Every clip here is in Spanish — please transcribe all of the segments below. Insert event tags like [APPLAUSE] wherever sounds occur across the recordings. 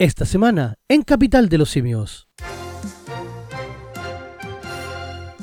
Esta semana, en Capital de los Simios.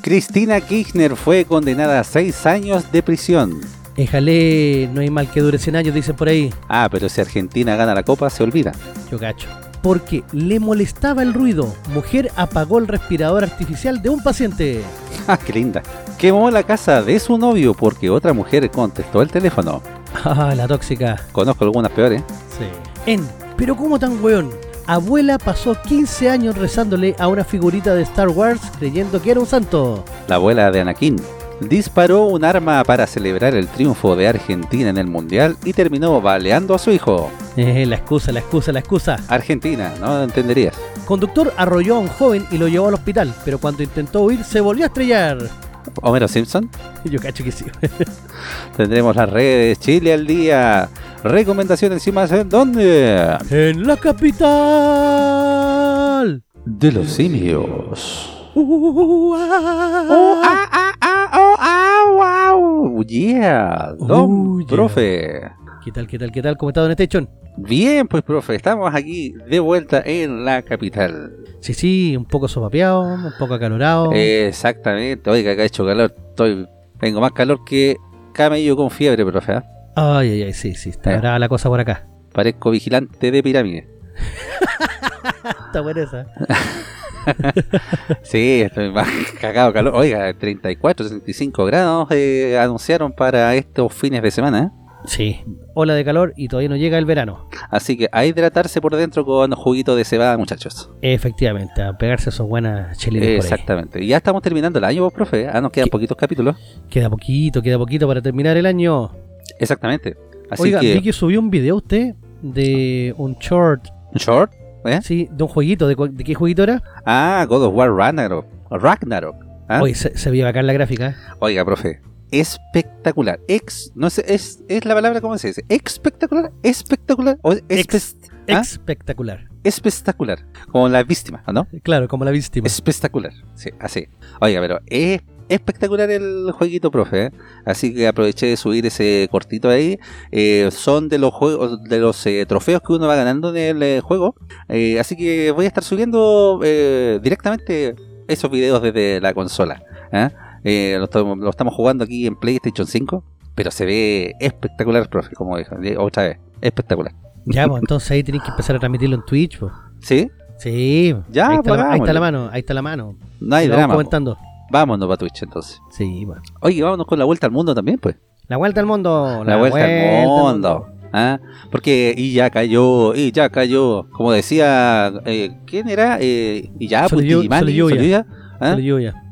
Cristina Kirchner fue condenada a seis años de prisión. Éjale, no hay mal que dure 100 años, dicen por ahí. Ah, pero si Argentina gana la copa, se olvida. Yo cacho. Porque le molestaba el ruido. Mujer apagó el respirador artificial de un paciente. [LAUGHS] Ah, qué linda. Quemó la casa de su novio porque otra mujer contestó el teléfono. Ah, la tóxica. Conozco algunas peores. Sí. En Pero ¿cómo tan weón? Abuela pasó 15 años rezándole a una figurita de Star Wars creyendo que era un santo. La abuela de Anakin disparó un arma para celebrar el triunfo de Argentina en el Mundial y terminó baleando a su hijo. Eh, la excusa, la excusa, la excusa. Argentina, no entenderías. Conductor arrolló a un joven y lo llevó al hospital, pero cuando intentó huir se volvió a estrellar. Homero Simpson. Yo cacho que sí. [LAUGHS] Tendremos las redes Chile al día. Recomendaciones y más en dónde? En la capital. De los simios. Uh, ah. Oh, ah, ah, ah, oh, ah, wow. Yeah, don Uh, yeah. profe. ¿Qué tal, qué tal, qué tal? ¿Cómo está Don Station? Bien, pues profe, estamos aquí de vuelta en la capital. Sí, sí, un poco sopapeado, un poco acalorado. Exactamente. Oiga, acá ha hecho calor. Estoy, tengo más calor que camello con fiebre, profe. ¿ah? Ay, ay, ay, sí, sí, está brava la cosa por acá. Parezco vigilante de pirámide. [LAUGHS] Está buena esa. [LAUGHS] Sí, estoy más cagado calor. Oiga, 34, 35 grados eh, anunciaron para estos fines de semana. ¿eh? Sí, ola de calor y todavía no llega el verano. Así que a hidratarse por dentro con juguito de cebada, muchachos. Efectivamente, a pegarse esos buenas ahí. Exactamente. Y ya estamos terminando el año, vos, profe. Ah, nos quedan poquitos capítulos. Queda poquito, queda poquito para terminar el año. Exactamente. Así Oiga, que, vi que subió un video usted de un short, short. ¿eh? sí, de un jueguito. ¿De, de qué jueguito era? Ah, God of War Ragnarok. Ragnarok. ¿ah? Oye, se, se veía bacán la gráfica. ¿eh? Oiga, profe. Espectacular. Ex, no sé, es, es la palabra, ¿cómo se dice? Espectacular, espectacular o ¿Ah? Espectacular. espectacular. Como la víctima, ¿o ¿no? Claro, como la víctima. Espectacular. Sí, así. Oiga, pero es espectacular el jueguito, profe. ¿eh? Así que aproveché de subir ese cortito ahí. Eh, son de los juegos, de los eh, trofeos que uno va ganando en el eh, juego. Eh, así que voy a estar subiendo directamente esos videos desde la consola. ¿Eh? Lo, estamos, lo estamos jugando aquí en PlayStation 5. Pero se ve espectacular, profe, como dijo. eh, Otra vez, espectacular. Ya, pues [LAUGHS] entonces ahí tenéis que empezar a transmitirlo en Twitch. Pues. ¿Sí? Sí, Ya, ahí, está pues la, ahí está la mano, ahí está la mano. No hay drama. comentando. Vámonos para Twitch entonces. Sí, bueno. Oye, vámonos con la vuelta al mundo también, pues. La vuelta al mundo. La, vuelta, al mundo. ¿ah? Porque y ya cayó, y ya cayó. Como decía, eh, ¿quién era? Eh, y ya, pues ¿ah?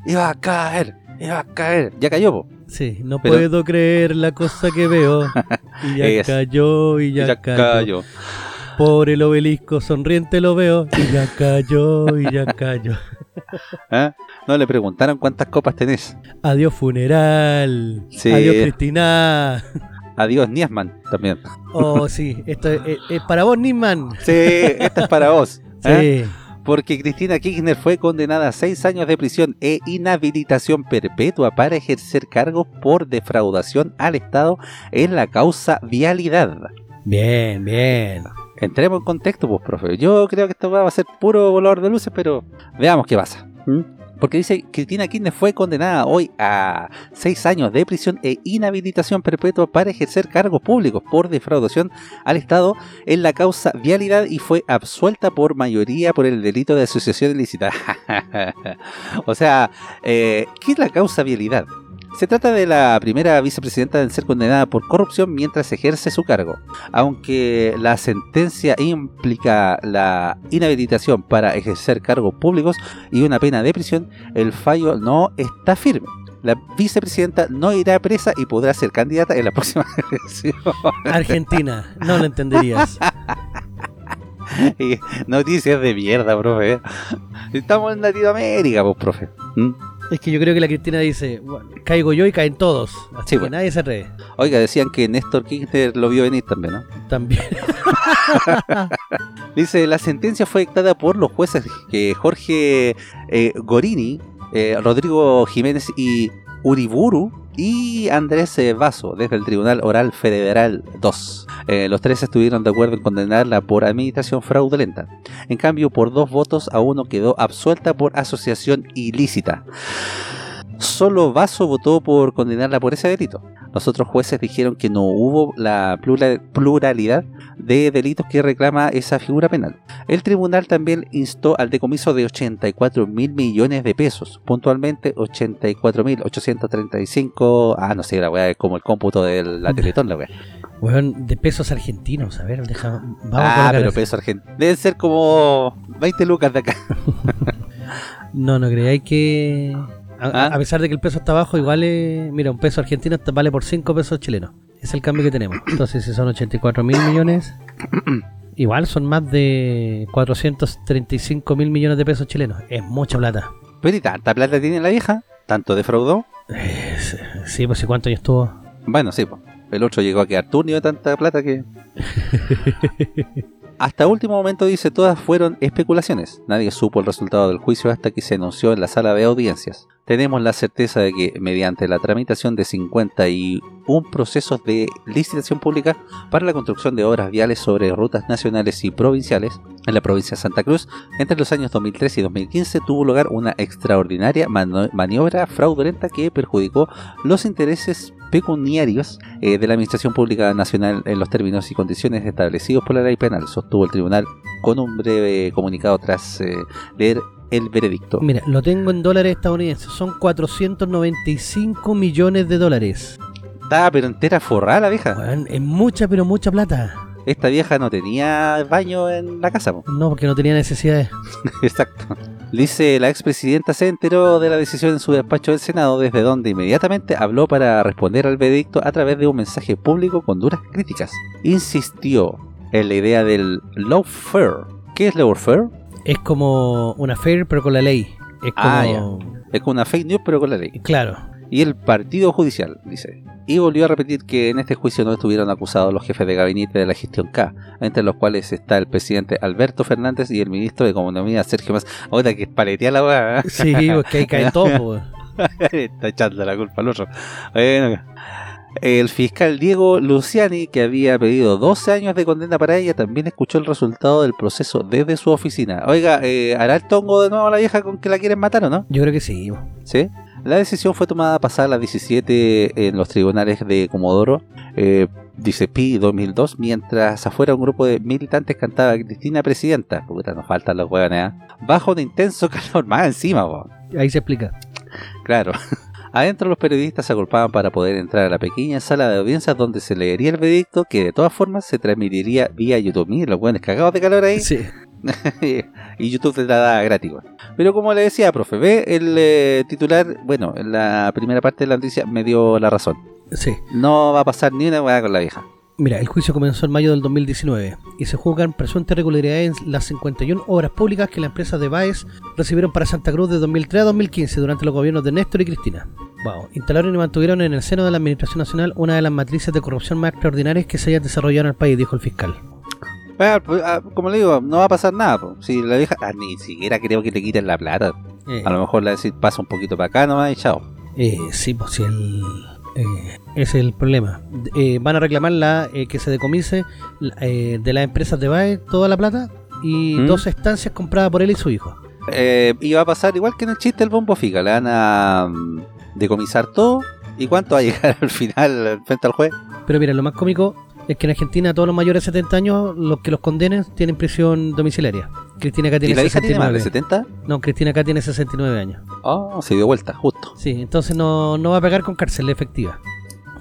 Iba a caer, iba a caer. Ya cayó, po. Sí, no Pero- puedo creer la cosa que veo. Y ya [LAUGHS] Es. cayó, y ya, ya cayó. cayó. Por el obelisco sonriente lo veo. Y ya [LAUGHS] cayó, y ya cayó. ¿ah? [LAUGHS] No le preguntaron cuántas copas tenés. Adiós funeral. Sí. Adiós Cristina. Adiós, Niesman, también. Oh, sí, esto es, es- es para vos, Nisman. Sí, esta es para vos. Sí. Porque Cristina Kirchner fue condenada a seis años de prisión e inhabilitación perpetua para ejercer cargos por defraudación al Estado en la causa vialidad. Bien, bien. Entremos en contexto, pues, profe. Yo creo que esto va a ser puro volador de luces, pero veamos qué pasa. ¿Mm? Porque dice Cristina Kirchner fue condenada hoy a seis años de prisión e inhabilitación perpetua para ejercer cargos públicos por defraudación al Estado en la causa vialidad y fue absuelta por mayoría por el delito de asociación ilícita. [LAUGHS] o sea, eh, ¿qué es la causa vialidad? Se trata de la primera vicepresidenta en ser condenada por corrupción mientras ejerce su cargo. Aunque la sentencia implica la inhabilitación para ejercer cargos públicos y una pena de prisión, el fallo no está firme. La vicepresidenta no irá presa y podrá ser candidata en la [LAUGHS] próxima elección. Argentina, no lo entenderías. [LAUGHS] Noticias de mierda, profe. Estamos en Latinoamérica, pues, profe. ¿Mm? Es que yo creo que la Cristina dice, caigo yo y caen todos. Así Sí, que bueno. nadie se ríe. Oiga, decían que Néstor Kirchner lo vio venir también, ¿no? También. [LAUGHS] Dice, la sentencia fue dictada por los jueces que Jorge eh, Gorini, eh, Rodrigo Jiménez y Uriburu y Andrés Vaso desde el Tribunal Oral Federal 2. Eh, los tres estuvieron de acuerdo en condenarla por administración fraudulenta. En cambio, por dos votos a uno quedó absuelta por asociación ilícita. Solo Vaso votó por condenarla por ese delito. Los otros jueces dijeron que no hubo la pluralidad de delitos que reclama esa figura penal. El tribunal también instó al decomiso de 84 mil millones de pesos, puntualmente 84 mil 835, ah no sé, la weá es como el cómputo de la [LAUGHS] Teletón, la weá. Weón, de pesos argentinos, a ver, deja, vamos Ah, pero pesos argentinos, deben ser como 20 lucas de acá. [LAUGHS] no, no creáis que ¿Ah? A, pesar de que el peso está bajo, igual, mira, un peso argentino vale por 5 pesos chilenos. Es el cambio que tenemos. [COUGHS] Entonces, si son 84 mil millones, igual son más de 435 mil millones de pesos chilenos. Es mucha plata. Pero ¿y tanta plata tiene la vieja? ¿Tanto defraudó? Eh, sí, pues ¿y cuánto años estuvo? Bueno, sí, pues. El otro llegó a quedar turnio de tanta plata que... [LAUGHS] Hasta último momento dice todas fueron especulaciones. Nadie supo el resultado del juicio hasta que se anunció en la sala de audiencias. Tenemos la certeza de que mediante la tramitación de 51 procesos de licitación pública para la construcción de obras viales sobre rutas nacionales y provinciales en la provincia de Santa Cruz, entre los años 2013 y 2015 tuvo lugar una extraordinaria maniobra fraudulenta que perjudicó los intereses pecuniarios eh, de la Administración Pública Nacional en los términos y condiciones establecidos por la ley penal, sostuvo el tribunal con un breve comunicado tras eh, leer el veredicto. Mira, lo tengo en dólares estadounidenses, son 495 millones de dólares. Está pero entera forrada la vieja. es mucha, pero mucha plata. Esta vieja no tenía baño en la casa. No, porque no tenía necesidades. [LAUGHS] Exacto. Dice, la expresidenta se enteró de la decisión en su despacho del Senado, desde donde inmediatamente habló para responder al veredicto a través de un mensaje público con duras críticas. Insistió en la idea del lawfare. ¿Qué es lawfare? Es como una fair pero con la ley. Es ah, como... Es como una fake news pero con la ley. Claro. Y el partido judicial, dice y volvió a repetir que en este juicio no estuvieron acusados los jefes de gabinete de la gestión K, entre los cuales está el presidente Alberto Fernández y el ministro de Economía Sergio Más. Ahora que paletea la weá. [LAUGHS] Sí, porque ahí cae todo. [LAUGHS] está echando la culpa al otro. Bueno, el fiscal Diego Luciani, que había pedido 12 años de condena para ella, también escuchó el resultado del proceso desde su oficina. Oiga, eh, ¿hará el tongo de nuevo a la vieja con que la quieren matar o no? Yo creo que sí. ¿Sí? La decisión fue tomada pasada las 17 en los tribunales de Comodoro, eh, dice Pi 2002, mientras afuera un grupo de militantes cantaba Cristina Presidenta, puta, nos faltan los huevones, ¿eh? bajo un intenso [LAUGHS] calor, más encima, Ahí se explica. Claro. [LAUGHS] Adentro los periodistas se agolpaban para poder entrar a la pequeña sala de audiencias donde se leería el veredicto que de todas formas se transmitiría vía YouTube. Miren los buenos cagados de calor ahí. Sí. [LAUGHS] y YouTube te la da gratis. Pero como le decía, profe, ve el eh, titular, bueno, en la primera parte de la noticia me dio la razón. Sí. No va a pasar ni una hueá con la vieja. Mira, el juicio comenzó en mayo del 2019 y se juzgan presuntas irregularidades en las 51 obras públicas que la empresa de Baez recibieron para Santa Cruz de 2003 a 2015 durante los gobiernos de Néstor y Cristina. Wow. Instalaron y mantuvieron en el seno de la Administración Nacional una de las matrices de corrupción más extraordinarias que se hayan desarrollado en el país, dijo el fiscal. Pues, ah, como le digo, no va a pasar nada. Si la vieja, ah, ni siquiera creo que le quiten la plata. Eh. A lo mejor la decir pasa un poquito para acá nomás y chao. Eh, sí, pues si el, eh, es el problema. Eh, van a reclamar la, que se decomise de las empresas de BAE toda la plata y ¿Mm? dos estancias compradas por él y su hijo. y va a pasar igual que en el chiste el bombo fica. Le van a mm, decomisar todo. ¿Y cuánto va a [LAUGHS] llegar al final frente al juez? Pero mira, lo más cómico es que en Argentina todos los mayores de 70 años, los que los condenen, tienen prisión domiciliaria. Cristina acá tiene ¿Y la hija tiene más de 70? No, Cristina acá tiene 69 años. Ah, se dio vuelta, justo. Sí, entonces no, no va a pegar con cárcel efectiva.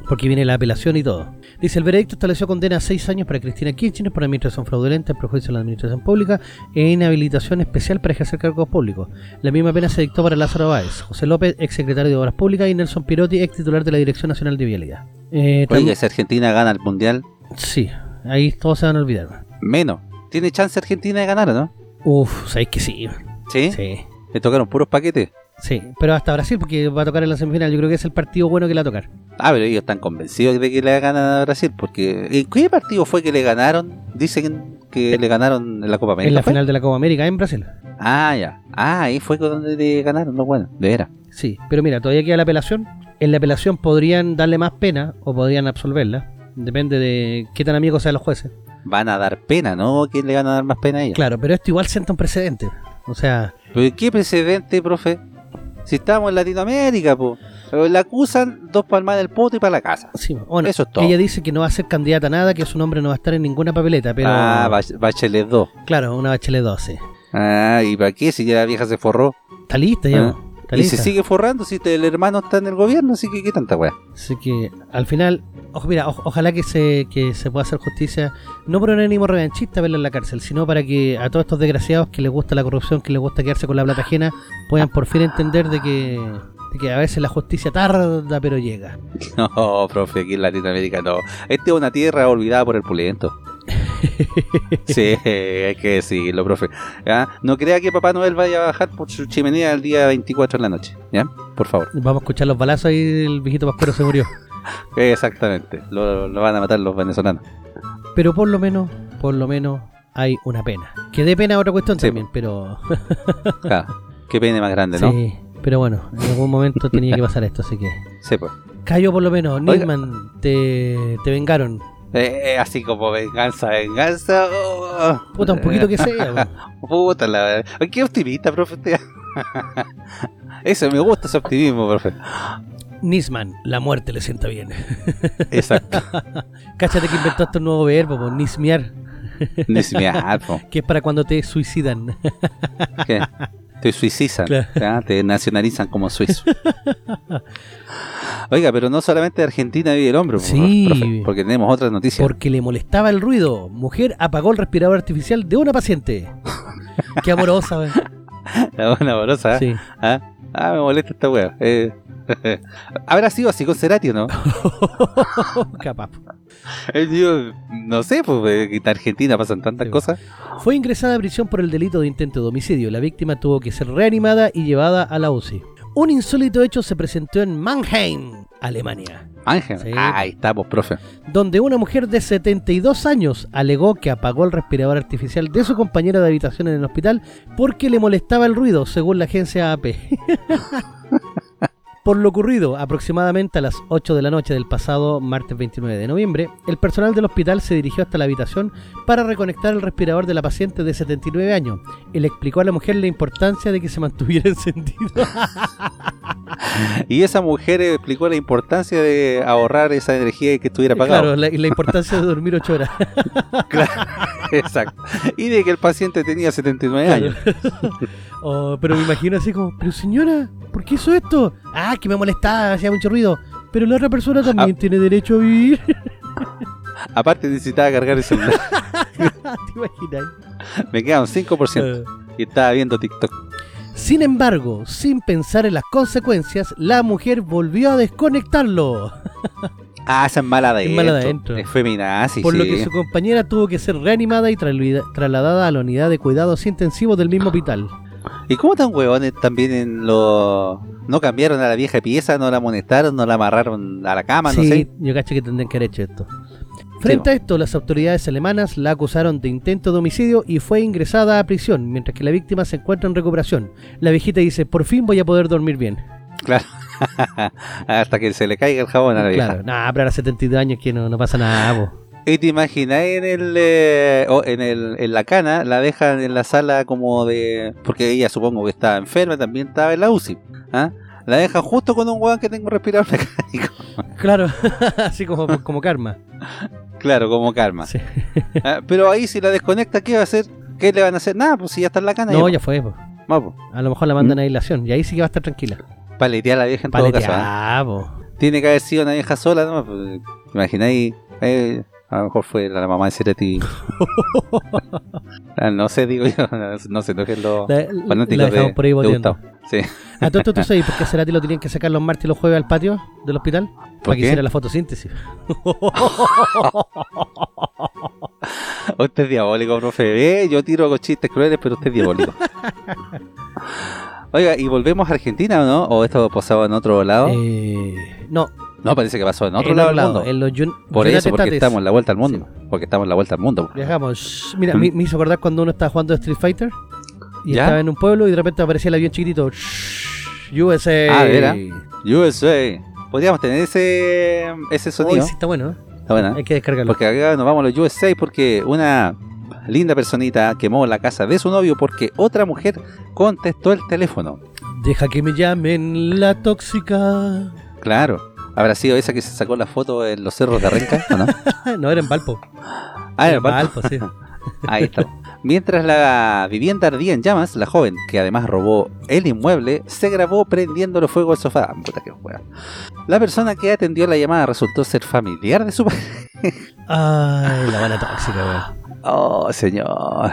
Porque viene la apelación y todo. Dice, el veredicto estableció condena a 6 años para Cristina Kirchner por administración fraudulenta, en prejuicio de la administración pública e inhabilitación especial para ejercer cargos públicos. La misma pena se dictó para Lázaro Báez, José López, ex secretario de Obras Públicas, y Nelson Pirotti, ex titular de la Dirección Nacional de Vialidad. Eh, Oye, si Argentina gana el Mundial, Sí, ahí todos se van a olvidar. Menos. ¿Tiene chance Argentina de ganar no? Uf, sabéis que sí. ¿Sí? Sí. ¿Le tocaron puros paquetes? Sí, pero hasta Brasil, porque va a tocar en la semifinal. Yo creo que es el partido bueno que le va a tocar. Ah, pero ellos están convencidos de que le ganar a Brasil, porque ¿en qué partido fue que le ganaron? Dicen que le ganaron en la Copa América. En la final de la Copa América en Brasil. Ah, ya. Ah, ahí fue donde le ganaron, no bueno, de veras. Sí, pero mira, todavía queda la apelación En la apelación podrían darle más pena o podrían absolverla. Depende de qué tan amigos sean los jueces. Van a dar pena, ¿no? ¿Quién le van a dar más pena a ella? Claro, pero esto igual sienta un precedente. O sea, ¿Pero qué precedente, profe? Si estamos en Latinoamérica, po. Pero La acusan, dos palmas del poto y para la casa. sí, bueno, Eso es todo. ella dice que no va a ser candidata a nada, que su nombre no va a estar en ninguna papeleta, pero Ah, Bach- Bachelet 2. claro, una bachelet 12. Ah, ¿y para qué? Si ya la vieja se forró. Está lista ya. Ah. Y se sigue forrando si te- el hermano está en el gobierno, así que qué tanta weá. Así que al final, ojo, mira, o- ojalá que se, que se pueda hacer justicia, no por un ánimo revanchista verla en la cárcel, sino para que a todos estos desgraciados que les gusta la corrupción, que les gusta quedarse con la plata ajena, puedan por fin entender de que, de que a veces la justicia tarda, pero llega. [LAUGHS] No, profe, aquí en Latinoamérica no. Esta es una tierra olvidada por el pulento. [LAUGHS] Sí, hay que decirlo, profe. ¿Ya? No crea que Papá Noel vaya a bajar por su chimenea el día 24 en la noche. ¿Ya? Por favor. Vamos a escuchar los balazos y el viejito Pascuero se murió. [LAUGHS] Exactamente. Lo, lo van a matar los venezolanos. Pero por lo menos, por lo menos hay una pena. Que dé pena otra cuestión Sí, también, pero... [LAUGHS] Claro. Qué pene más grande, ¿no? Sí, pero bueno, en algún momento tenía que pasar esto, así que... Sí, pues. Cayó por lo menos, Oiga. Te, te vengaron. Eh, así como venganza, venganza. oh. Puta, un poquito que sea. [LAUGHS] Puta la. Ay, Qué optimista, profe. [LAUGHS] Eso, me gusta ese optimismo, profe. Nisman, la muerte le sienta bien. [LAUGHS] Exacto. Cáchate que inventó este nuevo verbo, po, nismear, Ni si me alfo. que es para cuando te suicidan. ¿Qué? Te suicizan, te nacionalizan como suizo. Oiga, pero no solamente de Argentina vive el hombre, Sí. profe, porque tenemos otras noticias. Porque le molestaba el ruido. Mujer apagó el respirador artificial de una paciente. Qué amorosa. [LAUGHS] La buena bolosa, ¿eh? Sí. ¿Ah? Ah, me molesta esta wea. Eh, [LAUGHS] ¿Habrá sido así con Cerati o no? [LAUGHS] Capaz. Eh, Yo no sé, pues que en Argentina pasan tantas Sí. cosas. Fue ingresada a prisión por el delito de intento de homicidio. La víctima tuvo que ser reanimada y llevada a la UCI. Un insólito hecho se presentó en Mannheim, Alemania, Ángel. Sí. Ah, ahí estamos, profe. donde una mujer de 72 años alegó que apagó el respirador artificial de su compañera de habitación en el hospital porque le molestaba el ruido, según la agencia AP. [LAUGHS] Por lo ocurrido, aproximadamente a las 8 de la noche del pasado martes 29 de noviembre, el personal del hospital se dirigió hasta la habitación para reconectar el respirador de la paciente de 79 años y le explicó a la mujer la importancia de que se mantuviera [LAUGHS] encendido. [LAUGHS] Y esa mujer explicó la importancia de ahorrar esa energía y que estuviera apagado. claro, la, la importancia de dormir 8 horas. [LAUGHS] Claro, exacto. Y de que el paciente tenía 79 Claro. años. [LAUGHS] Oh, pero me imagino así como, pero señora, ¿por qué hizo esto? Ah, que me molestaba, hacía mucho ruido. Pero la otra persona también Ah. tiene derecho a vivir. Aparte necesitaba cargar el celular. ¿Te imaginas? Me queda un 5% Eh. y estaba viendo TikTok. Sin embargo, sin pensar en las consecuencias, la mujer volvió a desconectarlo. [LAUGHS] Ah, esa es mala de Es mala de adentro. Es feminazi, por lo que su compañera tuvo que ser reanimada y trasladada a la unidad de cuidados intensivos del mismo hospital. ¿Y cómo tan huevones también en lo... No cambiaron a la vieja pieza, no la amonestaron, no la amarraron a la cama, no sí, sé? yo caché que tendrían que haber hecho esto. Frente a esto, las autoridades alemanas la acusaron de intento de homicidio y fue ingresada a prisión, mientras que la víctima se encuentra en recuperación. La viejita dice, por fin voy a poder dormir bien. Claro. [LAUGHS] Hasta que se le caiga el jabón a la vieja. Claro, nada, pero a los 72 años que no, no pasa nada. Y te imaginas en el, eh, en el en la cana, la dejan en la sala como de... Porque ella supongo que estaba enferma, también estaba en la UCI. ¿ah? La dejan justo con un hueón que tengo respirador [LAUGHS] mecánico. Claro, [LAUGHS] así como, como karma. Claro, como karma. Sí. Ah, Pero ahí si la desconecta, ¿qué va a hacer? ¿Qué le van a hacer? Nada, pues si ya está en la cana. No, ya, ya fue, po. Vamos, A lo mejor la mandan a aislación y ahí sí que va a estar tranquila. paletear a la vieja en todo caso. ¿ah? Po. Tiene que haber sido una vieja sola, ¿no? Pues, imagináis, eh, a lo mejor fue la mamá de Cerati. [LAUGHS] Ah, no sé, digo yo, no sé, no es lo La, fanáticos la dejamos de, por ahí de. Sí. A todo esto tú sabes por qué Cerati lo tenían que sacar los martes y los jueves al patio del hospital. Para que qué? hiciera la fotosíntesis. [LAUGHS] Usted es diabólico, profe. Eh, yo tiro con chistes crueles, pero usted es diabólico. [LAUGHS] Oiga, ¿y volvemos a Argentina o no? ¿O esto pasaba en otro lado? Eh, no, no, parece que pasó en otro en lado del mundo. en los Yun- Por eso, porque estamos en la vuelta al mundo. Porque estamos en la vuelta al mundo. Viajamos. Mira, Mm. me, me hizo acordar cuando uno estaba jugando Street Fighter y ¿Ya? estaba en un pueblo y de repente aparecía el avión chiquitito. USA. Ah. USA. Podríamos tener ese, ese Hoy sonido. sí está bueno, ¿eh? Está buena. Hay que descargarlo. Porque acá nos vamos a los USA porque una linda personita quemó la casa de su novio porque otra mujer contestó el teléfono. Deja que me llamen la tóxica. Claro. ¿Habrá sido esa que se sacó la foto en los cerros de Renca? ¿o no? [LAUGHS] no, era en Valpo. Ah, Era en Valpo. sí. [LAUGHS] Ahí está. Mientras la vivienda ardía en llamas, la joven, que además robó el inmueble, se grabó prendiéndole fuego al sofá. Puta que wea. La persona que atendió la llamada resultó ser familiar de su pareja. Ay, la buena tóxica, weón. Oh, señor.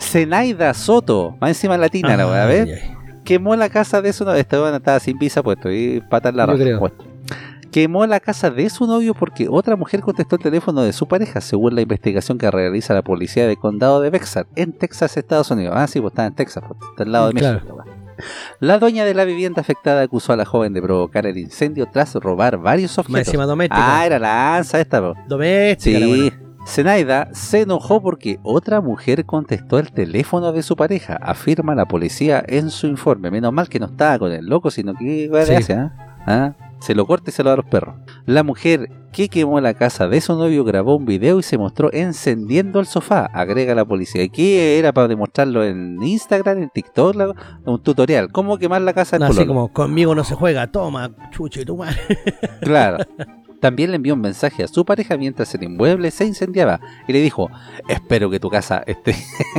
Zenaida Soto, más encima latina, la voy a ver. Ay, ay. Quemó la casa de su novio. Esta buena estaba sin visa puesto y patas la Yo raja creo. puesto. Quemó la casa de su novio porque otra mujer contestó el teléfono de su pareja, según la investigación que realiza la policía del condado de Bexar, en Texas, Estados Unidos. Ah, sí, pues está en Texas, pues, está al lado de Claro. México. la dueña de la vivienda afectada acusó a la joven de provocar el incendio tras robar varios objetos. doméstica. Ah, era la ANSA esta, po. Doméstica, Sí. Zenaida se enojó porque otra mujer contestó el teléfono de su pareja, afirma la policía en su informe. Menos mal que no estaba con el loco, sino que ¿qué Sí. hace, ah? ¿Ah? Se lo corta y se lo da a los perros. La mujer que quemó la casa de su novio grabó un video y se mostró encendiendo el sofá, agrega la policía. ¿Y qué era para demostrarlo en Instagram, en TikTok? la- un tutorial. ¿Cómo quemar la casa del No, así como conmigo no se juega, toma, chucho y tu madre. [LAUGHS] Claro. También le envió un mensaje a su pareja mientras el inmueble se incendiaba y le dijo, espero que tu casa esté,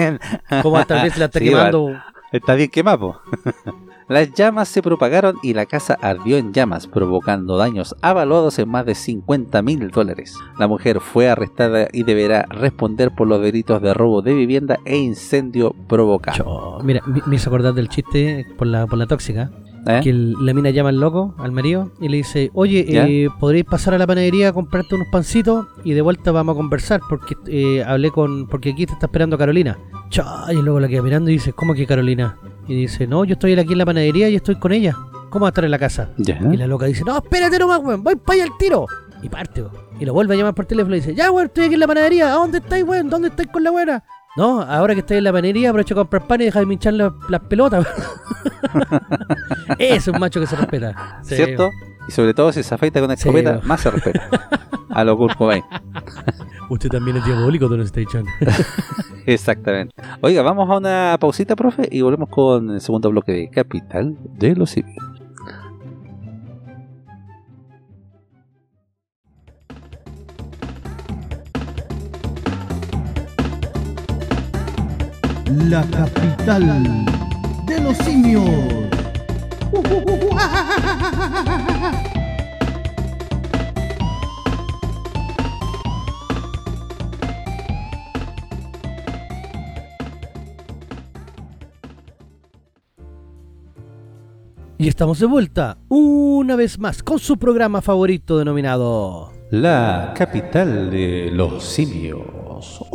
[LAUGHS] Como tal vez la está Sí, quemando. está bien quemado. [LAUGHS] Las llamas se propagaron y la casa ardió en llamas, provocando daños avaluados en más de 50 mil dólares. La mujer fue arrestada y deberá responder por los delitos de robo de vivienda e incendio provocado. Mira, me hizo acordar del chiste por la, por la tóxica. ¿Eh? Que el- la mina llama al loco, al marido, y le dice, oye, eh, ¿podréis pasar a la panadería a comprarte unos pancitos? Y de vuelta vamos a conversar, porque eh, hablé con... Porque aquí te está esperando Carolina. Cha, y luego la queda mirando y dice, ¿cómo que Carolina? Y dice, no, yo estoy aquí en la panadería y estoy con ella. ¿Cómo va a estar en la casa? Ya. Y la loca dice, no, espérate nomás, weón, voy para allá al tiro. Y parte, weón. Y lo vuelve a llamar por teléfono y dice, ya, weón, estoy aquí en la panadería. ¿A dónde estáis, weón? ¿Dónde estáis con la buena? No, ahora que estoy en la panadería aprovecho a comprar pan y dejar de me hinchar la- las pelotas. [LAUGHS] es un macho que se respeta. Sí, ¿Cierto? Y sobre todo si se afeita con escopeta, weón. más se respeta. A lo Kurt Cobain. [LAUGHS] Usted también es diabólico, Don Station. [LAUGHS] Exactamente. Oiga, vamos a una pausita, profe, y volvemos con el segundo bloque de Capital de los Simios. La capital de los simios. Y estamos de vuelta, una vez más, con su programa favorito denominado... La capital de los simios.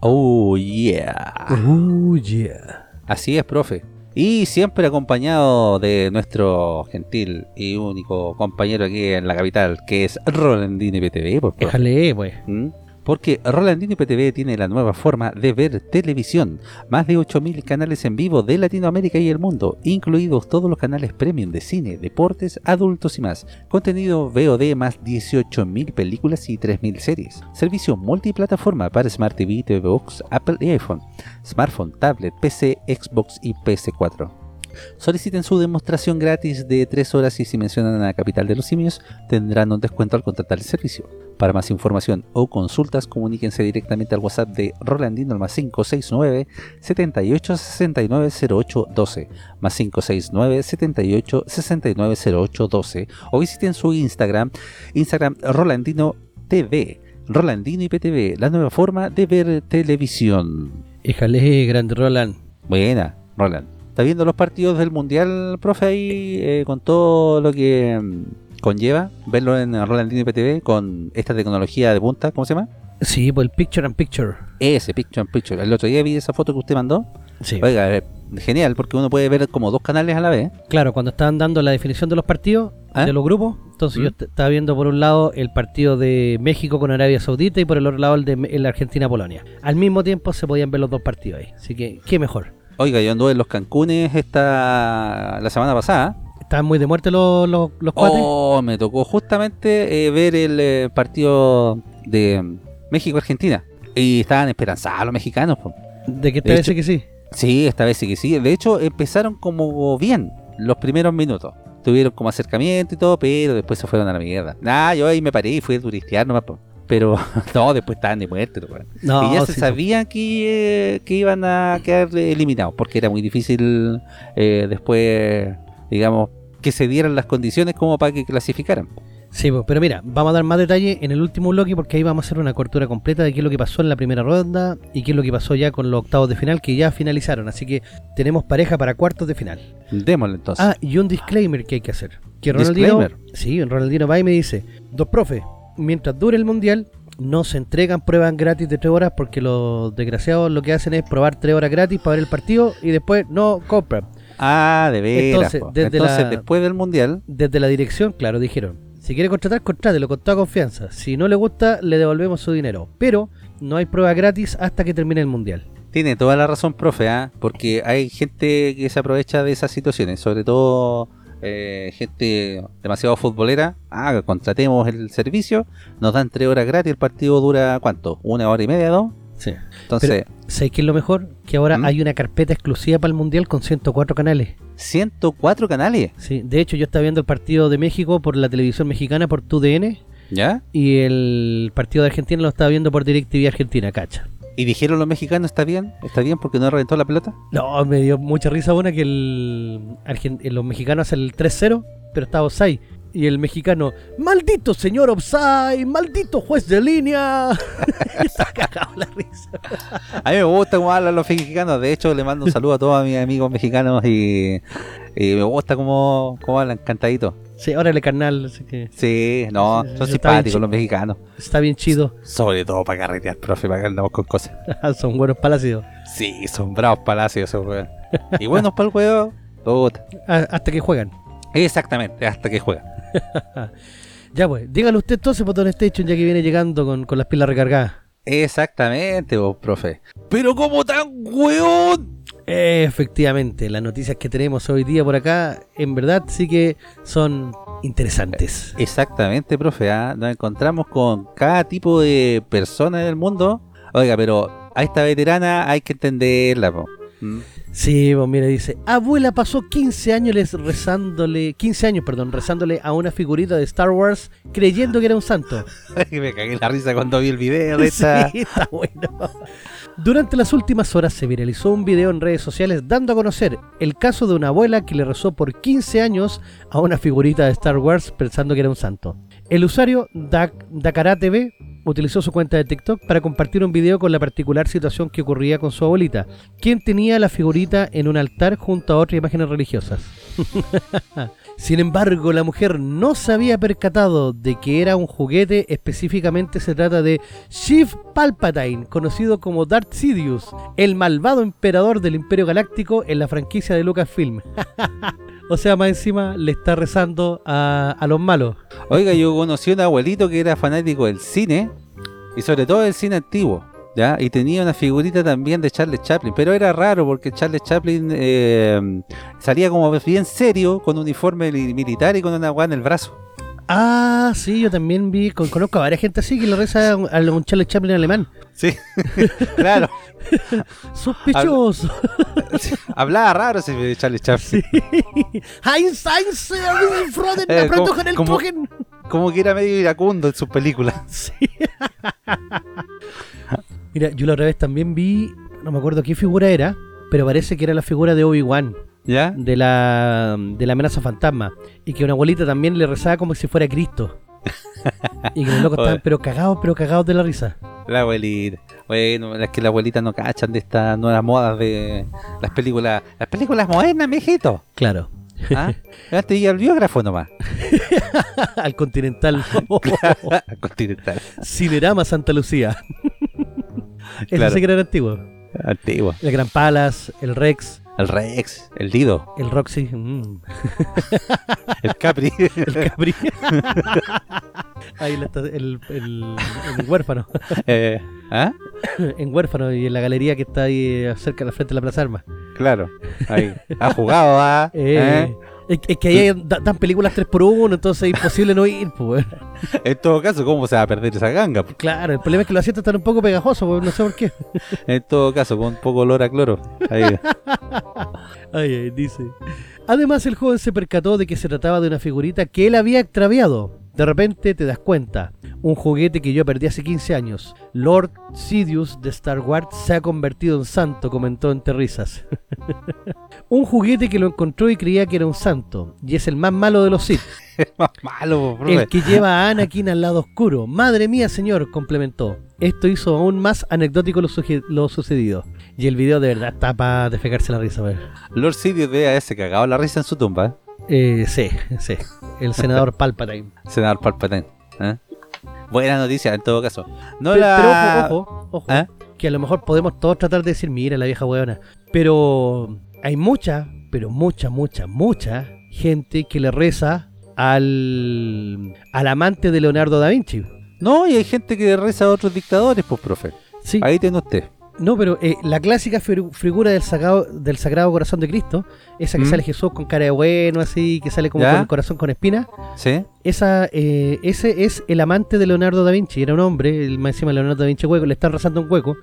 Oh, yeah. Oh, yeah. Así es, profe. Y siempre acompañado de nuestro gentil y único compañero aquí en la capital, que es Rolandini PTV. Por. Déjale, pues. ¿Mm? Porque Rolandini PTV tiene la nueva forma de ver televisión. Más de 8.000 canales en vivo de Latinoamérica y el mundo, incluidos todos los canales premium de cine, deportes, adultos y más. Contenido VOD más 18.000 películas y 3.000 series. Servicio multiplataforma para Smart TV, TV Box, Apple y iPhone. Smartphone, tablet, PC, Xbox y PS4. Soliciten su demostración gratis de 3 horas y si mencionan a la capital de los simios tendrán un descuento al contratar el servicio. Para más información o consultas, comuníquense directamente al WhatsApp de Rolandino al más 569 78 69 08 12 más 569 78 69 08 12 o visiten su Instagram, Instagram Rolandino TV, Rolandino IPTV, la nueva forma de ver televisión. Déjale, grande Roland. Buena, Roland. ¿Está viendo los partidos del Mundial, profe, ahí eh, con todo lo que mm, conlleva verlo en Rolandino IPTV con esta tecnología de punta? ¿Cómo se llama? Sí, pues el Picture and Picture. Ese, Picture in Picture. El otro día vi esa foto que usted mandó. Sí. Oiga, eh, genial, porque uno puede ver como dos canales a la vez. Claro, cuando estaban dando la definición de los partidos, ¿Ah? de los grupos, entonces ¿Mm? yo est- estaba viendo por un lado el partido de México con Arabia Saudita y por el otro lado el de Argentina-Polonia. Al mismo tiempo se podían ver los dos partidos ahí. Así que, qué mejor. Oiga, yo anduve en los Cancunes esta la semana pasada. Estaban muy de muerte los, los, los cuates. Oh, me tocó justamente eh, ver el eh, partido de México-Argentina. Y estaban esperanzados los mexicanos. po. de que de esta vez hecho- que sí. Sí, esta vez sí que sí. De hecho, empezaron como bien los primeros minutos. Tuvieron como acercamiento y todo, pero después se fueron a la mierda. Nah, yo ahí me paré y fui a turistear nomás. po. Pero [LAUGHS] no, después estaban de muerte. No, y ya se sí, sabía que, eh, que iban a quedar eliminados, porque era muy difícil eh, después, digamos, que se dieran las condiciones como para que clasificaran. Sí, pues, pero mira, vamos a dar más detalle en el último bloque porque ahí vamos a hacer una cobertura completa de qué es lo que pasó en la primera ronda y qué es lo que pasó ya con los octavos de final que ya finalizaron. Así que tenemos pareja para cuartos de final. Démosle entonces. Ah, y un disclaimer que hay que hacer. Que Ronaldinho, Disclaimer. sí, Ronaldinho va y me dice, dos profe, mientras dure el mundial, no se entregan pruebas gratis de tres horas porque los desgraciados lo que hacen es probar tres horas gratis para ver el partido y después no compran. Ah, de veras. Entonces, po. desde Entonces, la- después del mundial, Desde la dirección, claro, dijeron, si quiere contratar, contrátelo con toda confianza. Si no le gusta, le devolvemos su dinero. Pero no hay prueba gratis hasta que termine el mundial. tiene toda la razón, profe, ¿ah? porque hay gente que se aprovecha de esas situaciones, sobre todo eh, gente demasiado futbolera. Ah, contratemos el servicio, nos dan tres horas gratis, el partido dura ¿cuánto? ¿Una hora y media, dos? Sí. Entonces, ¿Sabéis qué es lo mejor? Que ahora ¿Mm? hay una carpeta exclusiva para el mundial con 104 canales. 104 canales, Sí, de hecho yo estaba viendo el partido de México por la televisión mexicana, por TUDN, ¿ya? y el partido de Argentina lo estaba viendo por DirecTV Argentina, cacha. ¿Y dijeron los mexicanos, está bien? ¿Está bien porque no reventó la pelota? No, me dio mucha risa una que el, eh, los mexicanos hacen el 3-0, pero estaba offside. Y el mexicano, maldito señor offside, maldito juez de línea. [LAUGHS] Está cagado la risa. A mí me gusta cómo hablan los mexicanos. De hecho, le mando un saludo a todos mis amigos mexicanos y, y me gusta cómo, cómo hablan cantadito. Sí, órale carnal, así que Sí, no, Sí, son simpáticos los mexicanos. está bien chido. Sobre todo para carretear, profe, para que andamos con cosas. [LAUGHS] Son buenos palacios. Sí, son bravos palacios esos weón. Y buenos para el juego. Ah, Hasta que juegan. Exactamente, hasta que juegan. [LAUGHS] Ya pues, dígalo usted entonces, Botón Station, ya que viene llegando con, con las pilas recargadas. Exactamente, vos, profe. Pero como tan weón. Efectivamente, las noticias que tenemos hoy día por acá, en verdad sí que son interesantes. Exactamente, profe. ¿ah? Nos encontramos con cada tipo de persona en el mundo. Oiga, pero a esta veterana hay que entenderla, po. ¿Mm? Sí, pues mira, dice, abuela pasó 15 años les rezándole, 15 años, perdón, rezándole a una figurita de Star Wars creyendo que era un santo. [LAUGHS] me cagué la risa cuando vi el video de [LAUGHS] esta. Sí, está bueno. Durante las últimas horas se viralizó un video en redes sociales dando a conocer el caso de una abuela que le rezó por 15 años a una figurita de Star Wars pensando que era un santo. El usuario Dak- Dakara TV utilizó su cuenta de TikTok para compartir un video con la particular situación que ocurría con su abuelita, quien tenía la figurita en un altar junto a otras imágenes religiosas. [LAUGHS] Sin embargo, la mujer no se había percatado de que era un juguete, específicamente se trata de Sheev Palpatine, conocido como Darth Sidious, el malvado emperador del Imperio Galáctico en la franquicia de Lucasfilm. [LAUGHS] o sea, más encima le está rezando a, a los malos. Oiga, yo conocí a un abuelito que era fanático del cine y sobre todo del cine antiguo. ¿Ya? Y tenía una figurita también de Charles Chaplin, pero era raro porque Charles Chaplin eh, salía como bien serio, con uniforme li- militar y con una guana en el brazo. Ah, sí, yo también vi, con- conozco a varias gente así que le reza a un, Charles Chaplin alemán. Sí, [LAUGHS] claro. [LAUGHS] Sospechoso. Hablaba raro ese Charles Chaplin. Heinz, Heinz, eh, Froden, Eh, como- con el como-. Como que era medio iracundo en sus películas. Sí. [LAUGHS] Mira, yo la otra vez también vi, no me acuerdo qué figura era, pero parece que era la figura de Obi-Wan, ¿Ya? de la, de la amenaza fantasma. Y que una abuelita también le rezaba como si fuera Cristo. [LAUGHS] Y que los locos estaban pero cagados, pero cagados de la risa. La abuelita. Bueno, es que la abuelita no cachan de estas nuevas modas de las películas. Las películas modernas, mijito. Claro. ¿Ah? [LAUGHS] Iba al biógrafo nomás. [LAUGHS] Al Continental. Continental. Cinerama Santa Lucía. [LAUGHS] Ese Claro. sí que era antiguo. Antiguo. El Gran Palace, el Rex, El Rex, el Dido, el Roxy, mm, [LAUGHS] el Capri. [LAUGHS] el Capri. Ahí la el, el, el huérfano. Eh, ¿Ah? [COUGHS] en huérfano y en la galería que está ahí cerca de la frente de la Plaza Armas. Claro. Ahí. Ha jugado, ¿ah? Eh, ¿Eh? Es, es que ahí da- dan películas 3 por 1 entonces es imposible no ir, pues. [LAUGHS] En todo caso, ¿cómo se va a perder esa ganga? Claro, el problema es que los asientos están un poco pegajosos, pues, no sé por qué. [LAUGHS] En todo caso, con un poco olor a cloro. Ahí. [LAUGHS] Ay, ay, dice. Además, el joven se percató de que se trataba de una figurita que él había extraviado. De repente te das cuenta, un juguete que yo perdí hace 15 años. Lord Sidious de Star Wars se ha convertido en santo, comentó entre risas. [LAUGHS] un juguete que lo encontró y creía que era un santo, y es el más malo de los Sith. [LAUGHS] Es más malo, El que lleva a Anakin al lado oscuro. Madre mía, señor, complementó. Esto hizo aún más anecdótico lo, sucedido. Y el video de verdad está para defecarse la risa, ver. Lord Sidious de ese cagado la risa en su tumba. ¿Eh? Sí, sí. El senador [LAUGHS] Palpatine. Senador Palpatine. ¿eh? Buena noticia, en todo caso. No Pe- la... Pero ojo, ojo, ojo. ¿Eh? Que a lo mejor podemos todos tratar de decir, mira la vieja huevona. Pero hay mucha, pero mucha, mucha, mucha gente que le reza al, al amante de Leonardo da Vinci. No, y hay gente que reza a otros dictadores, pues, profe. Sí. Ahí tiene usted. No, pero eh, la clásica figu- figura del sagrado, del Sagrado Corazón de Cristo, esa que ¿Mm? sale Jesús con cara de bueno, así, que sale como ¿Ya? con el corazón con espina, ¿Sí? esa, eh, ese es el amante de Leonardo da Vinci, era un hombre, el, más encima Leonardo da Vinci hueco, le están rezando un hueco.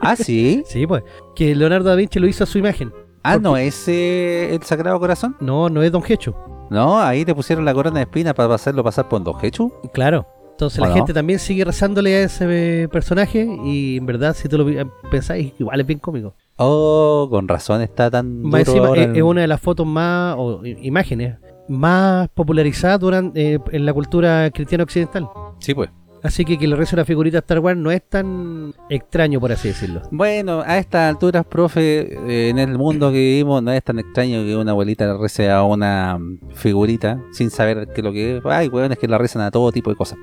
Ah, sí. [LAUGHS] Sí, pues, que Leonardo da Vinci lo hizo a su imagen. Ah, ¿Por no, es eh, el Sagrado Corazón. No, no es Don Hecho. No, ahí te pusieron la corona de espina para hacerlo pasar por Don Hechu. Claro. Entonces ¿O la no? gente también sigue rezándole a ese eh, personaje y en verdad si tú lo pi- pensáis, igual es bien cómico. Oh, con razón está tan Más encima, ahora es, el- es una de las fotos más, o imágenes, más popularizadas durante, eh, en la cultura cristiana occidental. Sí, pues. Así que que le reza una figurita a Star Wars no es tan extraño, por así decirlo. Bueno, a estas alturas, profe, eh, en el mundo que vivimos no es tan extraño que una abuelita le rece a una figurita sin saber qué es lo que es. Hay hueones que la rezan a todo tipo de cosas.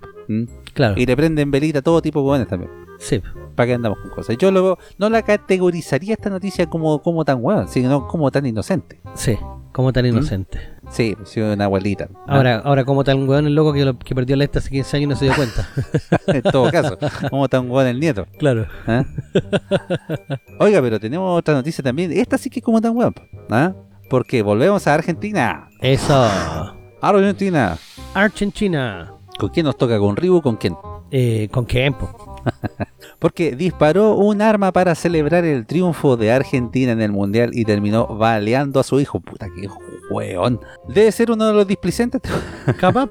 Claro. Y le prenden velita a todo tipo de hueones también. Sí. ¿Para qué andamos con cosas? Yo luego no la categorizaría esta noticia como, como tan hueón, sino como tan inocente. Sí. Como tan inocente. Sí, sí, una abuelita. ¿ah? Ahora, ahora como tan weón el loco que, lo- que perdió la esta hace 15 años y no se dio cuenta. [LAUGHS] en todo caso, como tan hueón el nieto. claro. ¿ah? Oiga, pero tenemos otra noticia también. Esta sí que es como tan hueón. ¿ah? Porque volvemos a Argentina. Eso. Argentina. Argentina. ¿Con quién nos toca? ¿Con Ribu? ¿Con quién? Eh, ¿Con quién? po? [LAUGHS] Porque disparó un arma para celebrar el triunfo de Argentina en el Mundial y terminó baleando a su hijo. Puta, qué hueón. Debe ser uno de los displicentes. [LAUGHS] Capaz.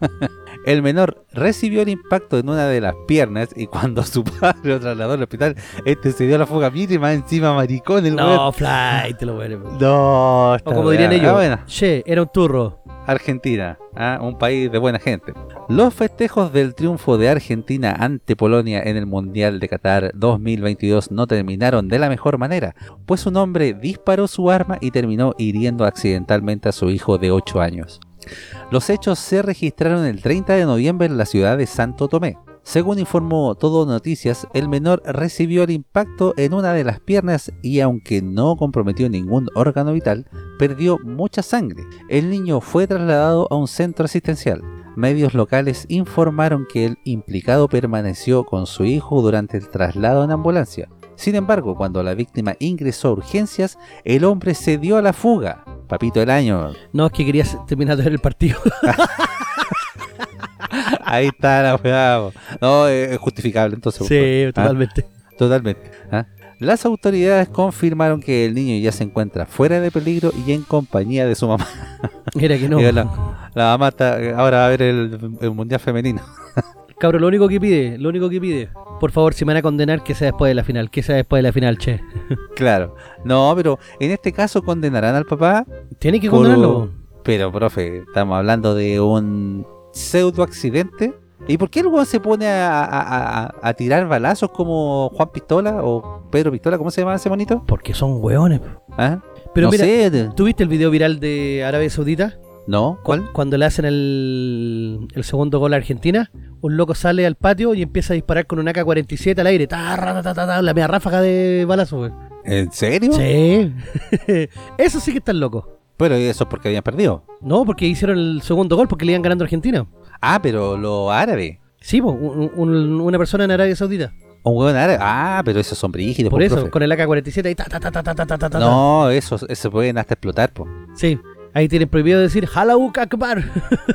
[LAUGHS] El menor recibió el impacto en una de las piernas y cuando su padre lo trasladó al hospital, este se dio la fuga. Mire, más encima maricón el No, weón. fly, te lo voy a No, O como dirían ellos, Ah, bueno. che, era un turro. Argentina, ¿ah? un país de buena gente. Los festejos del triunfo de Argentina ante Polonia en el Mundial de Qatar 2022 no terminaron de la mejor manera, pues un hombre disparó su arma y terminó hiriendo accidentalmente a su hijo de 8 años. Los hechos se registraron el 30 de noviembre en la ciudad de Santo Tomé. Según informó Todo Noticias, el menor recibió el impacto en una de las piernas y aunque no comprometió ningún órgano vital, perdió mucha sangre. El niño fue trasladado a un centro asistencial. Medios locales informaron que el implicado permaneció con su hijo durante el traslado en ambulancia. Sin embargo, cuando la víctima ingresó a urgencias, el hombre se dio a la fuga. Papito del año. No, es que quería terminar de ver el partido. [LAUGHS] [LAUGHS] Ahí está la weá. No, es justificable entonces. sí, ¿Ah? totalmente. Totalmente. ¿ah? Las autoridades confirmaron que el niño ya se encuentra fuera de peligro y en compañía de su mamá. [LAUGHS] Era que no. La, la mamá está, ahora va a ver el, el mundial femenino. [LAUGHS] Cabro, lo único que pide, lo único que pide. Por favor, si me van a condenar, que sea después de la final. Que sea después de la final, che. Claro. No, pero en este caso condenarán al papá. Tiene que por- condenarlo. Pero, profe, estamos hablando de un pseudo accidente. ¿Y por qué el weón se pone a, a- a- a tirar balazos como Juan Pistola o Pedro Pistola? ¿Cómo se llama ese monito? Porque son hueones. ¿Ah? Pero no mira, sé. ¿tuviste el video viral de Arabia Saudita? ¿No? ¿Cuál? Cuando le hacen el, el segundo gol a Argentina, un loco sale al patio y empieza a disparar con un AK-47 al aire. Ta, ra, ta, ta, ta, la media ráfaga de balazo, güey. ¿En serio? Sí. [LAUGHS] Eso sí que está loco. Pero eso es porque habían perdido. No, porque hicieron el segundo gol porque le iban ganando a Argentina. Ah, pero los árabes. Sí, un, una persona en Arabia Saudita. Un hueón árabe. Ah, pero esos son brígidos. Por eso, con el AK-47 ahí ta, ta, ta, ta, ta, ta, ta, No, esos, esos pueden hasta explotar, po. Sí. Ahí tienen prohibido decir Halauk Akbar.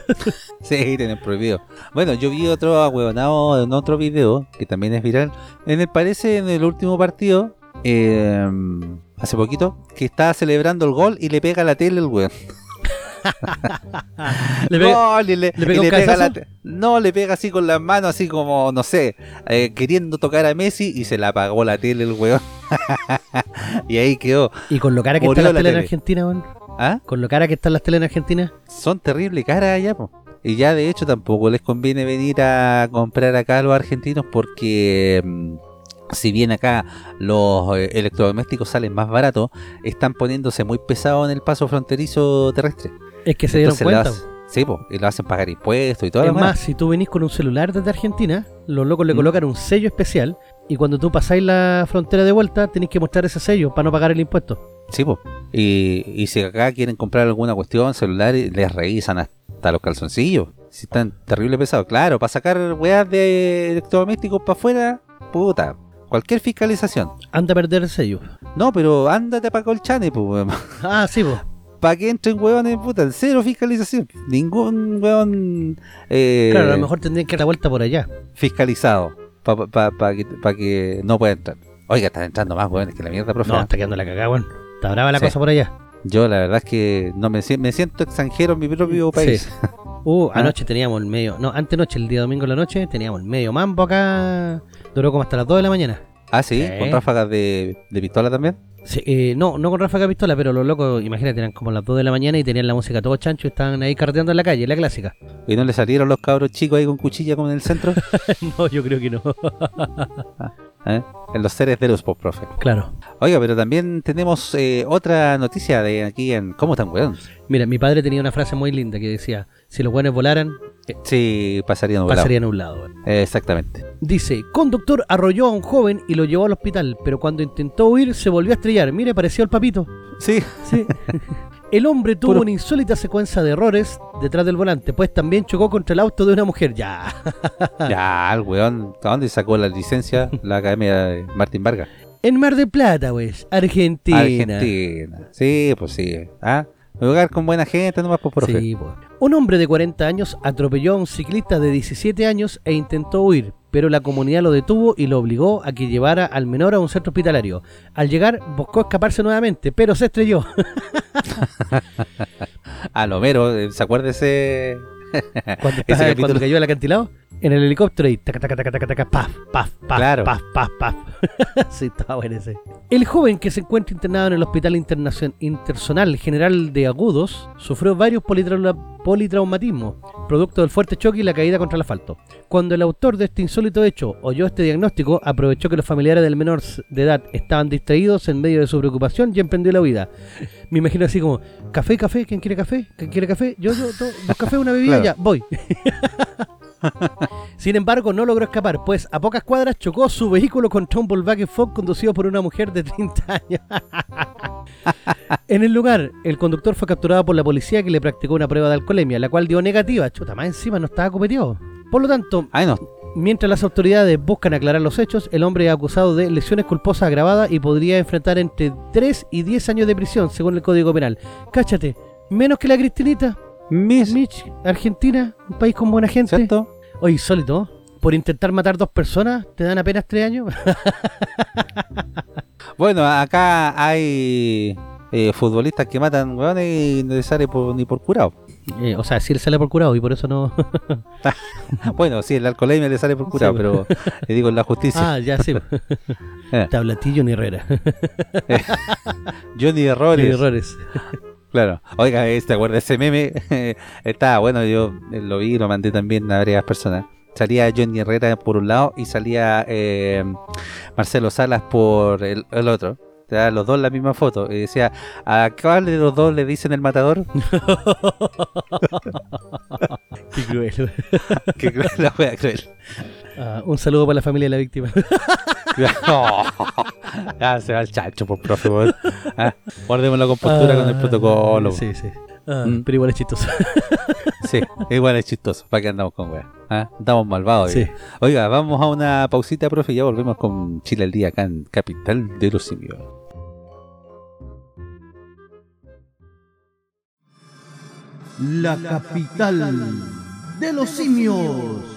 [LAUGHS] sí, tienen prohibido. Bueno, yo vi otro ahueonado en otro video que también es viral. En parece en el último partido eh, hace poquito, que estaba celebrando el gol y le pega la tele el weón. [LAUGHS] Le pega- le, le le la No, le pega así con las manos, así como, no sé, eh, queriendo tocar a Messi y se la apagó la tele el weón. [LAUGHS] y ahí quedó. Y con lo cara que están las la teles en tele. Argentina, weón. ¿Ah? Con lo cara que están las teles en Argentina. son terrible caras allá, po. Y ya de hecho tampoco les conviene venir a comprar acá a los argentinos porque mm, si bien acá los eh, electrodomésticos salen más baratos, están poniéndose muy pesados en el paso fronterizo terrestre. Es que se dieron Entonces lo cuenta. hacen- sí, po, y lo hacen pagar impuestos y todo Es demás. más, si tú venís con un celular desde Argentina, los locos le Mm. colocan un sello especial y cuando tú pasáis la frontera de vuelta, tenéis que mostrar ese sello para no pagar el impuesto. Sí, po. Y, y si acá quieren comprar alguna cuestión celular, les revisan hasta los calzoncillos. Si están terrible pesados. Claro, para sacar weas de electrodomésticos para afuera, puta. Cualquier fiscalización. Anda a perder el sello. No, pero ándate para Colchane, pues, [LAUGHS] Ah, sí, pues. Para que entren hueones, puta, cero fiscalización. Ningún hueón eh, Claro, a lo mejor tendrían que dar la vuelta por allá. fiscalizado. Para que, pa que no pueda entrar. Oiga, están entrando más hueones que la mierda, profe. No, está quedando la cagada, weón. Está brava la Sí. cosa por allá. Yo la verdad es que no me, me siento extranjero en mi propio país. Sí. [LAUGHS] Uh, Ah. anoche teníamos el medio. No, antenoche, el día domingo en la noche, teníamos el medio mambo acá. Duró como hasta las 2 de la mañana. Ah, sí, Sí. con ráfagas de, de pistola también. Sí, eh, no, no con ráfaga pistola, pero los locos, imagínate, eran como las 2 de la mañana y tenían la música todo chancho y estaban ahí carreteando en la calle, la clásica. Y no le salieron los cabros chicos ahí con cuchilla como en el centro. [LAUGHS] no, yo creo que no. [LAUGHS] ¿Eh? En los seres de los pop, profe. claro. Oiga, pero también tenemos eh, otra noticia de aquí en ¿Cómo están, weón? Mira, mi padre tenía una frase muy linda que decía, si los buenos volaran, eh, Sí, pasarían volado. pasarían a un lado. weón. Eh, exactamente. Dice, conductor arrolló a un joven y lo llevó al hospital, pero cuando intentó huir se volvió a estrellar. Mire, pareció el papito. Sí. Sí. [LAUGHS] El hombre tuvo Puro- una insólita secuencia de errores detrás del volante, pues también chocó contra el auto de una mujer. Ya. [LAUGHS] ya, el weón, ¿a dónde sacó la licencia? La academia de Martín Vargas. En Mar del Plata, pues, Argentina. Argentina. Sí, pues sí. ¿Ah? Un lugar con buena gente, nomás por profe. Sí, pues. Un hombre de 40 años atropelló a un ciclista de 17 años e intentó huir, pero la comunidad lo detuvo y lo obligó a que llevara al menor a un centro hospitalario. Al llegar, buscó escaparse nuevamente, pero se estrelló. [LAUGHS] A lo mero, ¿se acuerda ese? Cuando, Ese estaba- capítulo- cuando cayó al acantilado, en el helicóptero y taca, taca, taca, taca, taca, paf, paf, paf, Claro. paf, paf, paf. [LAUGHS] sí, estaba bueno ese. El joven que se encuentra internado en el Hospital Internacion- Intersonal General de Agudos sufrió varios politraula- politraumatismos, producto del fuerte choque y la caída contra el asfalto. Cuando el autor de este insólito hecho oyó este diagnóstico, aprovechó que los familiares del menor de edad estaban distraídos en medio de su preocupación y emprendió la huida. [LAUGHS] Me imagino así como, café, café, ¿quién quiere café? ¿Quién quiere café? Yo, yo, dos café, una bebida, Claro. ya, voy. [LAUGHS] [LAUGHS] Sin embargo, no logró escapar, pues a pocas cuadras chocó su vehículo contra un Volkswagen Ford conducido por una mujer de 30 años. [LAUGHS] en el lugar, el conductor fue capturado por la policía que le practicó una prueba de alcoholemia, la cual dio negativa. Chuta, más encima no estaba copeteado. Por lo tanto, Ay, no. mientras las autoridades buscan aclarar los hechos, el hombre es acusado de lesiones culposas agravadas y podría enfrentar entre 3 y 10 años de prisión, según el Código Penal. Cáchate, menos que la Cristinita, Miss. Mitch, Argentina, un país con buena gente. ¿Cierto? Oye, insólito. Por intentar matar dos personas, te dan apenas tres años. [LAUGHS] Bueno, acá hay eh, futbolistas que matan weones y no les sale por- ni por curado. Eh, o sea, sí le sale por curado y por eso no. [LAUGHS] Bueno, sí, el alcoholemia le sale por curado, Sí, pero le digo en la justicia. ah, ya sí. [LAUGHS] Eh. Tablatillo ni Herrera. Johnny Ni Errores. errores. Claro. Oiga, este, acuerda ese meme? [LAUGHS] Está bueno, yo eh, lo vi y lo mandé también a varias personas. Salía Johnny Herrera por un lado y salía eh, Marcelo Salas por el, el otro. Los dos la misma foto. Y decía, ¿a cuál de los dos le dicen el matador? [LAUGHS] Qué cruel. [LAUGHS] que cruel, la wea cruel. Ah, un saludo para la familia de la víctima. [LAUGHS] No. Ya se va el chancho, por profe. weón. Ah, Guardemos la compostura con el Ah, protocolo. Sí, sí. Ah, Mm. Pero igual es chistoso. [LAUGHS] Sí, igual es chistoso. ¿Para qué andamos con weá? ¿Ah? Andamos malvados. Sí. Oiga, vamos a una pausita, profe, y ya volvemos con Chile al día acá en Capital de los Simios. La capital de los simios.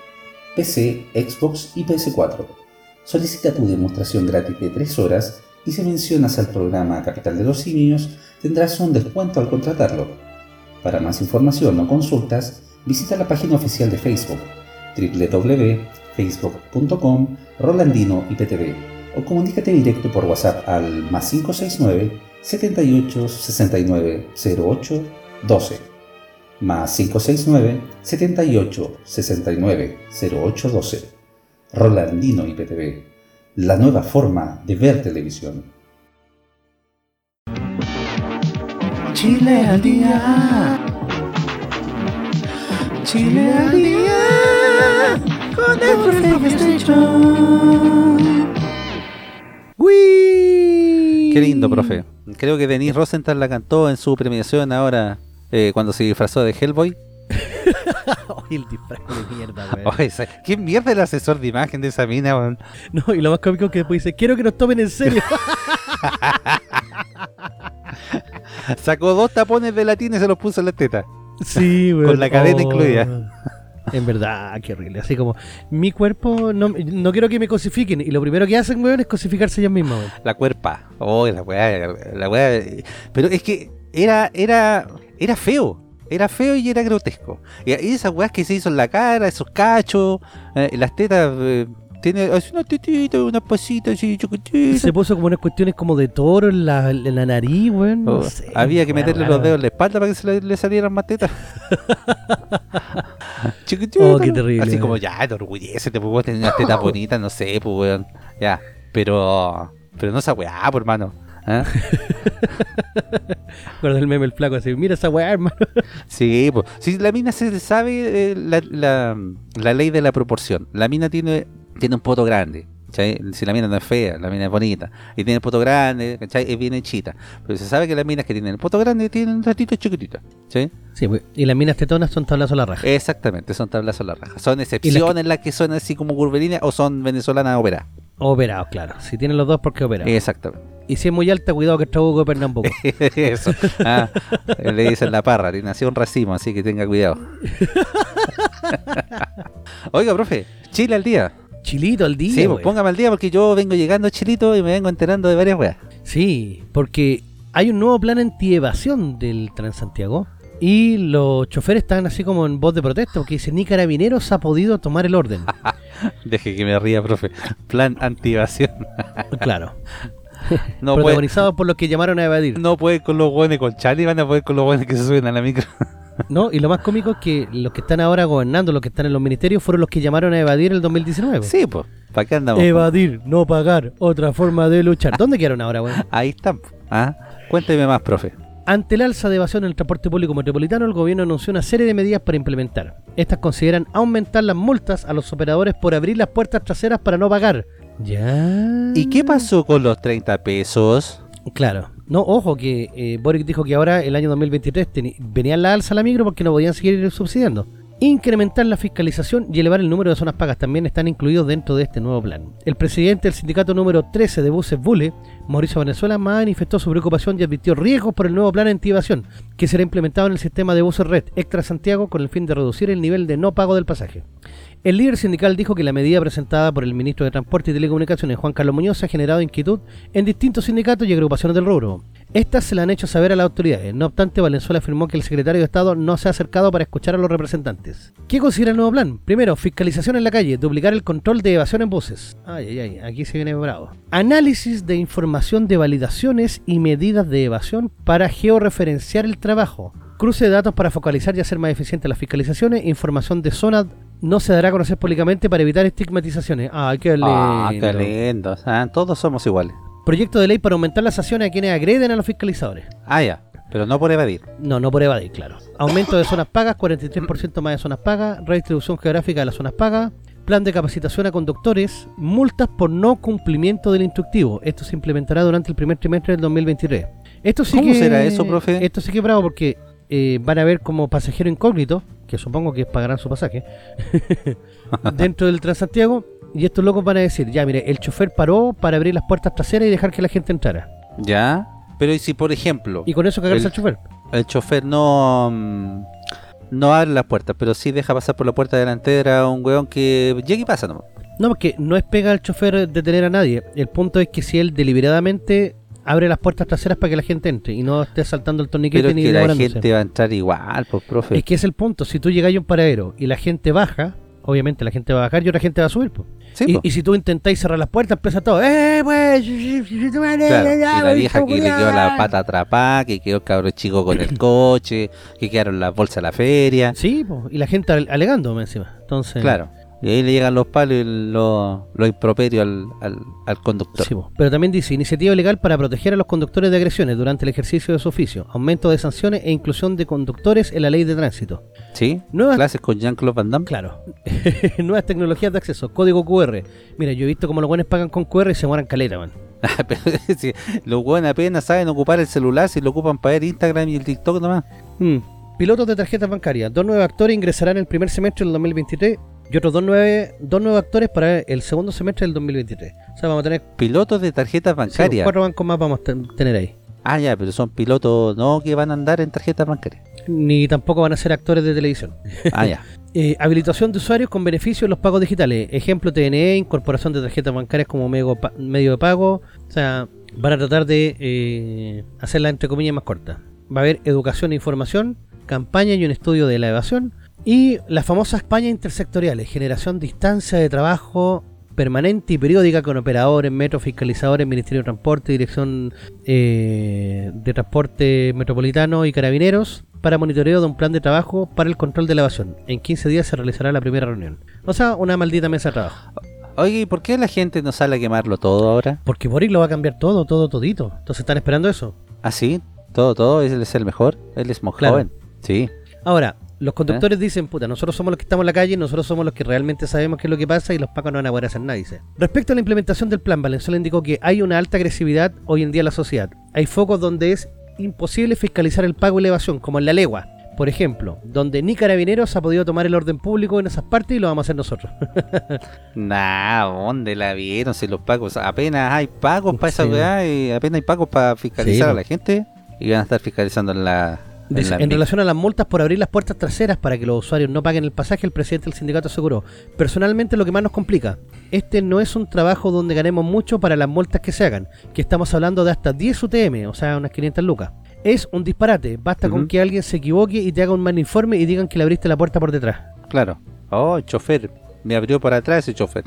PC, Xbox y PS4. Solicita tu demostración gratis de 3 horas y si mencionas al programa Capital de los Simios tendrás un descuento al contratarlo. Para más información o consultas, visita la página oficial de Facebook www.facebook.com Rolandino IPTV o comunícate directo por WhatsApp al más 569 78 69 08 12 más 569 78 69 08 12 Rolandino IPTV, la nueva forma de ver televisión. Chile al día. Chile al día. Con el profe ¡Uy! Qué lindo, profe. Creo que Denise Rosenthal la cantó en su premiación ahora eh, cuando se disfrazó de Hellboy. [LAUGHS] Ay, el disfraz de mierda, weón. Oye, ¿Qué mierda el asesor de imagen de esa mina, weón? [LAUGHS] No, y lo más cómico es que después dice, quiero que nos tomen en serio. [LAUGHS] Sacó dos tapones de latín y se los puso en la teta. sí, weón. Con la cadena incluida. En verdad, qué horrible. Así como, mi cuerpo, no, no quiero que me cosifiquen. Y lo primero que hacen, weón, es cosificarse ellos mismos, weón. La cuerpa. Oh, la weá, la weá. Pero es que era, era, era feo. Era feo y era grotesco. Y, esas weas que se hizo en la cara, esos cachos, eh, las tetas, eh, tiene así una tetita, unas pasitas así chiquititas. Se puso como unas cuestiones como de toro en la, en la nariz, weón. No Oh, sé, había que meterle los dedos en la espalda para que se le, le salieran más tetas. [LAUGHS] Chiquitito. Oh, qué terrible, Así como ya, te orgullécete, pues vos tenés unas tetas [LAUGHS] bonitas, no sé, pues weón. Ya, pero, pero no esa weá, pues hermano. ¿Ah? [LAUGHS] El meme el flaco así, mira esa weá, hermano. [LAUGHS] Sí, pues. Si la mina se sabe eh, la, la- la ley de la proporción. La mina tiene, tiene un poto grande. ¿cachai? Si la mina no es fea, la mina es bonita. Y tiene el poto grande, ¿cachai? Es bien hechita. Pero se sabe que las minas que tienen el poto grande tienen un ratito chiquitito. ¿sí? Sí, pues, y las minas tetonas son tablazos a la raja. Exactamente, son tablazos a la raja. ¿Son excepciones las que son así como curvilíneas o son venezolanas operadas? Operados, claro. Si tienen los dos, porque operan. Exactamente. Y si es muy alta, cuidado que Trabuco de Pernambuco. [LAUGHS] Eso. Ah, le dicen la parra, le nació un racimo, así que tenga cuidado. [LAUGHS] Oiga, profe, Chile al día. Chilito al día. Sí, pues güey. póngame al día porque yo vengo llegando a Chilito y me vengo enterando de varias weas. Sí, porque hay un nuevo plan anti-evasión del Transantiago. Y los choferes están así como en voz de protesta porque dicen ni carabineros ha podido tomar el orden. [LAUGHS] Deje que me ría, profe. Plan antivación. [LAUGHS] claro. [LAUGHS] No puede, protagonizados por los que llamaron a evadir. no puede con los buenos con Chani, van a poder con los buenos que se suben a la micro. ¿no? Y lo más cómico es que los que están ahora gobernando, los que están en los ministerios, fueron los que llamaron a evadir el 2019. Sí, pues. ¿Para qué andamos? Evadir, no pagar, otra forma de luchar. ¿Dónde quedaron ahora, güey? Ahí están. ¿Ah? Cuénteme más, profe. Ante el alza de evasión en el transporte público metropolitano, el gobierno anunció una serie de medidas para implementar. Estas consideran aumentar las multas a los operadores por abrir las puertas traseras para no pagar. Ya. ¿Y qué pasó con los 30 pesos? Claro. No, ojo, que eh, Boric dijo que ahora, el año 2023, teni- venía la alza a la micro porque no podían seguir subsidiando. Incrementar la fiscalización y elevar el número de zonas pagas también están incluidos dentro de este nuevo plan. El presidente del sindicato número 13 de buses Bule, Mauricio Venezuela, manifestó su preocupación y advirtió riesgos por el nuevo plan anti-evasión que será implementado en el sistema de buses Red Extra Santiago con el fin de reducir el nivel de no pago del pasaje. El líder sindical dijo que la medida presentada por el ministro de Transporte y Telecomunicaciones, Juan Carlos Muñoz, ha generado inquietud en distintos sindicatos y agrupaciones del rubro. Estas se la han hecho saber a las autoridades. No obstante, Valenzuela afirmó que el secretario de Estado no se ha acercado para escuchar a los representantes. ¿Qué considera el nuevo plan? Primero, fiscalización en la calle, duplicar el control de evasión en buses. Ay, ay, ay, aquí se viene bravo. Análisis de información de validaciones y medidas de evasión para georreferenciar el trabajo Cruce de datos para focalizar y hacer más eficientes las fiscalizaciones. Información de zona no se dará a conocer públicamente para evitar estigmatizaciones. Ay, qué lindo. Ah, qué lindo. Ah, todos somos iguales. Proyecto de ley para aumentar las sanciones a quienes agreden a los fiscalizadores. Ah, ya. Pero no por evadir. No, no por evadir, claro. Aumento de zonas pagas, 43% más de zonas pagas. Redistribución geográfica de las zonas pagas. Plan de capacitación a conductores. Multas por no cumplimiento del instructivo. Esto se implementará durante el primer trimestre del 2023. Esto sí ¿Cómo que- será eso, profe? Esto sí que es bravo porque eh, van a ver como pasajero incógnito, que supongo que pagarán su pasaje, [LAUGHS] dentro del Transantiago. Y estos locos van a decir, ya mire, el chofer paró para abrir las puertas traseras y dejar que la gente entrara. ¿Ya? Pero ¿y si, por ejemplo, Y con eso cagarse El- al chofer. el chofer no... mm, No abre las puertas, pero sí deja pasar por la puerta delantera a un weón que llega y pasa nomás. No, porque no es pega al chofer detener a nadie. El punto es que si él deliberadamente abre las puertas traseras para que la gente entre y no esté saltando el torniquete Pero es ni que la gente va a entrar igual, pues, profe. Es que es el punto. Si tú llegas a un paradero y la gente baja, obviamente la gente va a bajar y otra gente va a subir. pues. Sí, y, po. y si tú intentáis cerrar las puertas, empieza todo. ¡Eh, pues! Claro, y la vieja que le quedó la pata atrapada, que quedó el cabro chico con el coche, que quedaron las bolsas a la feria. Sí, po, y la gente al- alegando encima. Entonces, Claro. Y ahí le llegan los palos y los lo improperios al, al, al conductor. Sí, pero también dice iniciativa legal para proteger a los conductores de agresiones durante el ejercicio de su oficio, aumento de sanciones e inclusión de conductores en la ley de tránsito. ¿Sí? Nuevas- Clases con Jean-Claude Van Damme. Claro. [LAUGHS] Nuevas tecnologías de acceso, código QR. Mira, yo he visto cómo los buenos pagan con QR y se mueran caleta, man. [LAUGHS] Pero [LAUGHS] los buenos apenas saben ocupar el celular, si lo ocupan para ver Instagram y el TikTok nomás. Mm. Pilotos de tarjetas bancarias. Dos nuevos actores ingresarán el primer semestre del 2023 y otros dos, nueve, dos nuevos actores para el segundo semestre del 2023. O sea, vamos a tener Pilotos de tarjetas sí, bancarias. cuatro bancos más vamos a ten- tener ahí. Ah, ya, pero son pilotos no que van a andar en tarjetas bancarias. Ni tampoco van a ser actores de televisión. Ah, ya. [LAUGHS] Eh, habilitación de usuarios con beneficios en los pagos digitales. Ejemplo TNE, incorporación de tarjetas bancarias como medio, pa- medio de pago. O sea, van a tratar de eh, hacerla entre comillas más corta. Va a haber educación e información, campaña y un estudio de la evasión. Y las famosas campañas intersectoriales, generación de instancia de trabajo permanente y periódica con operadores, metros, fiscalizadores, Ministerio de Transporte, Dirección eh, de Transporte Metropolitano y Carabineros para monitoreo de un plan de trabajo para el control de la evasión. En 15 días se realizará la primera reunión. O sea, una maldita mesa de trabajo. Oye, ¿y por qué la gente no sale a quemarlo todo ahora? Porque Boric lo va a cambiar todo, todo, todito. Entonces están esperando eso. ¿Ah, sí? Todo, todo, él es el mejor. Él es muy Claro. joven. Sí. Ahora, los conductores dicen, puta, nosotros somos los que estamos en la calle, nosotros somos los que realmente sabemos qué es lo que pasa y los pacos no van a poder hacer nada, dice. Respecto a la implementación del plan, Valenzuela indicó que hay una alta agresividad hoy en día en la sociedad. Hay focos donde es imposible fiscalizar el pago y la evasión, como en la legua. Por ejemplo, donde ni carabineros ha podido tomar el orden público en esas partes y lo vamos a hacer nosotros. [LAUGHS] Nah, ¿dónde la vieron? Si los pagos, apenas hay pagos para esa weá y apenas hay pagos para fiscalizar Sí, a la gente y van a estar fiscalizando en la. En Dice, relación a las multas por abrir las puertas traseras para que los usuarios no paguen el pasaje, el presidente del sindicato aseguró, personalmente lo que más nos complica, este no es un trabajo donde ganemos mucho para las multas que se hagan, que estamos hablando de hasta 10 UTM, o sea, unas 500 lucas. Es un disparate, basta con que alguien se equivoque y te haga un mal informe y digan que le abriste la puerta por detrás. Claro. Oh, el chofer. Me abrió por atrás ese chofer.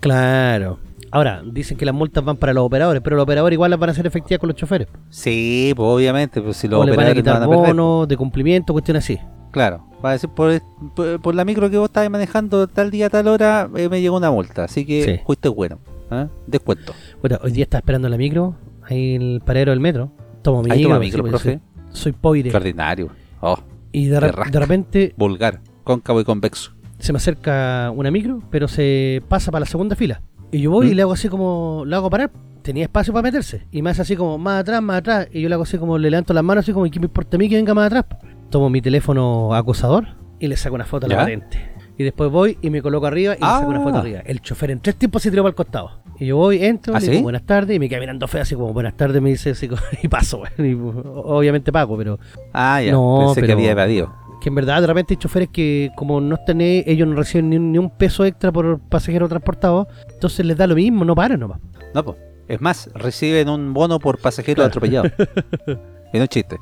Claro. Ahora, dicen que las multas van para los operadores, pero los operadores igual las van a hacer efectivas con los choferes. Sí, pues obviamente, pues si los o les van a operadores quitar van a bonos de cumplimiento, cuestiones así. Claro, va a decir por, por, por la micro que vos estabas manejando tal día, tal hora, eh, me llegó una multa. Así que Sí. fuiste bueno. ¿ah? Descuento. Bueno, hoy día está esperando la micro, ahí en el paradero del metro. Tomo mi Ahí toma micro, micro, sí, profe. Soy, soy pobre. Qué ordinario. Oh, Y de repente vulgar, cóncavo y convexo. se me acerca una micro, pero se pasa para la segunda fila. Y yo voy y ¿Mm? le hago así como, le hago parar. Tenía espacio para meterse. Y me hace así como, más atrás, más atrás. Y yo le hago así como, le levanto las manos así como, ¿y qué me importa a mí que venga más atrás? Tomo mi teléfono acosador y le saco una foto a la patente. Y después voy y me coloco arriba y le saco una foto Ah. arriba. El chofer en tres tiempos se tiró para el costado. Y yo voy, entro, ¿Ah, le digo sí? buenas tardes y me queda mirando feo así como buenas tardes, me dice así como, [LAUGHS] y paso. Y, obviamente pago, pero Ah, ya. No, Pensé que había evadido. Que en verdad de repente hay choferes que como no están ellos no reciben ni, un- ni un peso extra por pasajero transportado, entonces les da lo mismo, no paran nomás. No, pues. Es más, reciben un bono por pasajero Claro. atropellado. [LAUGHS] y no es chiste.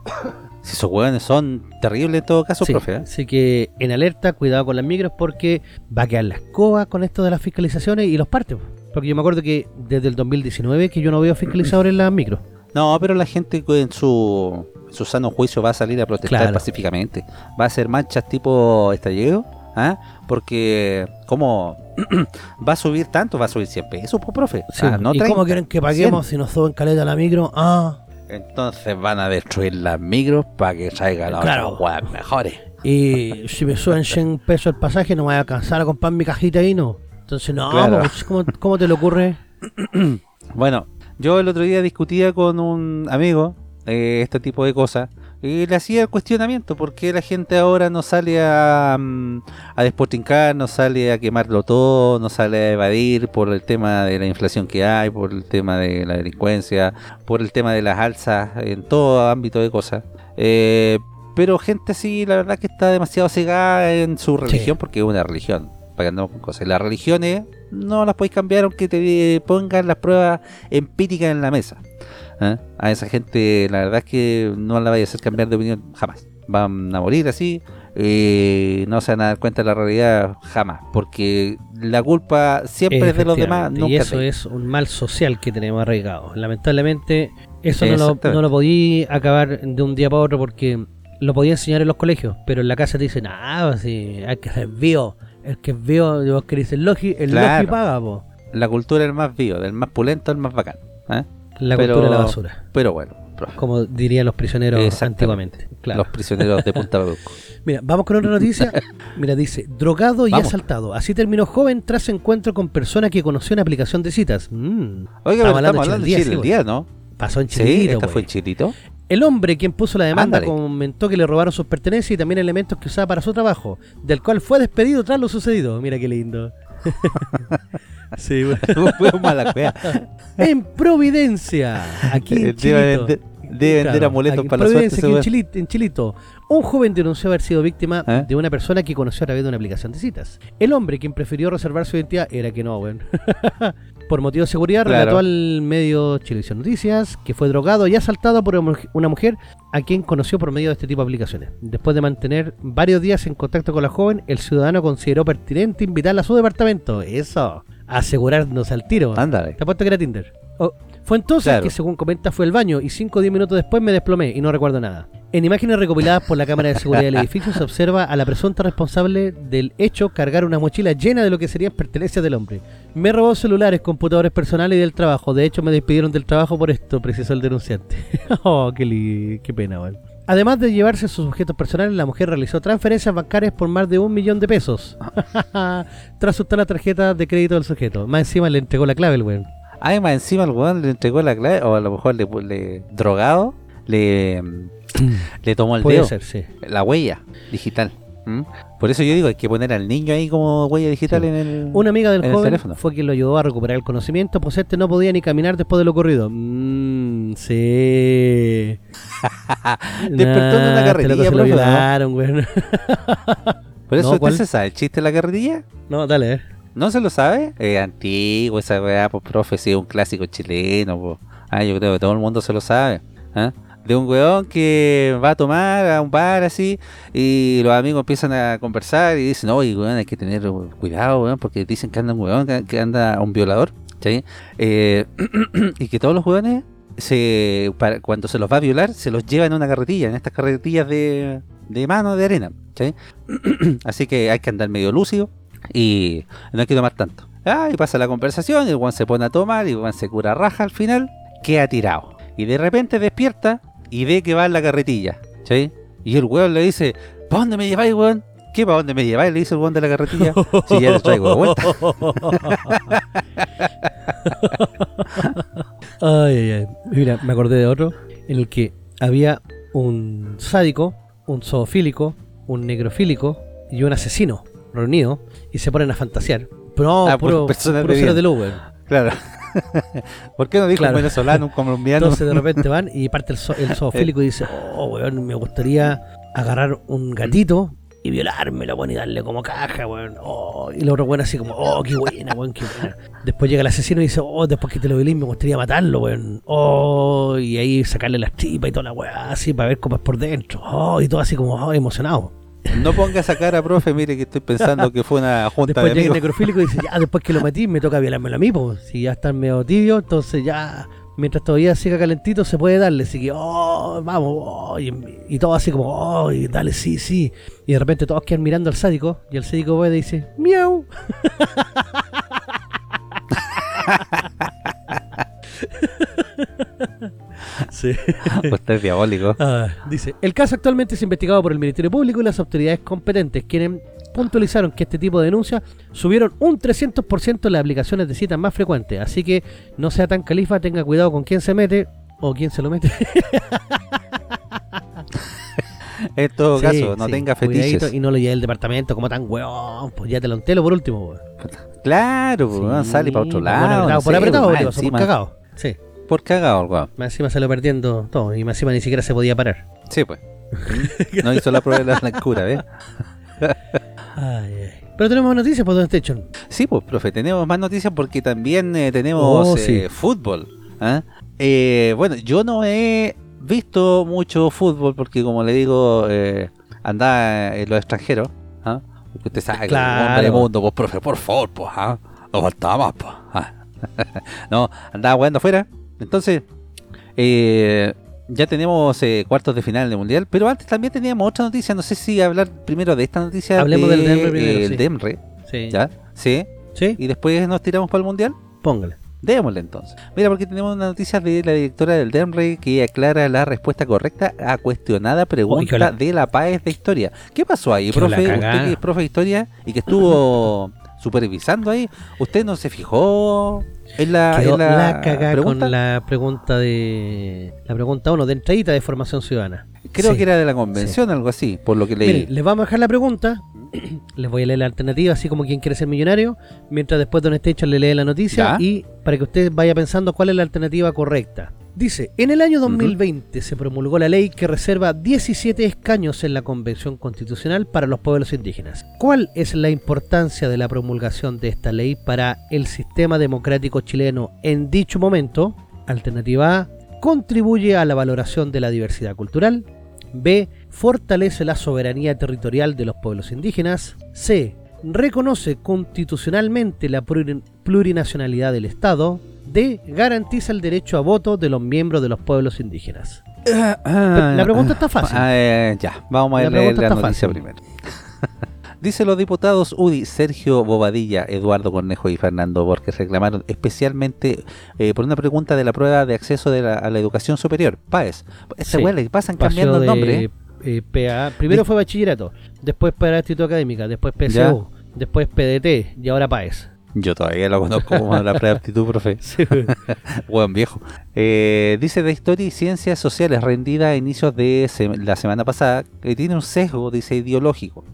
Si esos hueones son terribles en todo caso, Sí, profe. ¿eh? Así que en alerta, cuidado con las micros porque va a quedar la escoba con esto de las fiscalizaciones y los partes. Porque yo me acuerdo que desde el 2019 que yo no veo fiscalizadores en las micros. No, pero la gente en su, su sano juicio va a salir a protestar Claro. pacíficamente. Va a hacer marchas tipo estallido, ¿ah? Porque, ¿cómo [CLEARS THROAT] va a subir tanto? Va a subir 100 pesos, pues, profe. Sí, Ah, no ¿Y 30, cómo quieren que paguemos si nos suben caleta la micro? Ah, Entonces van a destruir las micros para que traigan las Claro. otras mejores. y si me suben 100 pesos el pasaje, no me voy a alcanzar a comprar mi cajita ahí, ¿no? Entonces, no, Claro. pues, ¿cómo, cómo te le ocurre? [CLEARS THROAT] Bueno, yo el otro día discutía con un amigo eh, este tipo de cosas y le hacía el cuestionamiento por qué la gente ahora no sale a, mm, a despotincar, no sale a quemarlo todo, no sale a evadir por el tema de la inflación que hay, por el tema de la delincuencia, por el tema de las alzas en todo ámbito de cosas. Eh, pero gente sí, la verdad que está demasiado cegada en su religión porque es una religión. Para que andemos con cosas. Las religiones no las podéis cambiar aunque te pongan las pruebas empíricas en la mesa. ¿Eh? A esa gente, la verdad es que no la vaya a hacer cambiar de opinión jamás. Van a morir así, eh, no se van a dar cuenta de la realidad jamás. Porque la culpa siempre es de los demás, nunca Y es eso es un mal social que tenemos arraigado. Lamentablemente, eso no lo, no lo podí acabar de un día para otro porque lo podía enseñar en los colegios, pero en la casa te dicen, ah, sí, hay que ser vivo. El que es vivo, vos que dices logi, el Claro. logi paga, po. La cultura es el más vivo, del más pulento al más bacán. ¿eh? La Pero- cultura de la basura. Pero bueno, profe, Como dirían los prisioneros antiguamente. Claro. los prisioneros de Punta [LAUGHS] Bauco. Mira, vamos con otra noticia. Mira, dice, drogado y Vamos. asaltado. Así terminó joven tras encuentro con persona que conoció en aplicación de citas. Mm, Oiga, estamos de hablando de Chile el día, ¿no? Pasó en Sí, Chilito, esta güey. fue el chilito. El hombre quien puso la demanda Ándale. comentó que le robaron sus pertenencias y también elementos que usaba para su trabajo, del cual fue despedido tras lo sucedido. Mira qué lindo. [LAUGHS] sí, güey. Fue [LAUGHS] mala cueva. En Providencia, aquí en Debe Chilito. debe vender Claro, amuletos para la suerte, Providencia, ese aquí en. Chilito, en Chilito. Un joven denunció haber sido víctima ¿Eh? de una persona que conoció a través de una aplicación de citas. El hombre, quien prefirió reservar su identidad, era que no, weón. [LAUGHS] por motivo de seguridad, Claro. relató al medio Chilevisión Noticias que fue drogado y asaltado por una muj- una mujer a quien conoció por medio de este tipo de aplicaciones. Después de mantener varios días en contacto con la joven, el ciudadano consideró pertinente invitarla a su departamento. Eso, asegurarnos al tiro. Ándale. Te apuesto que era Tinder. Oh, Fue entonces Claro. que, según comenta, fue al baño y 5 o 10 minutos después me desplomé y no recuerdo nada. En imágenes recopiladas por la cámara de seguridad del [LAUGHS] edificio se observa a la presunta responsable del hecho cargar una mochila llena de lo que serían pertenencias del hombre. Me robó celulares, computadores personales y del trabajo. De hecho, me despidieron del trabajo por esto, precisó el denunciante. [LAUGHS] oh, qué, li- qué pena, weón. Además de llevarse sus objetos personales, la mujer realizó transferencias bancarias por más de un millón de pesos. [LAUGHS] Tras usar la tarjeta de crédito del sujeto. Más encima le entregó la clave el weón. Además, encima el weón le entregó la clave, o a lo mejor le, le- drogado, le, [CLEARS THROAT] le tomó el Puede dedo, ser, sí. la huella digital. Por eso yo digo, hay que poner al niño ahí como huella digital Sí. en el. Una amiga del en el joven teléfono. fue quien lo ayudó a recuperar el conocimiento, pues este no podía ni caminar después de lo ocurrido. Mmm, sí. [LAUGHS] Despertó en una carretilla, este se lo ¿no? violaron, güey. Por eso No, usted se sabe el chiste de la carretilla. No, dale, eh. ¿No se lo sabe? Es antiguo esa weá, pues profe, sí, un clásico chileno. Ah, yo creo que todo el mundo se lo sabe. ¿ah? De un weón que va a tomar a un bar así y los amigos empiezan a conversar y dicen, oye, weón, hay que tener cuidado, weón, porque dicen que anda un weón, que- anda un violador, ¿sí? Eh, [CLEARS THROAT] y que todos los weones, cuando se los va a violar, se los lleva en una carretilla, en estas carretillas de, de mano, de arena, ¿sí? [CLEARS THROAT] Así que hay que andar medio lúcido y no hay que tomar tanto. Ah, y pasa la conversación, y el weón se pone a tomar, y el weón se cura raja al final, queda tirado. Y de repente despierta y ve que va en la carretilla, ¿sí? Y el weón le dice, ¿para dónde me lleváis, weón? ¿Qué para dónde me lleváis? Le dice el weón de la carretilla. Si ya le traigo de vuelta. [LAUGHS] ay, ay, ay. Mira, me acordé de otro en el que había un sádico, un zoofílico, un necrofílico y un asesino reunidos y se ponen a fantasear. Pero no, Ah, por puro, personas puro de luz, weón. Claro. [LAUGHS] ¿Por qué no dijo Claro. un venezolano, un colombiano? Entonces de repente van y parte el, zo- el [LAUGHS] zoofílico y dice, oh, weón, me gustaría agarrar un gatito y violármelo, weón, y darle como caja, weón. Oh, y el otro weón así como, oh, qué buena, weón, qué buena. Después llega el asesino y dice, oh, después que te lo violé me gustaría matarlo, weón. Oh, y ahí sacarle las tripas y toda la weá, así para ver cómo es por dentro. Oh, y todo así como, oh, emocionado. No ponga esa cara, profe, mire que estoy pensando que fue una junta Después de llega el amigos. necrofílico y dice, ya, después que lo metí me toca violármelo a mí, pues. Si ya están medio tibio, entonces ya mientras todavía siga calentito, se puede darle. Así que, oh, vamos, oh, y, y todo así como, oh, y dale, sí, sí. Y de repente todos quedan mirando al sádico, y el sádico puede y dice, miau. [LAUGHS] [LAUGHS] sí. [LAUGHS] Usted es diabólico. Ah, dice, el caso actualmente es investigado por el Ministerio Público y las autoridades competentes, quienes puntualizaron que este tipo de denuncias subieron un 300% las aplicaciones de citas más frecuentes. Así que no sea tan califa, tenga cuidado con quién se mete o quién se lo mete. [LAUGHS] En todo Sí, caso, no sí, tenga fetiches. Y no lo lleve al departamento como tan weón. Pues ya te lo entelo por último, weón. Claro, pues, Sí, sale para otro pues, lado. bueno, apretado, no por sé, apretado, weón, somos encima- cagados. Sí. Por cagado, weón. Más encima salió perdiendo todo. Y más encima ni siquiera se podía parar. Sí, pues. [LAUGHS] No hizo la prueba de la blancura, ¿ves? Ay, ay. Pero tenemos noticias por Don Station. Sí, pues, profe, tenemos más noticias porque también eh, tenemos Oh, eh, sí. fútbol. ¿ah? Eh, bueno, yo no he visto mucho fútbol porque, como le digo, eh, andaba en los extranjeros. ¿ah? Porque usted sabe que Claro. el hombre de mundo, pues, profe, por favor, pues, ¿ah? no faltaba más, pues. [LAUGHS] no, andaba jugando afuera. Entonces, eh, ya tenemos eh, cuartos de final del mundial, pero antes también teníamos otra noticia. No sé si hablar primero de esta noticia. Hablemos de, del primero, eh, el sí. ¿ya? Sí. ¿Sí? Y después nos tiramos para el mundial. Póngale. Démosle entonces. Mira, porque tenemos una noticia de la directora del DEMRE que aclara la respuesta correcta a cuestionada pregunta la- de la PAES de historia. ¿Qué pasó ahí, profe? Usted que es profe de historia y que estuvo [LAUGHS] supervisando ahí, ¿usted no se fijó en la, en la la cagada pregunta? con la pregunta de. La pregunta 1 de entradita de formación ciudadana. Creo Sí. que era de la convención, algo así, por lo que leí. Miren, les vamos a dejar la pregunta. [CLEARS THROAT] les voy a leer la alternativa, así como quien quiere ser millonario. Mientras después Don Station le lee la noticia. Ya. Y para que usted vaya pensando cuál es la alternativa correcta. Dice: En el año 2020 se promulgó la ley que reserva 17 escaños en la Convención Constitucional para los pueblos indígenas. ¿Cuál es la importancia de la promulgación de esta ley para el sistema democrático chileno en dicho momento? Alternativa A. Contribuye a la valoración de la diversidad cultural. B. Fortalece la soberanía territorial de los pueblos indígenas. C. Reconoce constitucionalmente la pluri- plurinacionalidad del Estado. D. Garantiza el derecho a voto de los miembros de los pueblos indígenas. la pregunta está fácil. Ah, eh, ya, vamos a La leer la noticia fácil. primero. [LAUGHS] Dice los diputados UDI, Sergio Bobadilla, Eduardo Cornejo y Fernando Borges reclamaron especialmente eh, por una pregunta de la prueba de acceso de la- a la educación superior, PAES. Esta Sí. le pasan Pasó cambiando el de, nombre. ¿eh? eh, PA. Primero De- fue bachillerato, después para actitud académica, después PSU, Ya. después PDT y ahora PAES. Yo todavía lo conozco como la prueba de aptitud, profe. [LAUGHS] Buen [LAUGHS] viejo. Eh, dice de Historia y Ciencias Sociales, rendida a inicios de se- la semana pasada, que tiene un sesgo, dice, ideológico.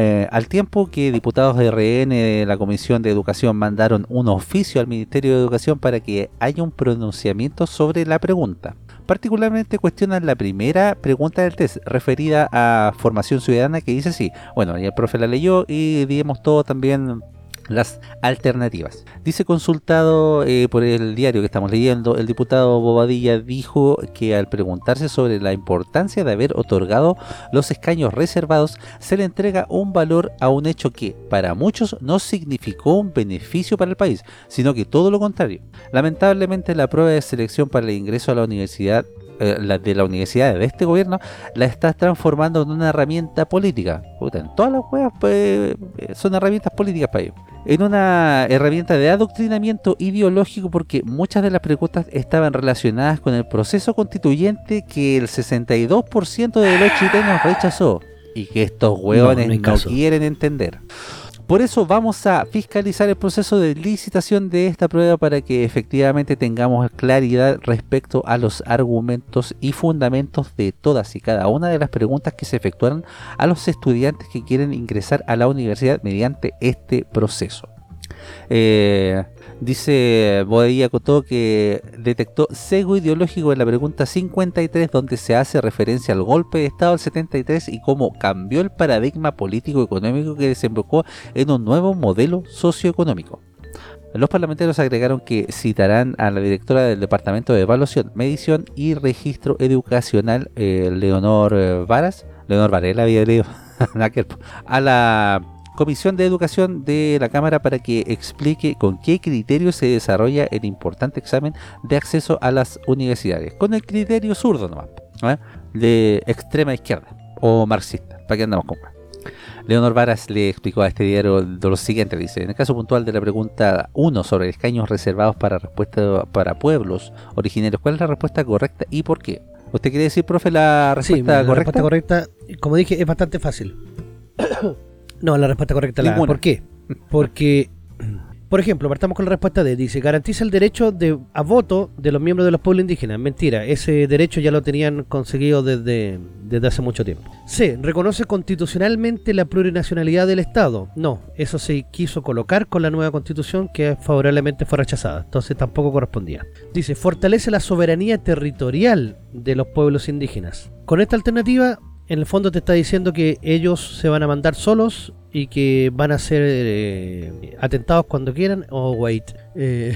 Eh, al tiempo que diputados de RN de la Comisión de Educación mandaron un oficio al Ministerio de Educación para que haya un pronunciamiento sobre la pregunta. Particularmente cuestionan la primera pregunta del test, referida a formación ciudadana, que dice así. Bueno, y el profe la leyó y dimos todo también las alternativas. Dice consultado eh, por el diario que estamos leyendo, el diputado Bobadilla dijo que al preguntarse sobre la importancia de haber otorgado los escaños reservados, se le entrega un valor a un hecho que para muchos no significó un beneficio para el país, sino que todo lo contrario. Lamentablemente la prueba de selección para el ingreso a la universidad eh, de la universidad de este gobierno la está transformando en una herramienta política. Puta, en todas las weas pues, eh, son herramientas políticas para ellos. En una herramienta de adoctrinamiento ideológico porque muchas de las preguntas estaban relacionadas con el proceso constituyente que el 62% de los chilenos rechazó y que estos hueones no quieren entender. Por eso vamos a fiscalizar el proceso de licitación de esta prueba para que efectivamente tengamos claridad respecto a los argumentos y fundamentos de todas y cada una de las preguntas que se efectuaron a los estudiantes que quieren ingresar a la universidad mediante este proceso. Eh, dice Bodilla Cotó que detectó sesgo ideológico en la pregunta 53 donde se hace referencia al golpe de Estado del 73 y cómo cambió el paradigma político-económico que desembocó en un nuevo modelo socioeconómico. Los parlamentarios agregaron que citarán a la directora del Departamento de Evaluación, Medición y Registro Educacional, eh, Leonor eh, Varas, Leonor Varela [LAUGHS] a la Comisión de Educación de la Cámara para que explique con qué criterio se desarrolla el importante examen de acceso a las universidades. Con el criterio zurdo nomás, ¿eh? de extrema izquierda o marxista. ¿Para qué andamos con más? Leonor Varas le explicó a este diario lo siguiente, dice, en el caso puntual de la pregunta 1 sobre escaños reservados para respuesta para pueblos originarios, ¿cuál es la respuesta correcta y por qué? ¿Usted quiere decir, profe, la Sí, respuesta la correcta? respuesta correcta, como dije, es bastante fácil. No, la respuesta correcta la. ¿Por qué? Porque, [CLEARS THROAT] por ejemplo, partamos con la respuesta D. Dice, garantiza el derecho de, a voto de los miembros de los pueblos indígenas. Mentira, ese derecho ya lo tenían conseguido desde, desde hace mucho tiempo. C. Reconoce constitucionalmente la plurinacionalidad del Estado. No, eso se quiso colocar con la nueva constitución que favorablemente fue rechazada. Entonces tampoco correspondía. Dice, fortalece la soberanía territorial de los pueblos indígenas. Con esta alternativa, en el fondo te está diciendo que ellos se van a mandar solos y que van a ser eh, atentados cuando quieran. Oh, wait. Eh,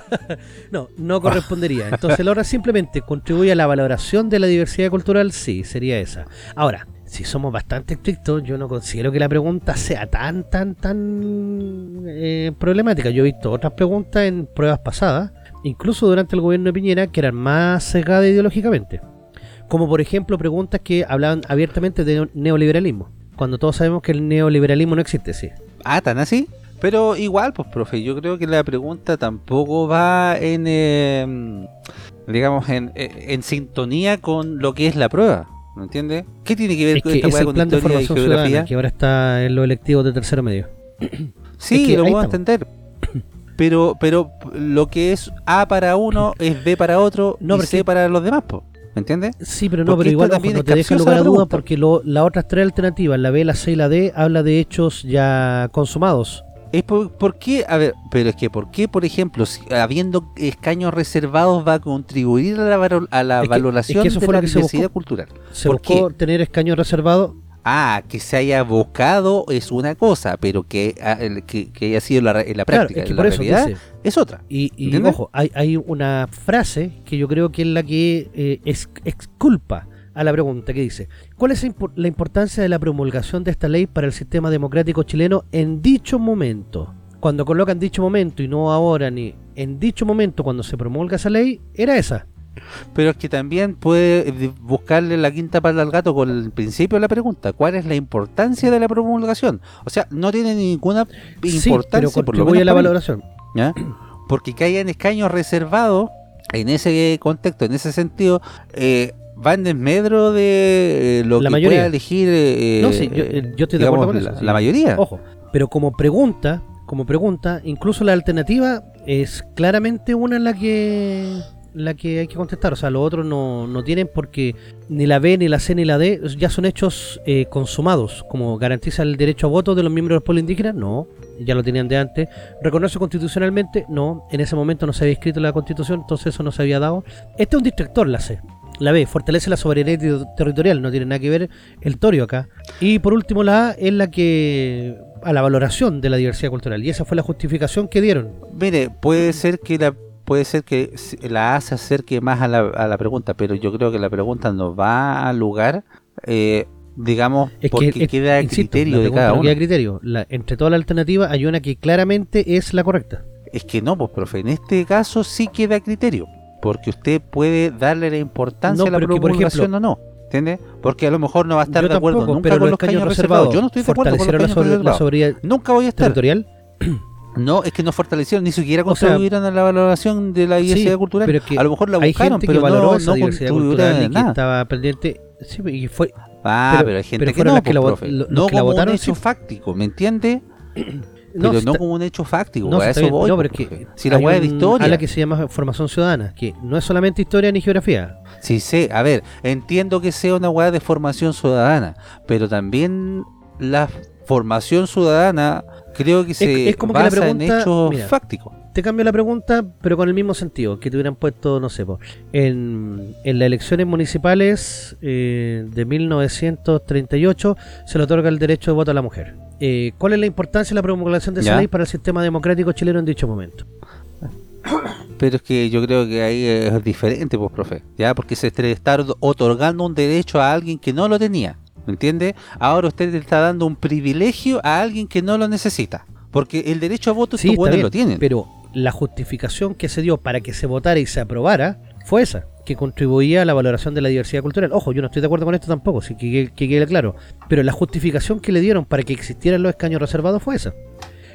[LAUGHS] no, no correspondería. Entonces, la simplemente contribuye a la valoración de la diversidad cultural. Sí, sería esa. Ahora, si somos bastante estrictos, yo no considero que la pregunta sea tan, tan, tan eh, problemática. Yo he visto otras preguntas en pruebas pasadas, incluso durante el gobierno de Piñera, que eran más sesgadas ideológicamente. Como por ejemplo preguntas que hablaban abiertamente de neoliberalismo. Cuando todos sabemos que el neoliberalismo no existe, sí. Ah, tan así. Pero igual, pues, profe, yo creo que la pregunta tampoco va en, eh, digamos, en, en sintonía con lo que es la prueba. ¿Me entiende? ¿Qué tiene que ver Es con que esta es con plan de historia y formación geografía? ciudadana que ahora está en los electivos de tercero medio. Sí, Es que lo puedo entender. Pero, pero lo que es A para uno es B para otro No, y C para los demás, po. ¿Me entiendes? Sí, pero no, Porque pero igual ojo, no te deja lugar a duda pregunta. porque lo- las otras tres alternativas, la B, la C y la D, habla de hechos ya consumados. Es por, ¿por qué? A ver, pero es que ¿por qué, por ejemplo, si habiendo escaños reservados va a contribuir a la, a la Es que- valoración es que eso de fue la se diversidad buscó. cultural? Se ¿Por buscó tener escaños reservados. Ah, que se haya buscado es una cosa, pero que, ah, que, que haya sido la, en la Claro, práctica, es que en por la eso realidad, dice. Es otra. Y, ojo, hay, hay una frase que yo creo que es la que eh, es, exculpa a la pregunta que dice, ¿cuál es la impor- la importancia de la promulgación de esta ley para el sistema democrático chileno en dicho momento? Cuando colocan dicho momento y no ahora ni en dicho momento cuando se promulga esa ley, era esa. Pero es que también puede eh, buscarle la quinta pata al gato con el principio de la pregunta. ¿Cuál es la importancia de la promulgación? O sea, no tiene ninguna Sí, importancia pero por lo contribuye a la mí, valoración. ¿Ya? [CLEARS THROAT] Porque que hayan escaños reservados en ese contexto, en ese sentido, eh, va en desmedro de eh, lo La que mayoría. pueda elegir eh, No, sí, yo, eh, yo estoy de acuerdo con la, eso. sí. la mayoría. Ojo, pero como pregunta, como pregunta, incluso la alternativa es claramente una en la que la que hay que contestar. O sea, los otros no, no tienen porque ni la B, ni la C, ni la D ya son hechos eh, consumados. Como garantiza el derecho a voto de los miembros del pueblo indígena, no, ya lo tenían de antes. Reconoce constitucionalmente, no, en ese momento no se había escrito la constitución, entonces eso no se había dado. Este es un distractor, la C. La B, fortalece la soberanía ter- territorial, no tiene nada que ver el torio acá. Y por último, la A es la que. a la valoración de la diversidad cultural. Y esa fue la justificación que dieron. Mire, puede ser que la puede ser que la A se acerque más a la, a la pregunta, pero yo creo que la pregunta no va al lugar, eh, digamos, Es porque que, es- queda a insisto, criterio de cada no uno. queda a criterio. La- entre todas las alternativas hay una que claramente es la correcta. Es que no, pues, profe, en este caso sí queda a criterio, porque usted puede darle la importancia No, a la promulgación ejemplo, o no. ¿Entiende? Porque a lo mejor no va a estar de acuerdo nunca pero con los los caños reservados. reservados Yo no estoy de acuerdo con los caños sobre- la reservados. soberanía Nunca voy a estar. territorial. [CLEARS THROAT] No, es que no fortalecieron, ni siquiera O sea, contribuyeron a la valoración de la diversidad Sí, cultural. pero que a lo mejor la buscaron, pero que valoró no, no diversidad cultural y que estaba pendiente. Sí, y fue, Ah, pero- pero, hay gente pero que no, que pues, la profe. lo- no que la como votaron, un hecho sí. fáctico, ¿me entiende? [CLEARS THROAT] No, pero no como un hecho fáctico, No, a eso voy. no, pues, pero es que si la es de historia. ala que se llama formación ciudadana, que no es solamente historia ni geografía. Sí, sé, a ver, entiendo que sea una weá de formación ciudadana, pero también la formación ciudadana creo que se es como que la basa en pregunta- hechos mira, fácticos. Te cambio la pregunta, pero con el mismo sentido, que te hubieran puesto, no sé, po, en, en las elecciones municipales eh, de 1938 se le otorga el derecho de voto a la mujer. Eh, ¿Cuál es la importancia de la promulgación de esa Ya. ley para el sistema democrático chileno en dicho momento? [COUGHS] Pero es que yo creo que ahí es diferente, pues, profe. Ya, porque se está otorgando un derecho a alguien que no lo tenía. ¿Me entiende? Ahora usted le está dando un privilegio a alguien que no lo necesita. Porque el derecho a voto Sí, estos bien, lo tienen. pero la justificación que se dio para que se votara y se aprobara fue esa, que contribuía a la valoración de la diversidad cultural. Ojo, yo no estoy de acuerdo con esto tampoco, sí que quede claro. Pero la justificación que le dieron para que existieran los escaños reservados fue esa.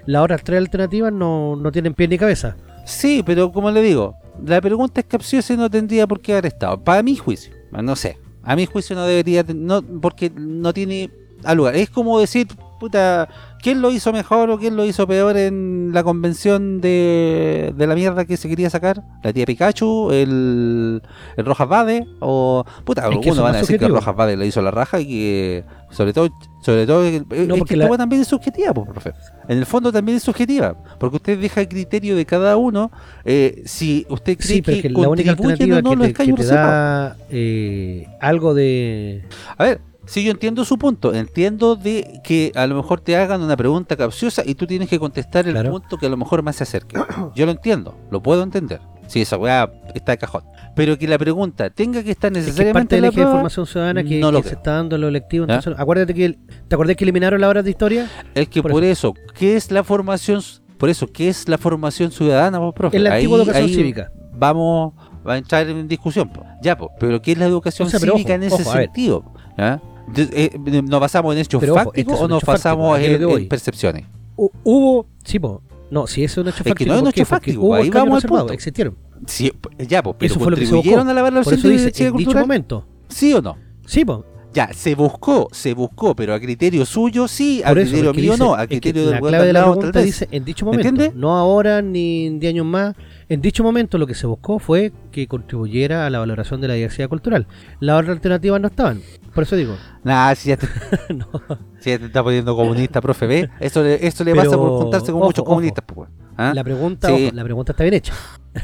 Las otras tres alternativas no, no tienen pie ni cabeza. Sí, pero como le digo, la pregunta es capciosa y no tendría por qué haber estado. Para mi juicio, no sé. A mi juicio no debería, no, porque no tiene al lugar. Es como decir, puta, ¿quién lo hizo mejor o quién lo hizo peor en la convención de, de la mierda que se quería sacar? ¿La tía Pikachu? ¿El, el Rojas Bade? O, puta, Es algunos van es a decir que subjetivo. Rojas Bade le hizo la raja y que, sobre todo, sobre todo, eh, es porque que la- también es subjetiva, pues, profe. En el fondo también es subjetiva, porque usted deja el criterio de cada uno eh, si usted cree Sí, que, es que la única alternativa no que te, que te da eh, algo de... A ver, si yo entiendo su punto, entiendo de que a lo mejor te hagan una pregunta capciosa y tú tienes que contestar el Claro. punto que a lo mejor más se acerque. [CLEARS THROAT] Yo lo entiendo, lo puedo entender. Si esa weá está de cajón. Pero que la pregunta tenga que estar Es que es necesariamente parte de la la prueba, información ciudadana que, no lo que se está dando en los electivos. Entonces, acuérdate que... el- ¿Te acordás que eliminaron las horas de historia? es que por por, eso, ¿qué es la formación? Por eso, ¿qué es la formación ciudadana, vos, profe? Es la antigua Ahí- educación ahí cívica. Vamos a entrar en discusión. po. Ya, pues, pero ¿qué es la educación O sea, pero cívica ojo, en ese ojo, sentido? ¿Ya? Eh, ¿Nos basamos en hechos Pero fácticos este o nos basamos fáctico, ¿a qué en, percepciones? Hu- Hubo... Sí, po. No, si eso es un hecho Es que fáctico. no es un hecho fáctico, hubo ahí vamos al reservados, punto. existieron. Sí, ya, pues, pero Eso fue lo que se buscó. a la valoración de dice, en dicho momento. ¿Sí o no? Sí, po. Ya, se buscó, se buscó, pero a criterio suyo sí, a eso, criterio mío dice- no, a criterio del La clave de la tal pregunta vez. dice en dicho ¿Me momento, entiende? no ahora ni en 10 años más. En dicho momento lo que se buscó fue que contribuyera a la valoración de la diversidad cultural. Las otras alternativas no estaban. Por eso digo, Nah, si ya te, [LAUGHS] no. si ya te está poniendo comunista, profe, ¿ve? Eso le, eso le Pero, pasa por juntarse con ojo, muchos ojo. comunistas, pues. ¿Ah? la pregunta, Sí. ojo, la pregunta está bien hecha. [LAUGHS]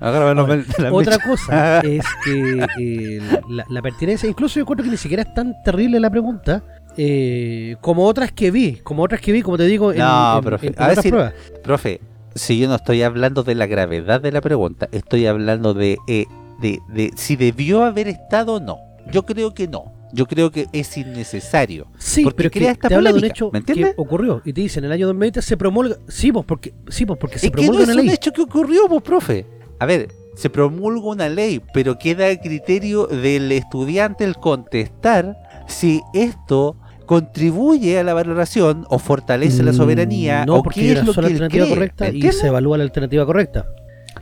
La Otra mecha. cosa [LAUGHS] es que eh, la, la pertinencia, incluso yo encuentro que ni siquiera es tan terrible la pregunta eh, como otras que vi, como otras que vi, como te digo, en, No, en- profe, en- a otras si- pruebas. Profe, si yo no estoy hablando de la gravedad de la pregunta, estoy hablando de, eh, de, de si debió haber estado o no. Yo creo que no. Yo creo que es innecesario. Sí, porque pero es crea que esta te habla de un polémica, hecho ¿me que entiendes? ocurrió y te dice en el año 2020 se promulga, sí, pues porque sí, porque se es que no promulga es una un ley. hecho que ocurrió, pues, profe. A ver, se promulga una ley, pero queda a criterio del estudiante el contestar si esto contribuye a la valoración o fortalece la Mm, soberanía no, o porque qué es una lo que él alternativa cree, correcta ¿me y se evalúa la alternativa correcta.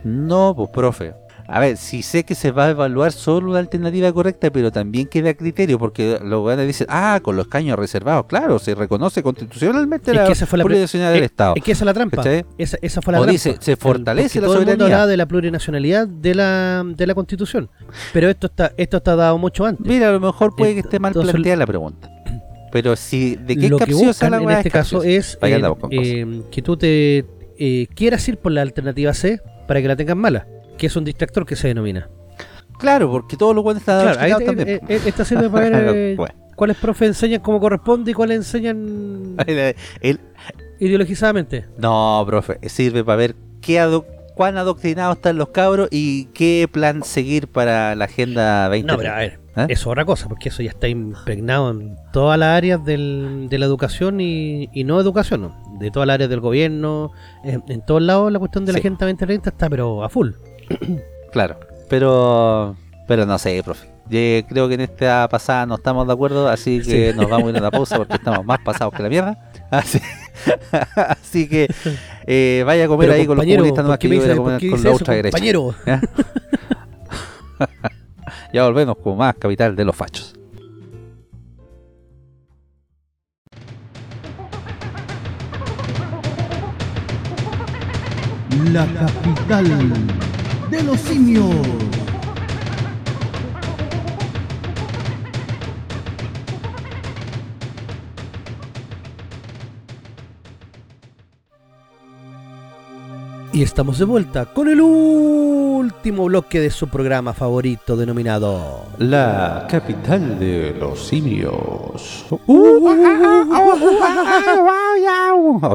No, pues profe. A ver, si sé que se va a evaluar solo una alternativa correcta, pero también queda criterio, porque los van a decir, ah, con los caños reservados, claro, se reconoce constitucionalmente Es la que esa fue la plurinacionalidad del Estado. Es que esa es la trampa. ¿Cachai? Esa, esa fue la O trampa. dice, se fortalece la todo el mundo soberanía. hablaba de la plurinacionalidad de la, de la Constitución. Pero esto está esto está dado mucho antes. Mira, a lo mejor puede que esté mal Entonces, planteada la pregunta. Pero si, ¿de qué Lo que buscan la en este es caso es eh, eh, que tú te eh, quieras ir por la alternativa C para que la tengas mala, que es un distractor que se denomina. Claro, porque todos los buenos están Claro, ahí también. eh, eh, esta sirve para [LAUGHS] ver eh, Bueno. cuáles profes enseñan como corresponde y cuáles enseñan El- el- ideologizadamente. no, profe, sirve para ver qué ado- cuán adoctrinados están los cabros y qué plan seguir para la agenda 20. No, pero a ver, ¿Eh? eso es otra cosa, porque eso ya está impregnado en todas las áreas del- de la educación y, y no educación, ¿no? de todas las áreas del gobierno, en, en todos lados la cuestión de la Sí. Agenda 2030 está pero a full. [COUGHS] Claro, pero pero no sé, profe. Yo creo que en esta pasada no estamos de acuerdo, así que Sí. nos vamos a ir a la pausa porque estamos más pasados que la mierda. [LAUGHS] Así, [LAUGHS] así que eh, vaya a comer Pero ahí con los comunistas ¿por nomás que me yo voy a comer con la eso, ultraderecha. compañero? [LAUGHS] ¿Ya? ya volvemos con más capital de los fachos. La capital de los simios. Y estamos de vuelta con el último bloque de su programa favorito denominado La capital de los simios. Oh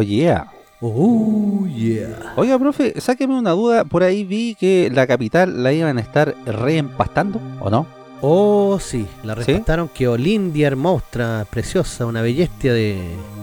yeah. Oh yeah. Oiga, profe, sáqueme una duda. Por ahí vi que la capital la iban a estar reempastando, ¿o no? Oh, sí, la ¿Sí? rescataron. Quedó lindia, hermosa, preciosa, una bellestia de,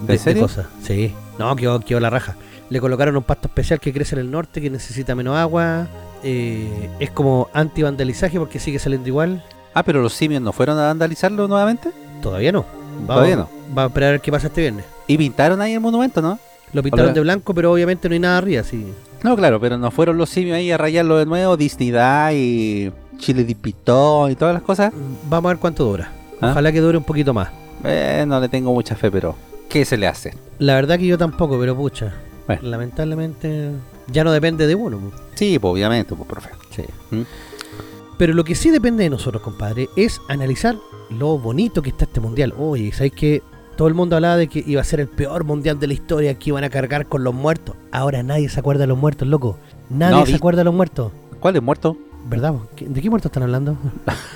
de, de cosas. Sí, no, quedó, quedó la raja. Le colocaron un pasto especial que crece en el norte, que necesita menos agua. eh, es como anti-vandalizaje porque sigue saliendo igual. Ah, pero los simios no fueron a vandalizarlo nuevamente. Todavía no. Todavía no. Va a esperar a ver qué pasa este viernes. Y pintaron ahí el monumento, ¿no? Lo pintaron Hola. de blanco, pero obviamente no hay nada arriba, sí. No, claro, pero no fueron los simios ahí a rayarlo de nuevo, Disney y Chile de Pitón y todas las cosas. Vamos a ver cuánto dura. ¿Ah? Ojalá que dure un poquito más. Eh, no le tengo mucha fe, pero ¿qué se le hace? La verdad que yo tampoco, pero pucha. Bueno. Lamentablemente ya no depende de uno. Sí, pues obviamente, pues profe. Sí. ¿Mm? Pero lo que sí depende de nosotros, compadre, es analizar lo bonito que está este mundial. Oye, ¿sabes que Todo el mundo hablaba de que iba a ser el peor mundial de la historia, que iban a cargar con los muertos. Ahora nadie se acuerda de los muertos, loco. Nadie No, se acuerda de los muertos. ¿Cuál es muerto? ¿Verdad? ¿De qué muertos están hablando?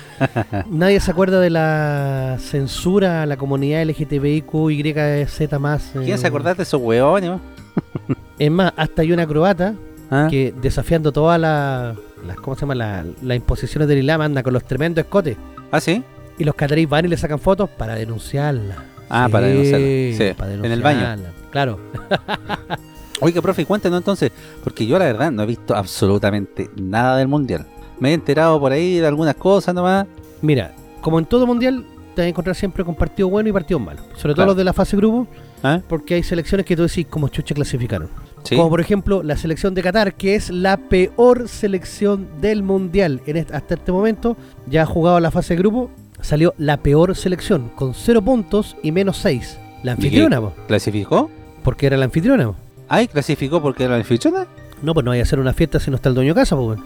[LAUGHS] nadie se acuerda de la censura a la comunidad LGTBIQYZ más. eh. ¿Quién se acordás de esos hueones? [LAUGHS] Es más, hasta hay una croata ¿Ah? que desafiando todas las, ¿cómo se llama? La- las imposiciones del Islam anda con los tremendos escotes. ¿Ah, sí? Y los cataríes van y le sacan fotos para denunciarla. Ah, para denunciarla, sí, para en el baño. denunciarla. Claro. [LAUGHS] Oiga, profe, cuéntenos entonces, porque yo la verdad no he visto absolutamente nada del mundial. Me he enterado por ahí de algunas cosas nomás. Mira, como en todo mundial, te vas a encontrar siempre con partidos buenos y partidos malos. Sobre todo Claro. los de la fase grupo, ¿Ah? porque hay selecciones que tú decís como chucha clasificaron. Sí. Como por ejemplo la selección de Qatar, que es la peor selección del mundial. En este- hasta este momento, ya ha jugado la fase de grupo, salió la peor selección, con 0 puntos y menos 6. La anfitriona, po, ¿Clasificó? porque era la anfitriona. po. Ay, clasificó porque era la anfitriona. No, pues no vaya a hacer una fiesta si no está el dueño de casa, pues.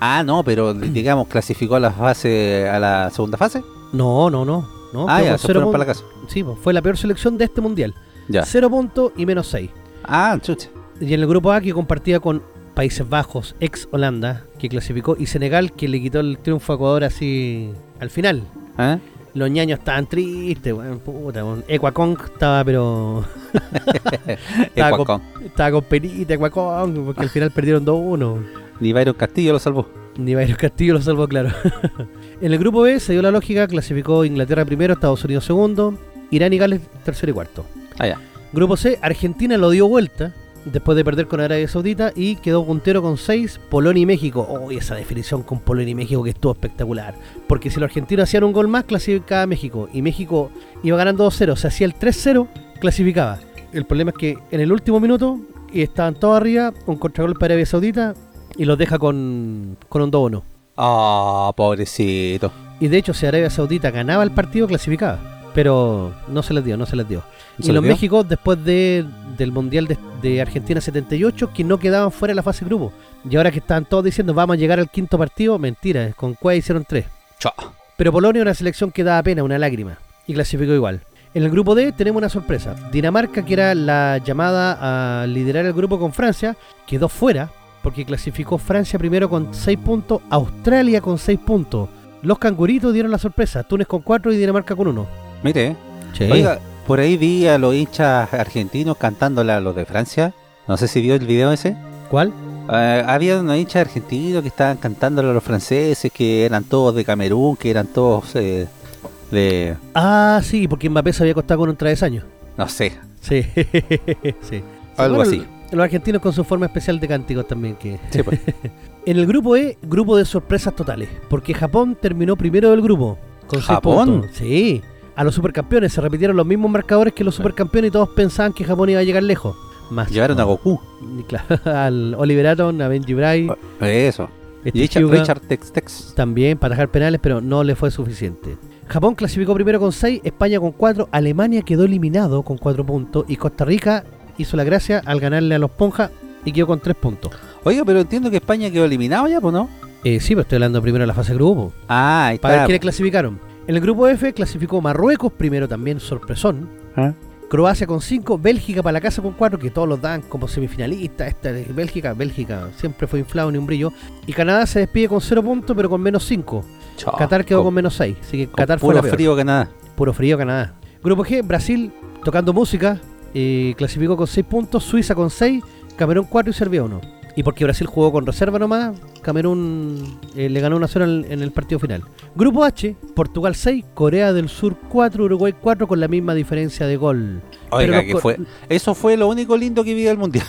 Ah, no, pero [CLEARS THROAT] digamos, clasificó a la fase, a la segunda fase. No, no, no. no ah, ya, se cero fueron para la casa. Sí, pues, fue la peor selección de este mundial. Ya. 0 puntos y menos 6. Ah, chucha. Y en el grupo A que compartía con Países Bajos, ex Holanda, que clasificó, y Senegal, que le quitó el triunfo a Ecuador así al final. ¿Ah? Los ñaños estaban tristes, weón, puta, weón. Ecuacong estaba, pero. [LAUGHS] estaba, con, estaba con penita, Ecuacong, porque al final perdieron 2-1. Ni Byron Castillo lo salvó. Ni Castillo lo salvó, claro. [LAUGHS] en el grupo B se dio la lógica, clasificó Inglaterra primero, Estados Unidos segundo, Irán y Gales tercero y cuarto. Ah, ya. Grupo C, Argentina lo dio vuelta después de perder con Arabia Saudita y quedó puntero con 6, Polonia y México. Oh, esa definición con Polonia y México que estuvo espectacular. Porque si los argentinos hacían un gol más, clasificaba México. Y México iba ganando 2-0. Se hacía el 3-0, clasificaba. El problema es que en el último minuto y estaban todos arriba, un contragol para Arabia Saudita y los deja con, con un 2-1. Ah, pobrecito. Y de hecho, si Arabia Saudita ganaba el partido, clasificaba. Pero no se les dio, no se les dio. ¿Se Y los dio? México, después de, del Mundial de, de Argentina 78, que no quedaban fuera de la fase de grupo. Y ahora que estaban todos diciendo, vamos a llegar al quinto partido, mentira, con Cueva hicieron tres. Chao. Pero Polonia una selección que daba pena, una lágrima. Y clasificó igual. En el grupo D tenemos una sorpresa. Dinamarca, que era la llamada a liderar el grupo con Francia, quedó fuera porque clasificó Francia primero con 6 puntos, Australia con 6 puntos. Los canguritos dieron la sorpresa, Túnez con 4 y Dinamarca con 1. Mire, oiga, por ahí vi a los hinchas argentinos cantándole a los de Francia. No sé si vio el video ese. ¿Cuál? Eh, había unos hinchas argentinos que estaban cantándole a los franceses, que eran todos de Camerún, que eran todos eh, de... Ah, sí, porque Mbappé se había costado con un travesaño. no sé, [LAUGHS] Sí, sí. Algo Bueno, así. Los argentinos con su forma especial de cánticos también. que Sí, pues. [LAUGHS] En el grupo E, grupo de sorpresas totales. Porque Japón terminó primero del grupo. Con seis ¿Japón? puntos. Sí. A los supercampeones se repitieron los mismos marcadores que los supercampeones y todos pensaban que Japón iba a llegar lejos. Más Llevaron no. a Goku. Claro, [LAUGHS] al Oliver Atom, a Benji Bray, Eso. este Y Richard, Hyuga Richard Tex Tex. también para atajar penales, pero no le fue suficiente. Japón clasificó primero con 6, España con 4, Alemania quedó eliminado con 4 puntos y Costa Rica hizo la gracia al ganarle a los Ponja y quedó con 3 puntos. Oiga, pero entiendo que España quedó eliminado ya, pues, ¿no? Eh, sí, pero estoy hablando primero de la fase de grupo. Ah, ahí Para ver está. quiénes clasificaron. En el grupo F clasificó Marruecos primero también, sorpresón. ¿Ah? Croacia con 5, Bélgica para la casa con 4, que todos los dan como semifinalistas. Esta es Bélgica, Bélgica siempre fue inflado ni un brillo. Y Canadá se despide con 0 puntos, pero con menos 5. Chao. Qatar quedó con Con- menos 6. Así que Qatar fue puro la peor. frío Canadá. Puro frío Canadá. Grupo G, Brasil tocando música. eh, clasificó con 6 puntos, Suiza con 6, Camerún 4 y Serbia 1. Y porque Brasil jugó con reserva nomás, Camerún eh, le ganó una 0 en, en el partido final. Grupo H, Portugal 6, Corea del Sur 4, Uruguay 4 con la misma diferencia de gol. Oiga, los que co- fue, eso fue lo único lindo que vi del mundial.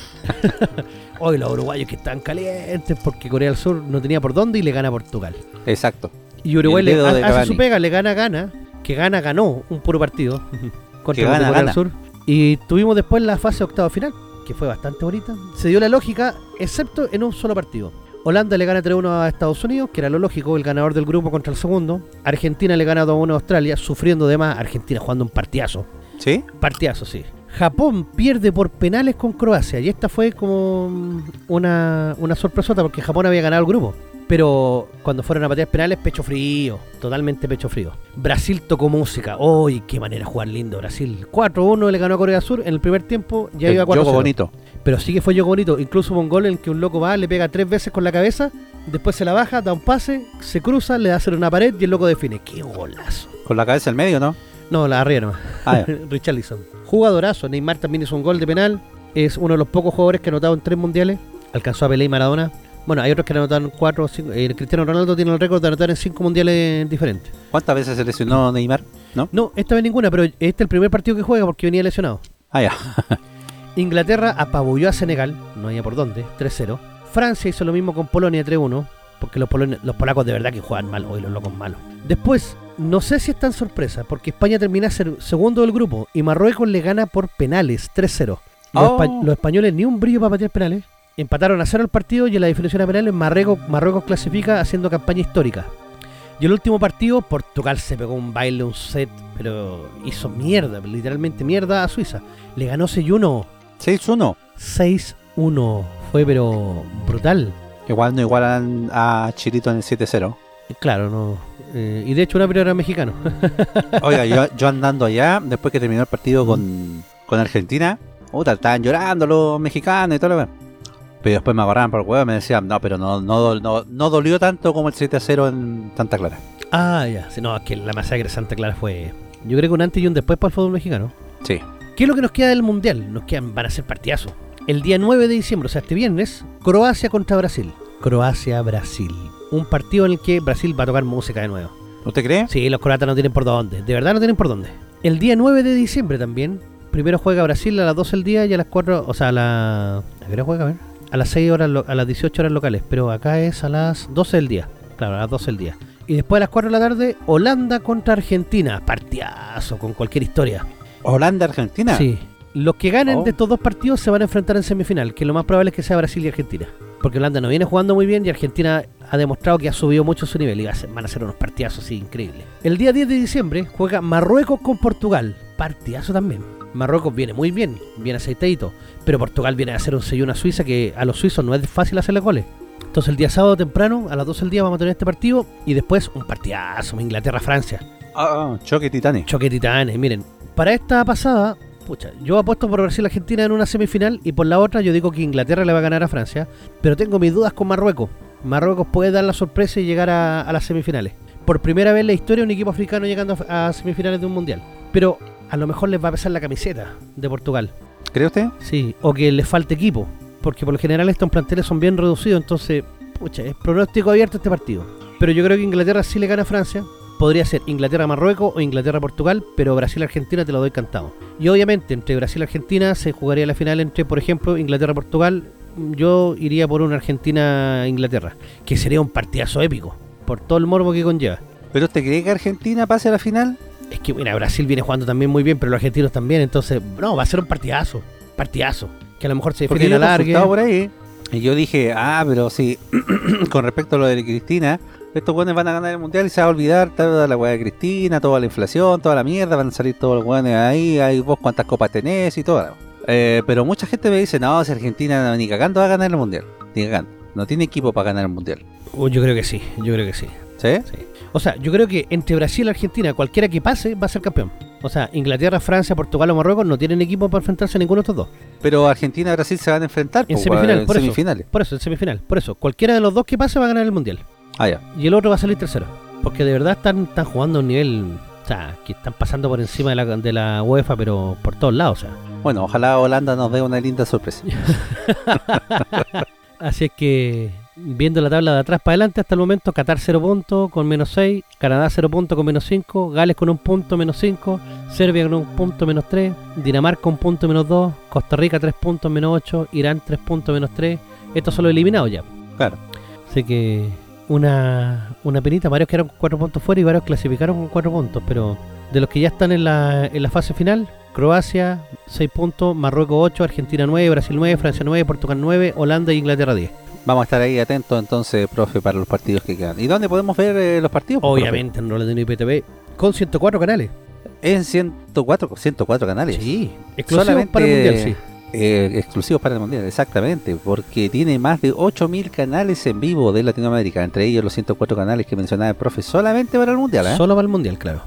[LAUGHS] Hoy los uruguayos que están calientes porque Corea del Sur no tenía por dónde y le gana a Portugal. Exacto. Y Uruguay le hace Cavani. su pega, le gana, gana. Que gana, ganó un puro partido [LAUGHS] contra gana, Corea del gana. Sur. Y tuvimos después la fase octavo final, que fue bastante bonita. Se dio la lógica, excepto en un solo partido. Holanda le gana 3-1 a Estados Unidos, que era lo lógico, el ganador del grupo contra el segundo. Argentina le gana 2-1 a Australia, sufriendo de más. Argentina jugando un partidazo. ¿Sí? Partidazo, sí. Japón pierde por penales con Croacia. Y esta fue como una, una sorpresota porque Japón había ganado el grupo. Pero cuando fueron a patear penales, pecho frío. Totalmente pecho frío. Brasil tocó música. ¡Uy, qué manera de jugar lindo Brasil! 4-1 le ganó a Corea del Sur. En el primer tiempo ya El iba 4-0. juego bonito. Pero sí que fue juego bonito. Incluso hubo un gol en el que un loco va, le pega tres veces con la cabeza. Después se la baja, da un pase, se cruza, le da hacer una pared y el loco define. ¡Qué golazo! Con la cabeza en medio, ¿no? No, la arriba nomás. Ah. [LAUGHS] Richarlison. Jugadorazo. Neymar también hizo un gol de penal. Es uno de los pocos jugadores que ha anotado en tres mundiales. Alcanzó a Pelé y Maradona. Bueno, hay otros que anotaron cuatro o cinco. eh, Cristiano Ronaldo tiene el récord de anotar en cinco mundiales diferentes. ¿Cuántas veces se lesionó Neymar? ¿No? No, esta vez ninguna, pero este es el primer partido que juega porque venía lesionado. Ah, ya. [LAUGHS] Inglaterra apabulló a Senegal, no había por dónde, 3-0. Francia hizo lo mismo con Polonia 3-1, porque los, los polacos de verdad que juegan mal, hoy los locos malos. Después, no sé si es tan sorpresa, porque España termina ser segundo del grupo y Marruecos le gana por penales 3-0. Los, Oh. espa- los españoles ni un brillo para patear penales. Empataron a cero el partido y en la definición a penales Marruecos, Marruecos clasifica haciendo campaña histórica. Y el último partido, Portugal se pegó un baile, un set, pero hizo mierda, literalmente mierda a Suiza. Le ganó 6-1. 6-1. 6-1. Fue pero brutal. Igual no igualan a Chirito en el 7-0. Claro, no. eh, y de hecho, una era mexicano. [LAUGHS] Oiga, yo, yo andando allá, después que terminó el partido con, con Argentina, puta, estaban llorando los mexicanos y todo lo demás. Pero después me agarraban por el huevo y me decían, no, pero no, no, no, no dolió tanto como el 7-0 en Santa Clara. ah, ya. Sí, no, es que la masacre de Santa Clara fue. Yo creo que un antes y un después para el fútbol mexicano. Sí. ¿Qué es lo que nos queda del mundial? Nos quedan, van a ser partidazos. El día 9 de diciembre, o sea, este viernes, Croacia contra Brasil. Croacia-Brasil. Un partido en el que Brasil va a tocar música de nuevo. ¿Usted cree? Sí, los croatas no tienen por dónde. De verdad no tienen por dónde. El día 9 de diciembre también. Primero juega Brasil a las 12 del día y a las 4. O sea, a la. ¿A qué hora juega? A ver. A las 6 horas. A las 18 horas locales. Pero acá es a las 12 del día. Claro, a las 12 del día. Y después a las 4 de la tarde, Holanda contra Argentina. Partidazo con cualquier historia. Holanda-Argentina. Sí. Los que ganen Oh. de estos dos partidos se van a enfrentar en semifinal, que lo más probable es que sea Brasil y Argentina. Porque Holanda no viene jugando muy bien y Argentina ha demostrado que ha subido mucho su nivel y van a ser unos partidazos así increíbles. El día 10 de diciembre juega Marruecos con Portugal. Partidazo también. Marruecos viene muy bien, bien aceitadito. Pero Portugal viene a hacer un sello a Suiza que a los suizos no es fácil hacerle goles. Entonces el día sábado temprano, a las 12 del día, vamos a tener este partido y después un partidazo, Inglaterra-Francia. Ah, ah, choque titanes. Choque titanes, miren. Para esta pasada, pucha, yo apuesto por Brasil-Argentina en una semifinal y por la otra yo digo que Inglaterra le va a ganar a Francia, pero tengo mis dudas con Marruecos. Marruecos puede dar la sorpresa y llegar a, a las semifinales. Por primera vez en la historia un equipo africano llegando a, a semifinales de un mundial. Pero a lo mejor les va a pesar la camiseta de Portugal. ¿Cree usted? Sí, o que les falte equipo, porque por lo general estos planteles son bien reducidos, entonces, pucha, es pronóstico abierto este partido. Pero yo creo que Inglaterra sí le gana a Francia. Podría ser Inglaterra-Marruecos o Inglaterra-Portugal, pero Brasil-Argentina te lo doy cantado. Y obviamente entre Brasil y Argentina se jugaría la final entre, por ejemplo, Inglaterra-Portugal. Yo iría por una Argentina-Inglaterra, que sería un partidazo épico, por todo el morbo que conlleva. ¿Pero usted cree que Argentina pase a la final? Es que, mira, Brasil viene jugando también muy bien, pero los argentinos también, entonces, no, va a ser un partidazo. Partidazo. Que a lo mejor se Porque define yo a he largue. consultado por ahí y yo dije, ah, pero sí, [CLEARS THROAT] con respecto a lo de Cristina, estos buenos van a ganar el mundial y se va a olvidar toda la weá de Cristina, toda la inflación, toda la mierda, van a salir todos los buenos ahí, hay vos cuántas copas tenés y todo. Eh, pero mucha gente me dice, no, si Argentina ni cagando va a ganar el mundial, ni cagando, no tiene equipo para ganar el mundial. Uh, yo creo que sí, yo creo que sí. ¿Sí? O sea, yo creo que entre Brasil y Argentina, cualquiera que pase va a ser campeón. O sea, Inglaterra, Francia, Portugal o Marruecos no tienen equipo para enfrentarse a ninguno de estos dos. Pero Argentina y Brasil se van a enfrentar En po, semifinal, en por eso. semifinales. Por eso, en semifinal. Por eso, cualquiera de los dos que pase va a ganar el mundial. Ah, ya. Y el otro va a salir tercero. Porque de verdad están, están jugando a un nivel. O sea, que están pasando por encima de la, de la UEFA, pero por todos lados. O sea. Bueno, ojalá Holanda nos dé una linda sorpresa. [LAUGHS] Así es que, viendo la tabla de atrás para adelante, hasta el momento, Qatar 0 puntos con menos 6, Canadá 0 puntos con menos 5, Gales con un punto menos 5, Serbia con un punto menos 3, Dinamarca un punto menos 2, Costa Rica 3 puntos menos 8, Irán 3 puntos menos 3. Estos son los eliminados ya. Claro. Así que una, una penita, varios quedaron con 4 puntos fuera y varios clasificaron con 4 puntos, pero de los que ya están en la, en la fase final, Croacia 6 puntos, Marruecos 8, Argentina 9, Brasil 9, Francia 9, Portugal 9, Holanda e Inglaterra 10. Vamos a estar ahí atentos entonces, profe, para los partidos que quedan. ¿Y dónde podemos ver eh, los partidos? profe? Obviamente en Rolandino IPTV, con 104 canales. En 104, 104 canales. Sí, exclusivo Solamente, para el Mundial, sí. eh, exclusivos para el Mundial, exactamente, porque tiene más de 8.000 canales en vivo de Latinoamérica, entre ellos los 104 canales que mencionaba el profe, solamente para el Mundial. ¿eh? Solo para el Mundial, claro.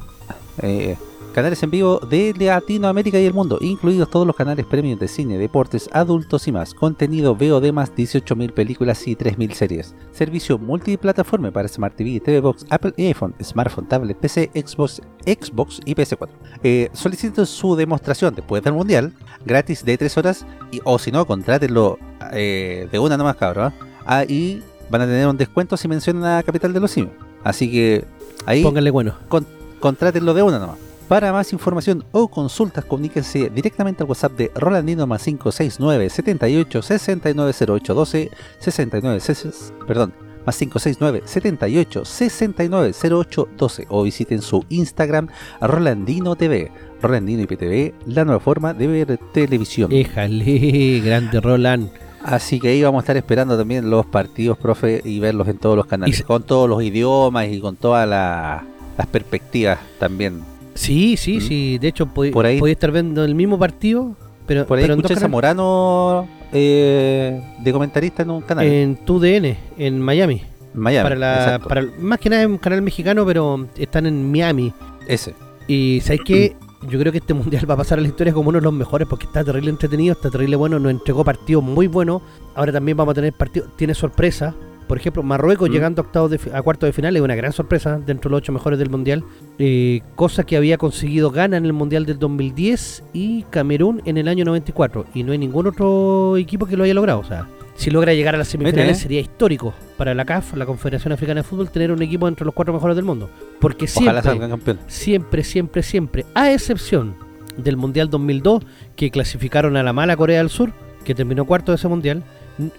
Eh, canales en vivo de Latinoamérica y el mundo, incluidos todos los canales premium de cine, deportes, adultos y más. Contenido VOD más 18.000 películas y 3.000 series. Servicio multiplataforma para Smart TV, TV Box, Apple y iPhone, smartphone, tablet, PC, Xbox, Xbox y PS4. Eh, soliciten su demostración después del mundial, gratis de 3 horas, y, o si no, contrátenlo eh, de una nomás, cabrón. Ah, y van a tener un descuento si mencionan a Capital de los Simios. Así que ahí Pónganle bueno. con- contrátenlo de una nomás. Para más información o consultas, comuníquense directamente al WhatsApp de Rolandino más 569 78 6908 12 69 ses- perdón, más 569 78 69 08 12 o visiten su Instagram Rolandino TV. Rolandino IPTV, la nueva forma de ver televisión. Éjale, grande Roland. Así que ahí vamos a estar esperando también los partidos, profe, y verlos en todos los canales, Y con todos los idiomas y con todas la- las perspectivas también. Sí, sí, Mm. sí. De hecho, Por ahí- estar viendo el mismo partido, pero, Por ahí pero escuché. Zamorano eh, de comentarista en un canal. en TUDN, en Miami. Miami. para la, para, más que nada es un canal mexicano, pero están en Miami. Ese. Y ¿sabes qué? Yo creo que este mundial va a pasar a la historia como uno de los mejores porque está terrible entretenido, está terrible bueno, nos entregó partidos muy buenos. Ahora también vamos a tener partidos, tiene sorpresa. Por ejemplo, Marruecos Mm. llegando a, octavos de a cuartos de final es una gran sorpresa dentro de los ocho mejores del mundial. Eh, cosa que había conseguido Ghana en el mundial del 2010 y Camerún en el año 94. Y no hay ningún otro equipo que lo haya logrado. O sea, si logra llegar a las semifinales Vete, ¿eh? sería histórico para la CAF, la Confederación Africana de Fútbol, tener un equipo entre los cuatro mejores del mundo. Porque siempre, siempre, siempre, siempre, a excepción del Mundial 2002, que clasificaron a la mala Corea del Sur, que terminó cuarto de ese Mundial,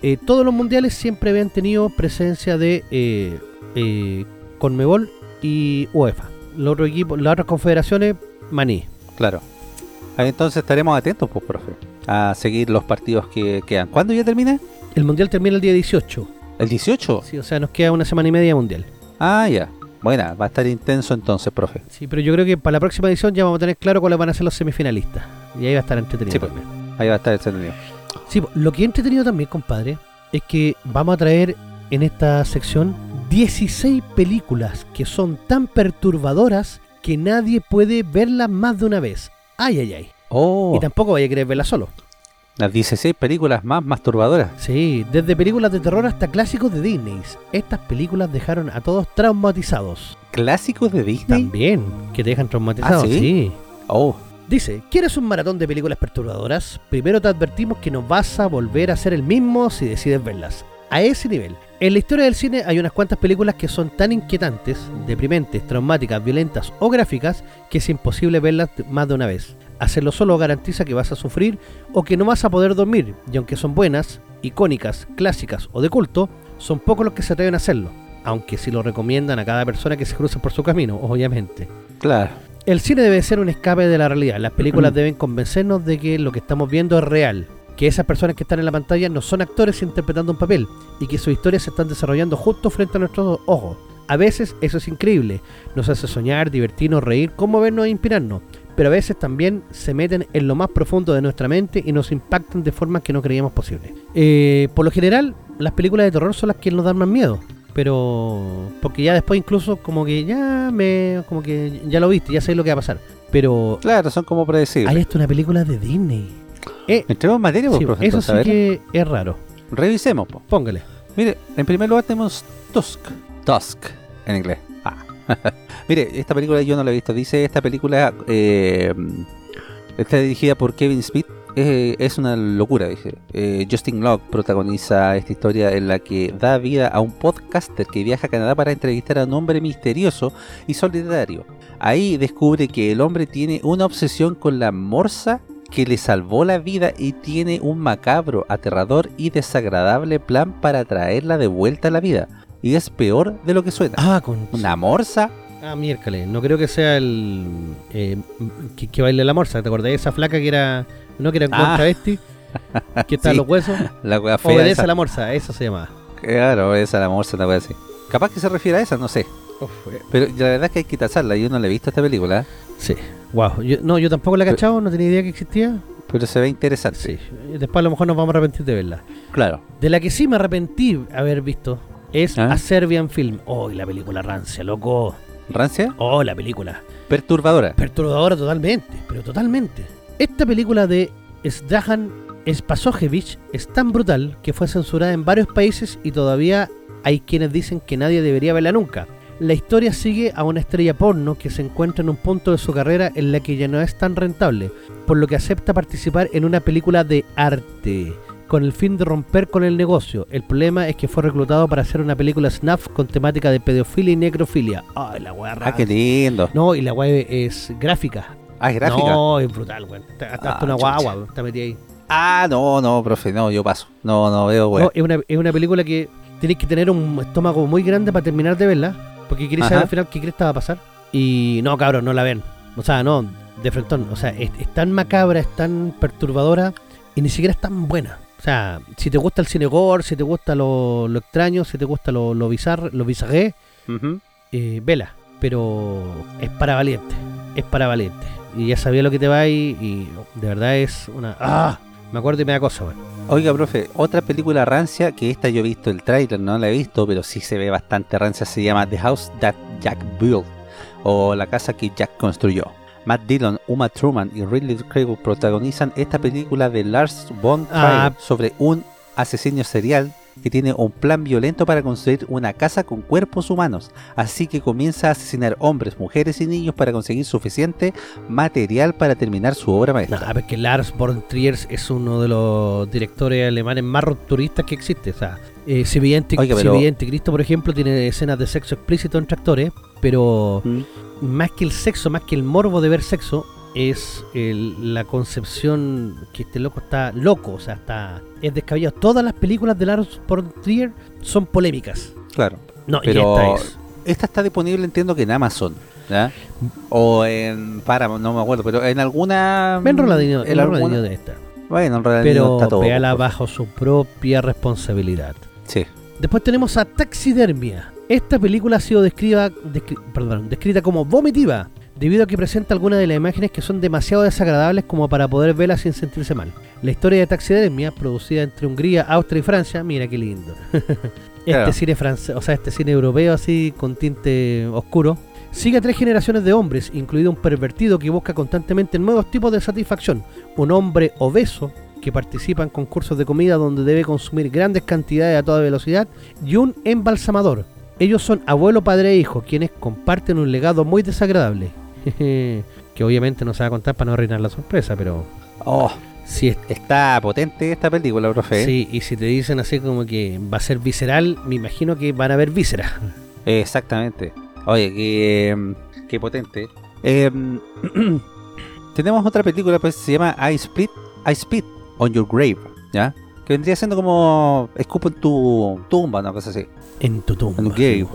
eh, todos los Mundiales siempre habían tenido presencia de eh, eh, Conmebol y UEFA. Los otros equipos, las otras confederaciones, maní. Claro. Ahí entonces estaremos atentos, pues, profe, a seguir los partidos que quedan. ¿Cuándo ya termina? El Mundial termina el día 18. ¿El 18? Sí, o sea, nos queda una semana y media Mundial. Ah, ya. Buena, va a estar intenso entonces, profe. Sí, pero yo creo que para la próxima edición ya vamos a tener claro cuáles van a ser los semifinalistas. Y ahí va a estar entretenido Sí, pues. Ahí va a estar entretenido. Sí, lo que he entretenido también, compadre, es que vamos a traer en esta sección 16 películas que son tan perturbadoras que nadie puede verlas más de una vez. Ay, ay, ay. Oh, Y tampoco vaya a querer verlas solo. las 16 películas más masturbadoras. Sí, desde películas de terror hasta clásicos de Disney. Estas películas dejaron a todos traumatizados. ¿Clásicos de Disney? También, que te dejan traumatizados, ¿Ah, sí? sí. Oh, Dice, ¿quieres un maratón de películas perturbadoras? Primero te advertimos que no vas a volver a ser el mismo si decides verlas. A ese nivel. En la historia del cine hay unas cuantas películas que son tan inquietantes, deprimentes, traumáticas, violentas o gráficas que es imposible verlas más de una vez. Hacerlo solo garantiza que vas a sufrir o que no vas a poder dormir, y aunque son buenas, icónicas, clásicas o de culto, son pocos los que se atreven a hacerlo, aunque sí lo recomiendan a cada persona que se cruce por su camino, obviamente. claro. El cine debe ser un escape de la realidad. Las películas deben convencernos de que lo que estamos viendo es real. Que esas personas que están en la pantalla no son actores interpretando un papel y que sus historias se están desarrollando justo frente a nuestros ojos. A veces eso es increíble, nos hace soñar, divertirnos, reír, conmovernos e inspirarnos, pero a veces también se meten en lo más profundo de nuestra mente y nos impactan de formas que no creíamos posibles. Eh, por lo general, las películas de terror son las que nos dan más miedo, pero porque ya después incluso como que ya me como que ya lo viste, ya sé lo que va a pasar. Pero Claro, son como predecibles. hay hasta una película de Disney. Eh, Entremos en materia, sí, eso sí que es raro. Revisemos. Póngale. Mire, en primer lugar tenemos Tusk. Tusk, en inglés. Ah. [LAUGHS] Mire, esta película yo no la he visto. Dice esta película eh, está dirigida por Kevin Smith eh, es una locura, dije. Eh, Justin Locke protagoniza esta historia en la que da vida a un podcaster que viaja a Canadá para entrevistar a un hombre misterioso y solidario. Ahí descubre que el hombre tiene una obsesión con la morsa que le salvó la vida y tiene un macabro, aterrador y desagradable plan para traerla de vuelta a la vida. Y es peor de lo que suena. Ah, con. ¿Una morsa? Ah, miércoles. No creo que sea el. eh, que, que baile la morsa. ¿Te acordás de esa flaca que era. No, que era Ah. un travesti? Que está en los huesos. La wea fea. Obedece esa. a la morsa, eso se llamaba. Claro, esa la morsa, una wea así. Capaz que se refiere a esa, no sé. Uf, eh, Pero la verdad es que hay que tacharla. Yo no le he visto esta película, sí. Wow. Yo, no, yo tampoco la he cachado, no tenía idea que existía. pero se ve interesante. Sí. Después a lo mejor nos vamos a arrepentir de verla. Claro. De la que sí me arrepentí haber visto es ¿Ah? A Serbian Film. Oh, la película rancia, loco. ¿Rancia? Oh, la película. Perturbadora. Perturbadora totalmente, pero totalmente. Esta película de Zdrajan Spasojevic es tan brutal que fue censurada en varios países y todavía hay quienes dicen que nadie debería verla nunca. La historia sigue a una estrella porno que se encuentra en un punto de su carrera en la que ya no es tan rentable, por lo que acepta participar en una película de arte, con el fin de romper con el negocio. El problema es que fue reclutado para hacer una película snuff con temática de pedofilia y necrofilia. Ay, la weá Ah, qué lindo. No, y la web es gráfica. Ah, es gráfica. No, es brutal, weón. Hasta hasta Ah, una guagua está metida ahí. Ah, no, no, profe, no, yo paso. No, no veo. No, es, una, es una película que tenéis que tener un estómago muy grande para terminar de verla. Porque queréis saber al final qué crees que va a pasar. Y no, cabrón, no la ven. O sea, no, de frentón. O sea, es, es tan macabra, es tan perturbadora y ni siquiera es tan buena. O sea, si te gusta el cine gore, si te gusta lo, lo extraño, si te gusta lo, lo bizarro, lo bizarré, eh, vela. Pero es para valiente. Es para valiente. Y ya sabía lo que te va y, y de verdad es una. ¡Ah! Me acuerdo y me da cosa, weón. Oiga, profe, otra película rancia, que esta yo he visto el tráiler, no la he visto, pero sí se ve bastante rancia, se llama The House That Jack Built, o La Casa que Jack Construyó. Matt Dillon, Uma Truman y Ridley Craig protagonizan esta película de Lars von Trier Ah. sobre un asesino serial que tiene un plan violento para construir una casa con cuerpos humanos, así que comienza a asesinar hombres, mujeres y niños para conseguir suficiente material para terminar su obra maestra. es que Lars von Trier es uno de los directores alemanes más rupturistas que existe. O sea, eh, si veía Anticristo, por ejemplo, tiene escenas de sexo explícito entre actores, pero Mm. más que el sexo, más que el morbo de ver sexo, es el- la concepción que este loco está loco, o sea, está es descabellado. Todas las películas de Lars von Trier son polémicas. Claro. No, Pero- y esta es. Esta está disponible, entiendo que en Amazon, ¿ya? O en Paramount, no me acuerdo, pero en alguna... Ven Roladinho, en alguna- de esta. Bueno, en realidad Pero está todo. véala bajo su propia responsabilidad. Sí. Después tenemos a Taxidermia. Esta película ha sido descrita, descri- perdón, descrita como vomitiva, debido a que presenta algunas de las imágenes que son demasiado desagradables como para poder verlas sin sentirse mal. La historia de Taxidermia, producida entre Hungría, Austria y Francia, mira qué lindo. [LAUGHS] este Claro. cine francés, o sea, este cine europeo así con tinte oscuro, sigue a tres generaciones de hombres, incluido un pervertido que busca constantemente nuevos tipos de satisfacción, un hombre obeso que participa en concursos de comida donde debe consumir grandes cantidades a toda velocidad y un embalsamador. Ellos son abuelo, padre e hijo, quienes comparten un legado muy desagradable. [LAUGHS] que obviamente no se va a contar para no arruinar la sorpresa, pero Oh, si es está potente esta película, profe. Sí, y si te dicen así como que va a ser visceral, me imagino que van a haber vísceras. Exactamente. Oye, qué, em, qué potente. Em, [CLEARS THROAT] tenemos otra película, pues se llama I Split, I Spit on Your Grave, ¿ya? Que vendría siendo como escupo en tu tumba, una cosa así. En tu tumba. En tu grave.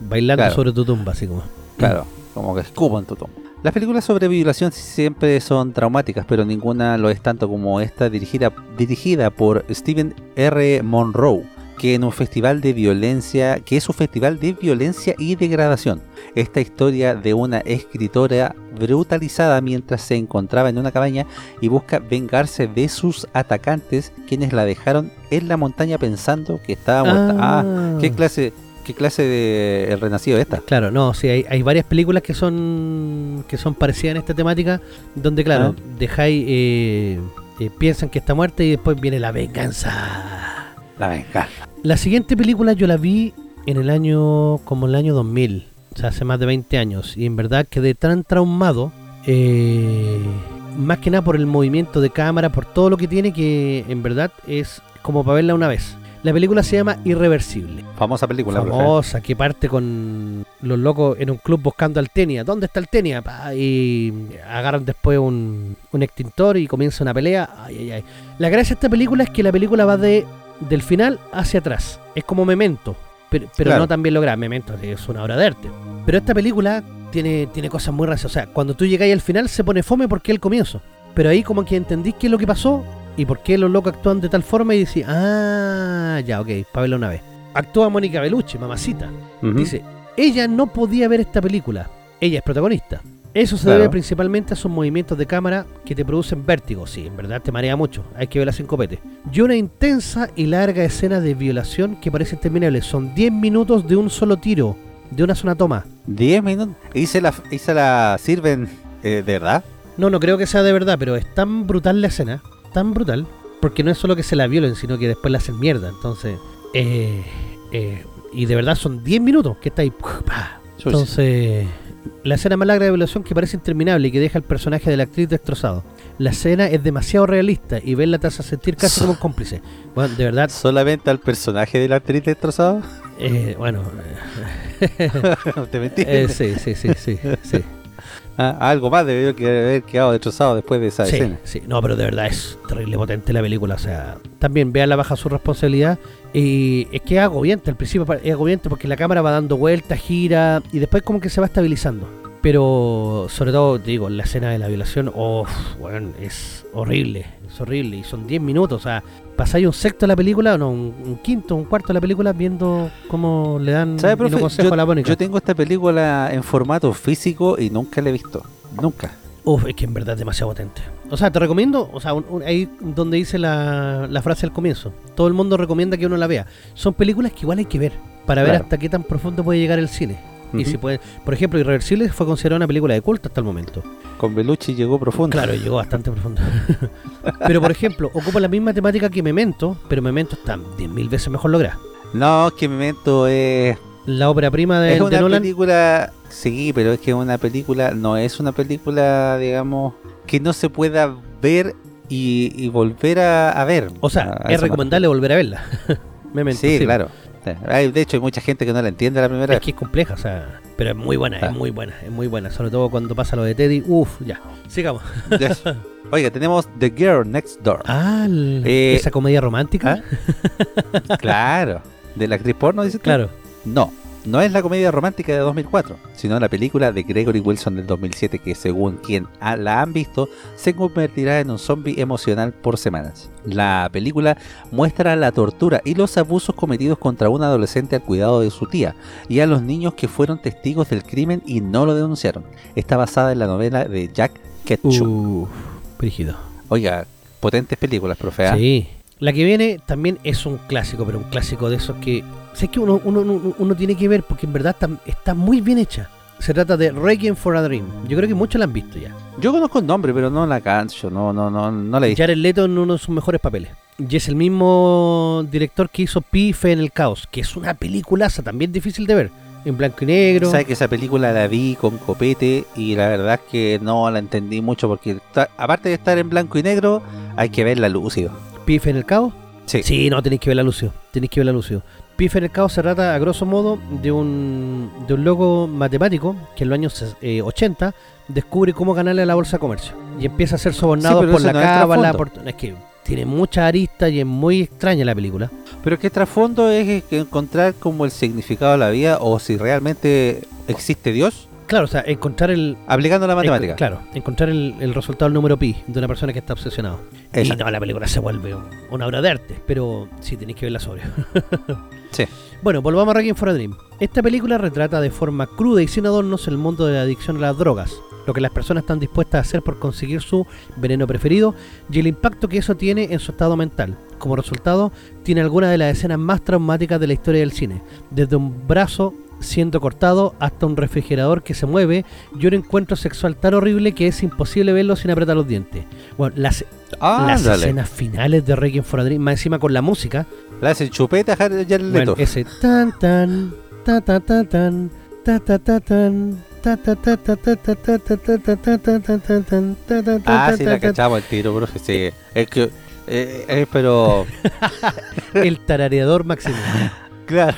bailando Claro. sobre tu tumba, así como. Claro, como que escupo en tu tumba. Las películas sobre violación siempre son traumáticas, pero ninguna lo es tanto como esta dirigida, dirigida por Stephen R. Monroe, que en un festival de violencia, que es un festival de violencia y degradación. Esta historia de una escritora brutalizada mientras se encontraba en una cabaña y busca vengarse de sus atacantes, quienes la dejaron en la montaña pensando que estaba muerta. Ah, ¿qué clase, qué clase de el renacido es esta? Claro, no, sí, hay, hay varias películas que son que son parecidas en esta temática, donde, claro, Ah. dejáis, eh, eh, piensan que está muerta y después viene la venganza. La venganza. La siguiente película yo la vi en el año, como el año 2000, o sea, hace más de 20 años, y en verdad quedé tan traumado. eh, más que nada por el movimiento de cámara, por todo lo que tiene, que en verdad es como para verla una vez. La película se llama Irreversible. Famosa película. Famosa, que parte con los locos en un club buscando al Tenia. ¿Dónde está el Tenia? Pa, Y agarran después un, un extintor y comienza una pelea. Ay, ay, ay. La gracia de esta película es que la película va de del final hacia atrás. Es como Memento, pero, pero Claro. no tan bien lograda. Memento es una obra de arte. Pero esta película tiene, tiene cosas muy raras. O sea, cuando tú llegáis al final se pone fome porque es el comienzo. Pero ahí como que entendís qué es lo que pasó y por qué los locos actúan de tal forma y decís, ah, ya, ok, para verla una vez. Actúa Mónica Bellucci, mamacita. Dice, ella no podía ver esta película. Ella es protagonista. Eso se Claro. debe principalmente a sus movimientos de cámara que te producen vértigo. Sí, en verdad te marea mucho. Hay que verla sin copete. Y una intensa y larga escena de violación que parece interminable. Son 10 minutos de un solo tiro, de una sola toma. 10 minutos. ¿Y se la, y se la sirven eh, de verdad? No, no creo que sea de verdad, pero es tan brutal la escena, tan brutal, porque no es solo que se la violen, sino que después la hacen mierda. Entonces, eh, eh, y de verdad son 10 minutos que está ahí. Entonces, la escena más larga de violación que parece interminable y que deja el personaje de la actriz destrozado. La escena es demasiado realista y verla te hace sentir casi como un [LAUGHS] cómplice. Bueno, de verdad, ¿Solamente al personaje de la actriz destrozado? eh, bueno, [LAUGHS] ¿Te mentí? [LAUGHS] sí, sí, sí, sí, sí. Ah, algo más debió que haber quedado destrozado después de esa Sí, escena. sí, no, pero de verdad es terrible potente la película. O sea, también véanla baja su responsabilidad. Y es que es agobiante, al principio es agobiante porque la cámara va dando vueltas, gira y después como que se va estabilizando. Pero sobre todo, te digo, la escena de la violación, oh, bueno, es horrible, es horrible. Y son 10 minutos, o sea, pasáis un sexto de la película, no, un, un quinto, un cuarto de la película viendo cómo le dan ¿Sabe, profe? consejo Yo, a la Mónica. yo tengo esta película en formato físico y nunca la he visto. Nunca. Uf, es que en verdad es demasiado potente. O sea, te recomiendo, o sea, un- un- ahí donde dice la, la frase al comienzo. Todo el mundo recomienda que uno la vea. Son películas que igual hay que ver para ver hasta qué tan profundo puede llegar el cine. Y si por ejemplo, Irreversible fue considerada una película de culto hasta el momento. Con Belucci llegó profundo. Claro, llegó bastante profundo. [LAUGHS] pero por ejemplo, ocupa la misma temática que Memento, pero Memento está 10.000 veces mejor lograda. No, es que Memento es, La ópera prima de, es de una Nolan. película. Sí, pero es que una película no es una película, digamos, que no se pueda ver y, y volver a, a ver. O sea, A- a es recomendable volver a verla. [LAUGHS] Memento, Sí, claro. De hecho, hay mucha gente que no la entiende la primera Es vez. que es compleja, o sea, pero es muy buena, Ah. es muy buena, es muy buena. Sobre todo cuando pasa lo de Teddy. Uf, ya. Sigamos. [LAUGHS] Oiga, tenemos The Girl Next Door. Ah, el- Eh, esa comedia romántica. claro. ¿De la actriz porno, dices tú? Claro. No, no es la comedia romántica de 2004, sino la película de Gregory Wilson del 2007 que según quien la han visto se convertirá en un zombie emocional por semanas. La película muestra la tortura y los abusos cometidos contra un adolescente al cuidado de su tía y a los niños que fueron testigos del crimen y no lo denunciaron. Está basada en la novela de Jack Ketchum. Brígido. Oiga, potentes películas, profe. ¿ah? Sí. La que viene también es un clásico, pero un clásico de esos que. Sé que uno, uno, uno, uno tiene que ver porque en verdad está, está muy bien hecha. Se trata de Requiem for a Dream. Yo creo que muchos la han visto ya. Yo conozco el nombre, pero no la cancho, no, no, no, no la he visto. Jared Leto en uno de sus mejores papeles. Y es el mismo director que hizo Pife en el Caos, que es una peliculaza también difícil de ver. En blanco y negro. Sabes que esa película la vi con copete y la verdad es que no la entendí mucho porque aparte de estar en blanco y negro, hay que verla lúcido. Pife en el Caos. Sí. Sí, no, tenéis que verla Lucio. Tenéis que verla Lucio. Pife en el caos se trata, a grosso modo, de un, de un loco matemático que en los años eh, 80 descubre cómo ganarle a la bolsa de comercio. Y empieza a ser sobornado por la no cábala. por- Es que tiene muchas aristas y es muy extraña la película. Pero que trasfondo es encontrar como el significado de la vida o si realmente existe Dios Claro, o sea, encontrar el. aplicando la matemática. claro, encontrar el, el resultado del número pi de una persona que está obsesionado. Y no, la película se vuelve un- una obra de arte, pero sí tenéis que verla sobrio. [LAUGHS] Sí. Bueno, volvamos a Requiem for a Dream. Esta película retrata de forma cruda y sin adornos el mundo de la adicción a las drogas, lo que las personas están dispuestas a hacer por conseguir su veneno preferido y el impacto que eso tiene en su estado mental. Como resultado, tiene algunas de las escenas más traumáticas de la historia del cine, desde un brazo siendo cortado hasta un refrigerador que se mueve y un encuentro sexual tan horrible que es imposible verlo sin apretar los dientes. Bueno, las, Ah, las escenas finales de Requiem for a Dream, más encima con la música, Le hacen chupeta Jared bueno, Leto. ese tan tan ta ta ta tan ta ta ta tan Ah, sí, la cachamos el tiro, profe. Sí, es que. eh, eh, pero. El tarareador máximo. Claro.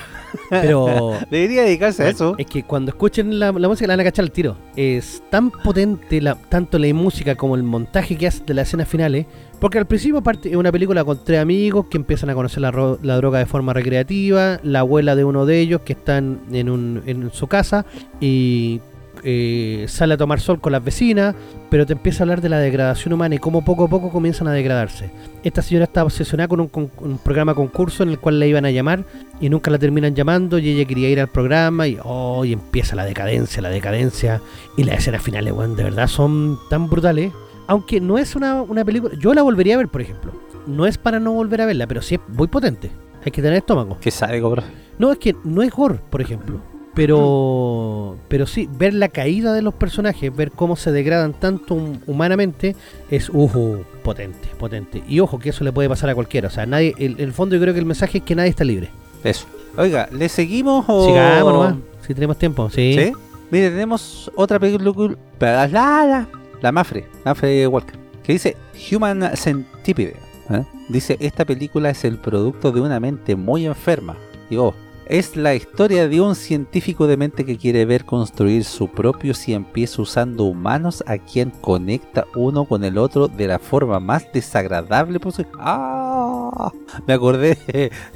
Pero [LAUGHS] Debería dedicarse a eso. es que cuando escuchen la, la música la van a cachar al tiro. Es tan potente la, tanto la música como el montaje que hace de las escenas finales. Porque al principio parte es una película con tres amigos que empiezan a conocer la, ro- la droga de forma recreativa. La abuela de uno de ellos que están en, un, en su casa y eh, sale a tomar sol con las vecinas. Pero te empieza a hablar de la degradación humana y cómo poco a poco comienzan a degradarse. Esta señora estaba obsesionada con un, con un programa concurso en el cual la iban a llamar y nunca la terminan llamando y ella quería ir al programa y, oh, y empieza la decadencia, la decadencia y las escenas finales, weón, de verdad son tan brutales. Aunque no es una, una película, yo la volvería a ver, por ejemplo. No es para no volver a verla, pero sí es muy potente. Hay que tener estómago. Que sádico, profe. No, es que no es gore, por ejemplo. Pero, pero sí, ver la caída de los personajes, ver cómo se degradan tanto hum- humanamente, es uh, potente, potente. Y ojo, que eso le puede pasar a cualquiera. O sea, nadie, en el fondo yo creo que el mensaje es que nadie está libre. Eso. Oiga, ¿le seguimos o.? Sigamos nomás, si tenemos tiempo. Sí. ¿Sí? Mire, tenemos otra película. La, la, la Mafre, Mafre Walker, que dice Human Centipede. ¿eh? Dice: Esta película es el producto de una mente muy enferma. Digo, es la historia de un científico de mente que quiere ver construir su propio cien pies usando humanos a quien conecta uno con el otro de la forma más desagradable posible. ¡Ah! Me acordé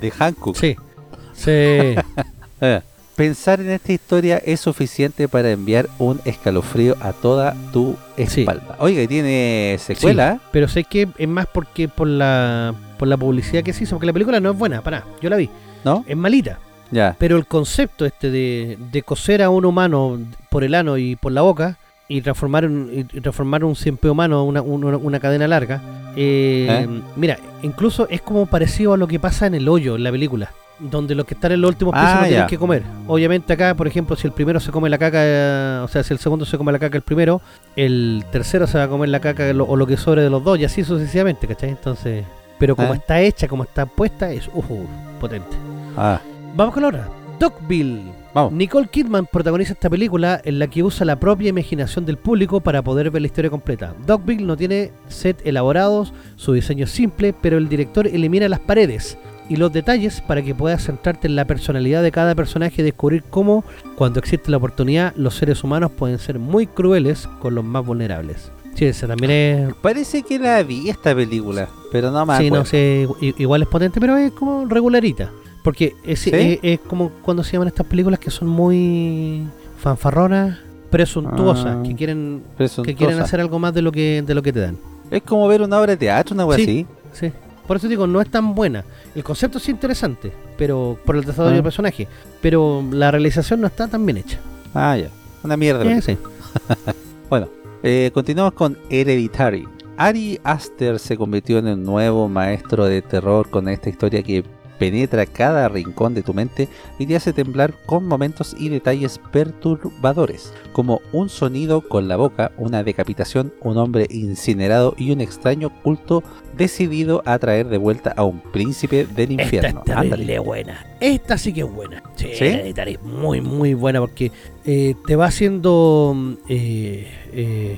de, Hancock. Sí. Sí. [LAUGHS] Eh, Pensar en esta historia es suficiente para enviar un escalofrío a toda tu Sí. espalda. Oiga, y tiene secuela. ¿eh? Pero sé que es más porque por la por la publicidad que se hizo, porque la película no es buena, para, yo la vi, ¿no? es malita. Pero el concepto este de, de coser a un humano por el ano y por la boca y transformar un, y transformar un siempre humano una, una, una cadena larga, eh, ¿Eh? mira, incluso es como parecido a lo que pasa en el hoyo en la película. Donde los que están en los últimos pisos Ah, no tienen que comer. Obviamente acá, por ejemplo, si el primero se come la caca, o sea, si el segundo se come la caca el primero, el tercero se va a comer la caca lo- o lo que sobre de los dos y así sucesivamente, ¿cachai? Entonces, pero como ¿Eh? está hecha, como está puesta, es uh, potente. Ah, Vamos con la otra. Dogville. vamos. Nicole Kidman protagoniza esta película en la que usa la propia imaginación del público para poder ver la historia completa. Dogville no tiene set elaborados, su diseño es simple, pero el director elimina las paredes y los detalles para que puedas centrarte en la personalidad de cada personaje y descubrir cómo, cuando existe la oportunidad, los seres humanos pueden ser muy crueles con los más vulnerables. Sí, esa también es... Parece que la vi esta película, pero no me Sí, acuerdo. no sé, igual es potente, pero es como regularita. Porque es, ¿Sí? es, es como cuando se llaman estas películas que son muy fanfarronas, presuntuosas, Ah, que quieren que quieren hacer algo más de lo que de lo que te dan. Es como ver una obra de teatro, una Sí. así. Sí. Por eso digo, no es tan buena. El concepto es interesante, pero por el desarrollo Ah. del personaje, pero la realización no está tan bien hecha. Ah, ya. Una mierda. Eh, sí. [LAUGHS] Bueno, eh, continuamos con Hereditary. Ari Aster se convirtió en un nuevo maestro de terror con esta historia que penetra cada rincón de tu mente y te hace temblar con momentos y detalles perturbadores, como un sonido con la boca, una decapitación, un hombre incinerado y un extraño culto decidido a traer de vuelta a un príncipe del Esta infierno. es terrible Ándale. buena. Esta sí que es buena. Sí, es muy, muy buena porque eh, te va haciendo mm, eh, eh,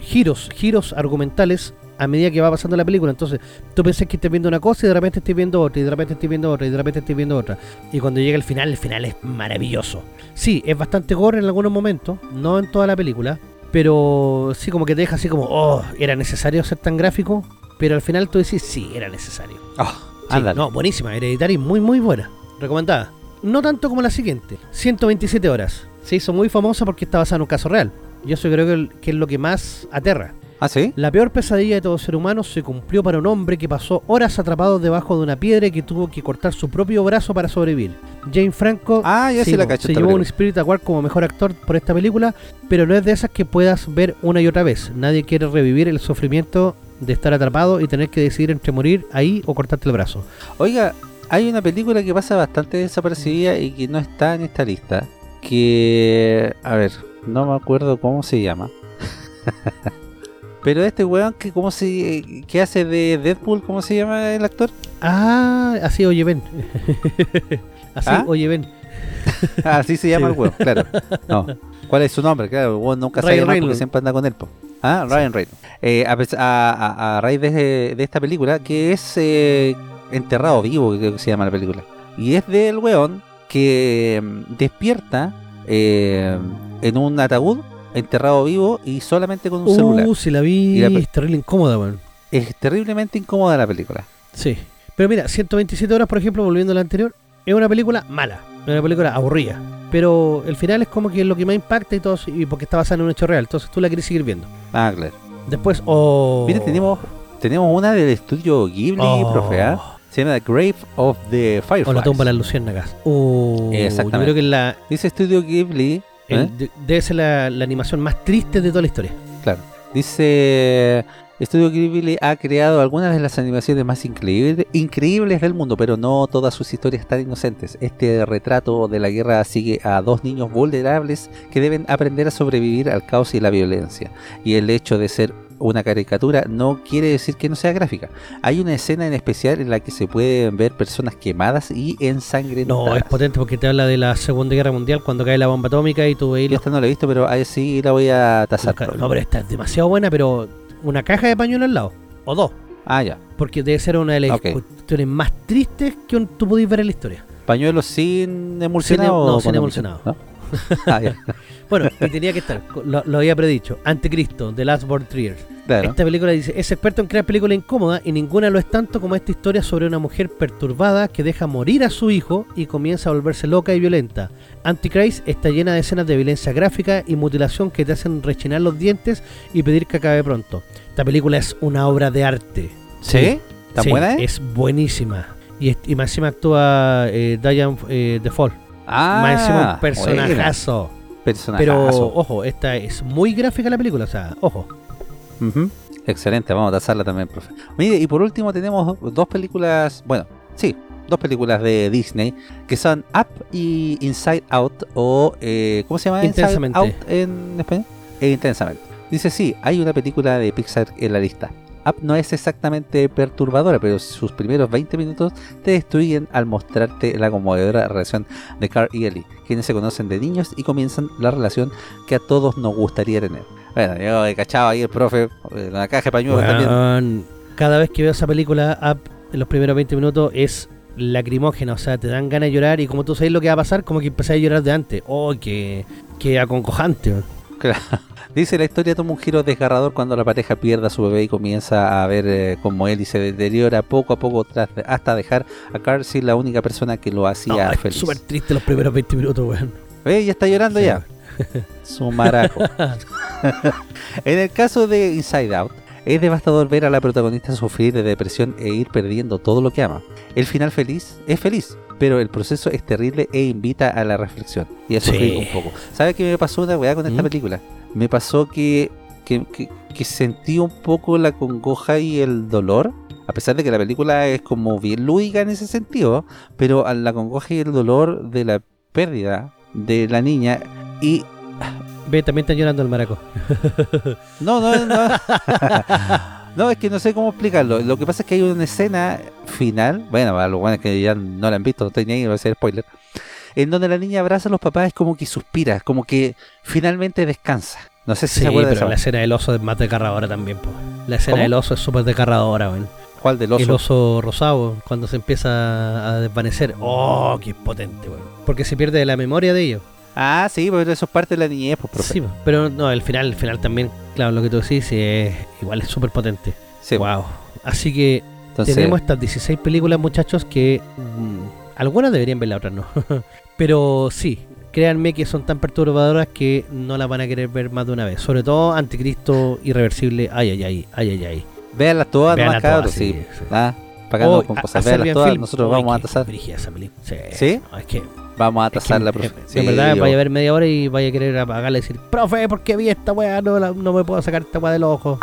giros, giros argumentales a medida que va pasando la película. Entonces, tú pensás que estás viendo una cosa y de repente estás viendo otra, y de repente estás viendo otra, y de repente estás viendo otra. Y cuando llega el final, el final es maravilloso. Sí, es bastante gore en algunos momentos, no en toda la película, pero sí como que te deja así como, oh, era necesario ser tan gráfico, pero al final tú decís, sí, era necesario. Ah, Sí, no, buenísima, Hereditary, muy muy buena. Recomendada. No tanto como la siguiente, 127 horas. Se hizo muy famosa porque está basada en un caso real. Y eso creo que, que es lo que más aterra. ¿Ah, sí? La peor pesadilla de todo ser humano se cumplió para un hombre que pasó horas atrapado debajo de una piedra y que tuvo que cortar su propio brazo para sobrevivir. Jane Franco Ah, ya sí, la se llevó un. Spirit Award como mejor actor por esta película, pero no es de esas que puedas ver una y otra vez. Nadie quiere revivir el sufrimiento de estar atrapado y tener que decidir entre morir ahí o cortarte el brazo. Oiga, hay una película que pasa bastante desaparecida y que no está en esta lista. Que. A ver, no me acuerdo cómo se llama. [LAUGHS] Pero este weón que cómo se. que hace de Deadpool, ¿cómo se llama el actor? Ah, así oye ven. [LAUGHS] así ¿Ah? oye ven. [LAUGHS] Así se llama Sí. el weón, claro. No. ¿Cuál es su nombre? Claro, el weón nunca Ryan sabe porque siempre anda con él. po. Ah, Ryan Reynolds. Eh, a, a- raíz de, de esta película, que es eh, Enterrado Vivo, que se llama la película. Y es del weón que mm, despierta eh, en un ataúd, enterrado vivo y solamente con un celular. Uh, si la vi, Y la es terrible incómoda, weón. Es terriblemente incómoda la película. Sí. Pero mira, 127 horas, por ejemplo, volviendo a la anterior, es una película mala. Es una película aburrida. Pero el final es como que es lo que más impacta y todo, y porque está basada en un hecho real. Entonces tú la quieres seguir viendo. Ah, claro. Después, oh. Mira, tenemos, tenemos una del estudio Ghibli, Oh. profe, ¿ah? Se llama The Grave of the O Fireflies. la tumba de las luciérnagas. Oh, yo Exactamente. creo que la, Dice estudio Ghibli, ¿eh? de- debe ser la, la animación más triste de toda la historia. claro. Dice Estudio Ghibli ha creado algunas de las animaciones más increíbles, increíbles del mundo, pero no todas sus historias están inocentes. Este retrato de la guerra sigue a dos niños vulnerables que deben aprender a sobrevivir al caos y la violencia. Y el hecho de ser una caricatura no quiere decir que no sea gráfica. Hay una escena en especial en la que se pueden ver personas quemadas y ensangrentadas. No, es potente porque te habla de la Segunda Guerra Mundial cuando cae la bomba atómica y tú veis esta no la he visto, pero ahí sí la voy a tasar. No, pero esta es demasiado buena, pero una caja de pañuelo al lado. O dos. Ah, ya. Porque debe ser una de las Ok. cuestiones más tristes que tú pudiste ver en la historia. ¿Pañuelos sin emulsionado? Sin em- no, o sin emulsionado. ¿no? Ah, ya. [LAUGHS] Bueno, y tenía que estar, lo, lo había predicho. Anticristo, The Last Born Triers. Claro. Esta película dice, es experto en crear películas incómodas y ninguna lo es tanto como esta historia sobre una mujer perturbada que deja morir a su hijo y comienza a volverse loca y violenta. Antichrist está llena de escenas de violencia gráfica y mutilación que te hacen rechinar los dientes y pedir que acabe pronto. Esta película es una obra de arte. ¿Sí? ¿Tan Sí, buena eh? Es buenísima. Y, y más encima actúa eh, Diane eh, DeFall. Ah, más encima un personajazo. Personajazo. Pero ojo, esta es muy gráfica la película, o sea, ojo. Excelente, vamos a tasarla también, profe. Mire, y por último tenemos dos películas, bueno, sí, dos películas de Disney que son Up y Inside Out o eh, ¿cómo se llama? Inside Intensamente. Out en español. E intensamente. Dice sí, hay una película de Pixar en la lista. Up no es exactamente perturbadora, pero sus primeros 20 minutos te destruyen al mostrarte la conmovedora relación de Carl y Ellie, quienes se conocen de niños y comienzan la relación que a todos nos gustaría tener. Bueno, yo he cachado ahí el profe, eh, la caja de pañuelos también. Cada vez que veo esa película, Up, en los primeros 20 minutos, es lacrimógena, o sea, te dan ganas de llorar y como tú sabes lo que va a pasar, como que empecé a llorar de antes. Oh, que, que aconcojante. Claro. Dice la historia toma un giro desgarrador cuando la pareja pierde a su bebé y comienza a ver eh, cómo Ellie se deteriora poco a poco tras hasta dejar a Carl sin la única persona que lo hacía feliz. súper triste los primeros 20 minutos, weón. ¿Ve? Ya está llorando Sí. ya. Su maraco. [LAUGHS] en el caso de Inside Out, es devastador ver a la protagonista sufrir de depresión e ir perdiendo todo lo que ama. El final feliz es feliz, pero el proceso es terrible e invita a la reflexión y a Sí. sufrir un poco. ¿Sabe qué me pasó una weá con esta ¿Mm? película? Me pasó que, que, que- que sentí un poco la congoja y el dolor. A pesar de que la película es como bien lúdica en ese sentido, pero a la congoja y el dolor de la pérdida de la niña y Ve, también está llorando el maraco. [LAUGHS] no, no, no. [LAUGHS] no, es que no sé cómo explicarlo. Lo que pasa es que hay una escena final, bueno, para los buenos que ya no la han visto, no estoy ni ahí, va a ser spoiler, en donde la niña abraza a los papás, es como que suspira, como que finalmente descansa. No sé si Sí, se acuerda pero la escena del oso es más desgarradora también, po. La escena ¿Cómo? del oso es súper desgarradora, weón. ¿Cuál del oso? El oso rosado, cuando se empieza a desvanecer. Oh, qué potente, weón. Porque se pierde la memoria de ellos. Ah, sí, pero eso es parte de la niñez, pues, profe. Sí, po. pero no, el final, el final también, claro, lo que tú decís, sí, es, igual es súper potente. Sí, wow. Así que entonces, tenemos estas 16 películas, muchachos, que mm, algunas deberían ver, las otras no. [LAUGHS] pero sí, créanme que son tan perturbadoras que no las van a querer ver más de una vez. Sobre todo Anticristo Irreversible. Ay, ay, ay, ay, ay, ay. véanlas todas Véanlas nomás, cabros, todas, sí. sí, sí. Ah, para Oh, no con cosas. Serbian todas, Film. nosotros vamos a tasar. esa película. Sí. ¿Sí? No, es que Vamos a Es que, tasarla, eh, profe. Sí, verdad, yo- vaya a ver media hora y vaya a querer apagarle y decir, profe, ¿por qué vi esta weá? No, la- no me puedo sacar esta weá del ojo.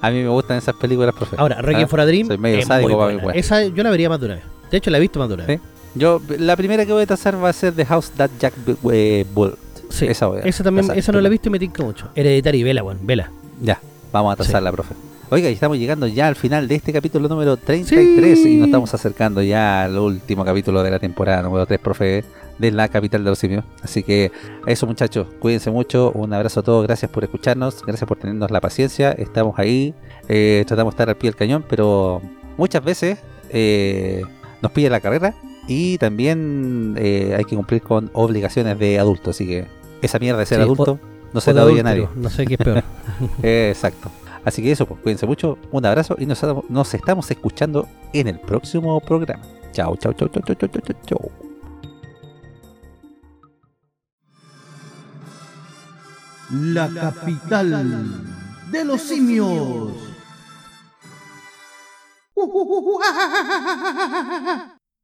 A mí me gustan esas películas, profe. Ahora, Requiem Ah, for a Dream soy medio sádico para mi weá. Esa yo la vería más de una vez. De hecho, la he visto más de una vez. Yo, la primera que voy a tasar va a ser The House That Jack eh, Built. Sí. Esa voy a Esa también, tasar. esa no la he visto y me tinca mucho. Hereditary, vela, weón, vela. Ya, vamos a tasarla, profe. Oiga, y estamos llegando ya al final de este capítulo número 33 Sí. y nos estamos acercando ya al último capítulo de la temporada número 3, profe, de la capital de los simios. Así que eso muchachos, cuídense mucho, un abrazo a todos, gracias por escucharnos, gracias por tenernos la paciencia, estamos ahí, eh, tratamos de estar al pie del cañón, pero muchas veces eh, nos pide la carrera y también eh, hay que cumplir con obligaciones de adulto, así que esa mierda de ser Sí, adulto no se la doy a nadie. No sé qué es peor. [LAUGHS] [LAUGHS] Exacto. Así que eso, pues cuídense mucho, un abrazo y nos, nos estamos escuchando en el próximo programa. Chao, chao, chao, chao, chao, chao, chao, chao. La capital de los simios. [LAUGHS]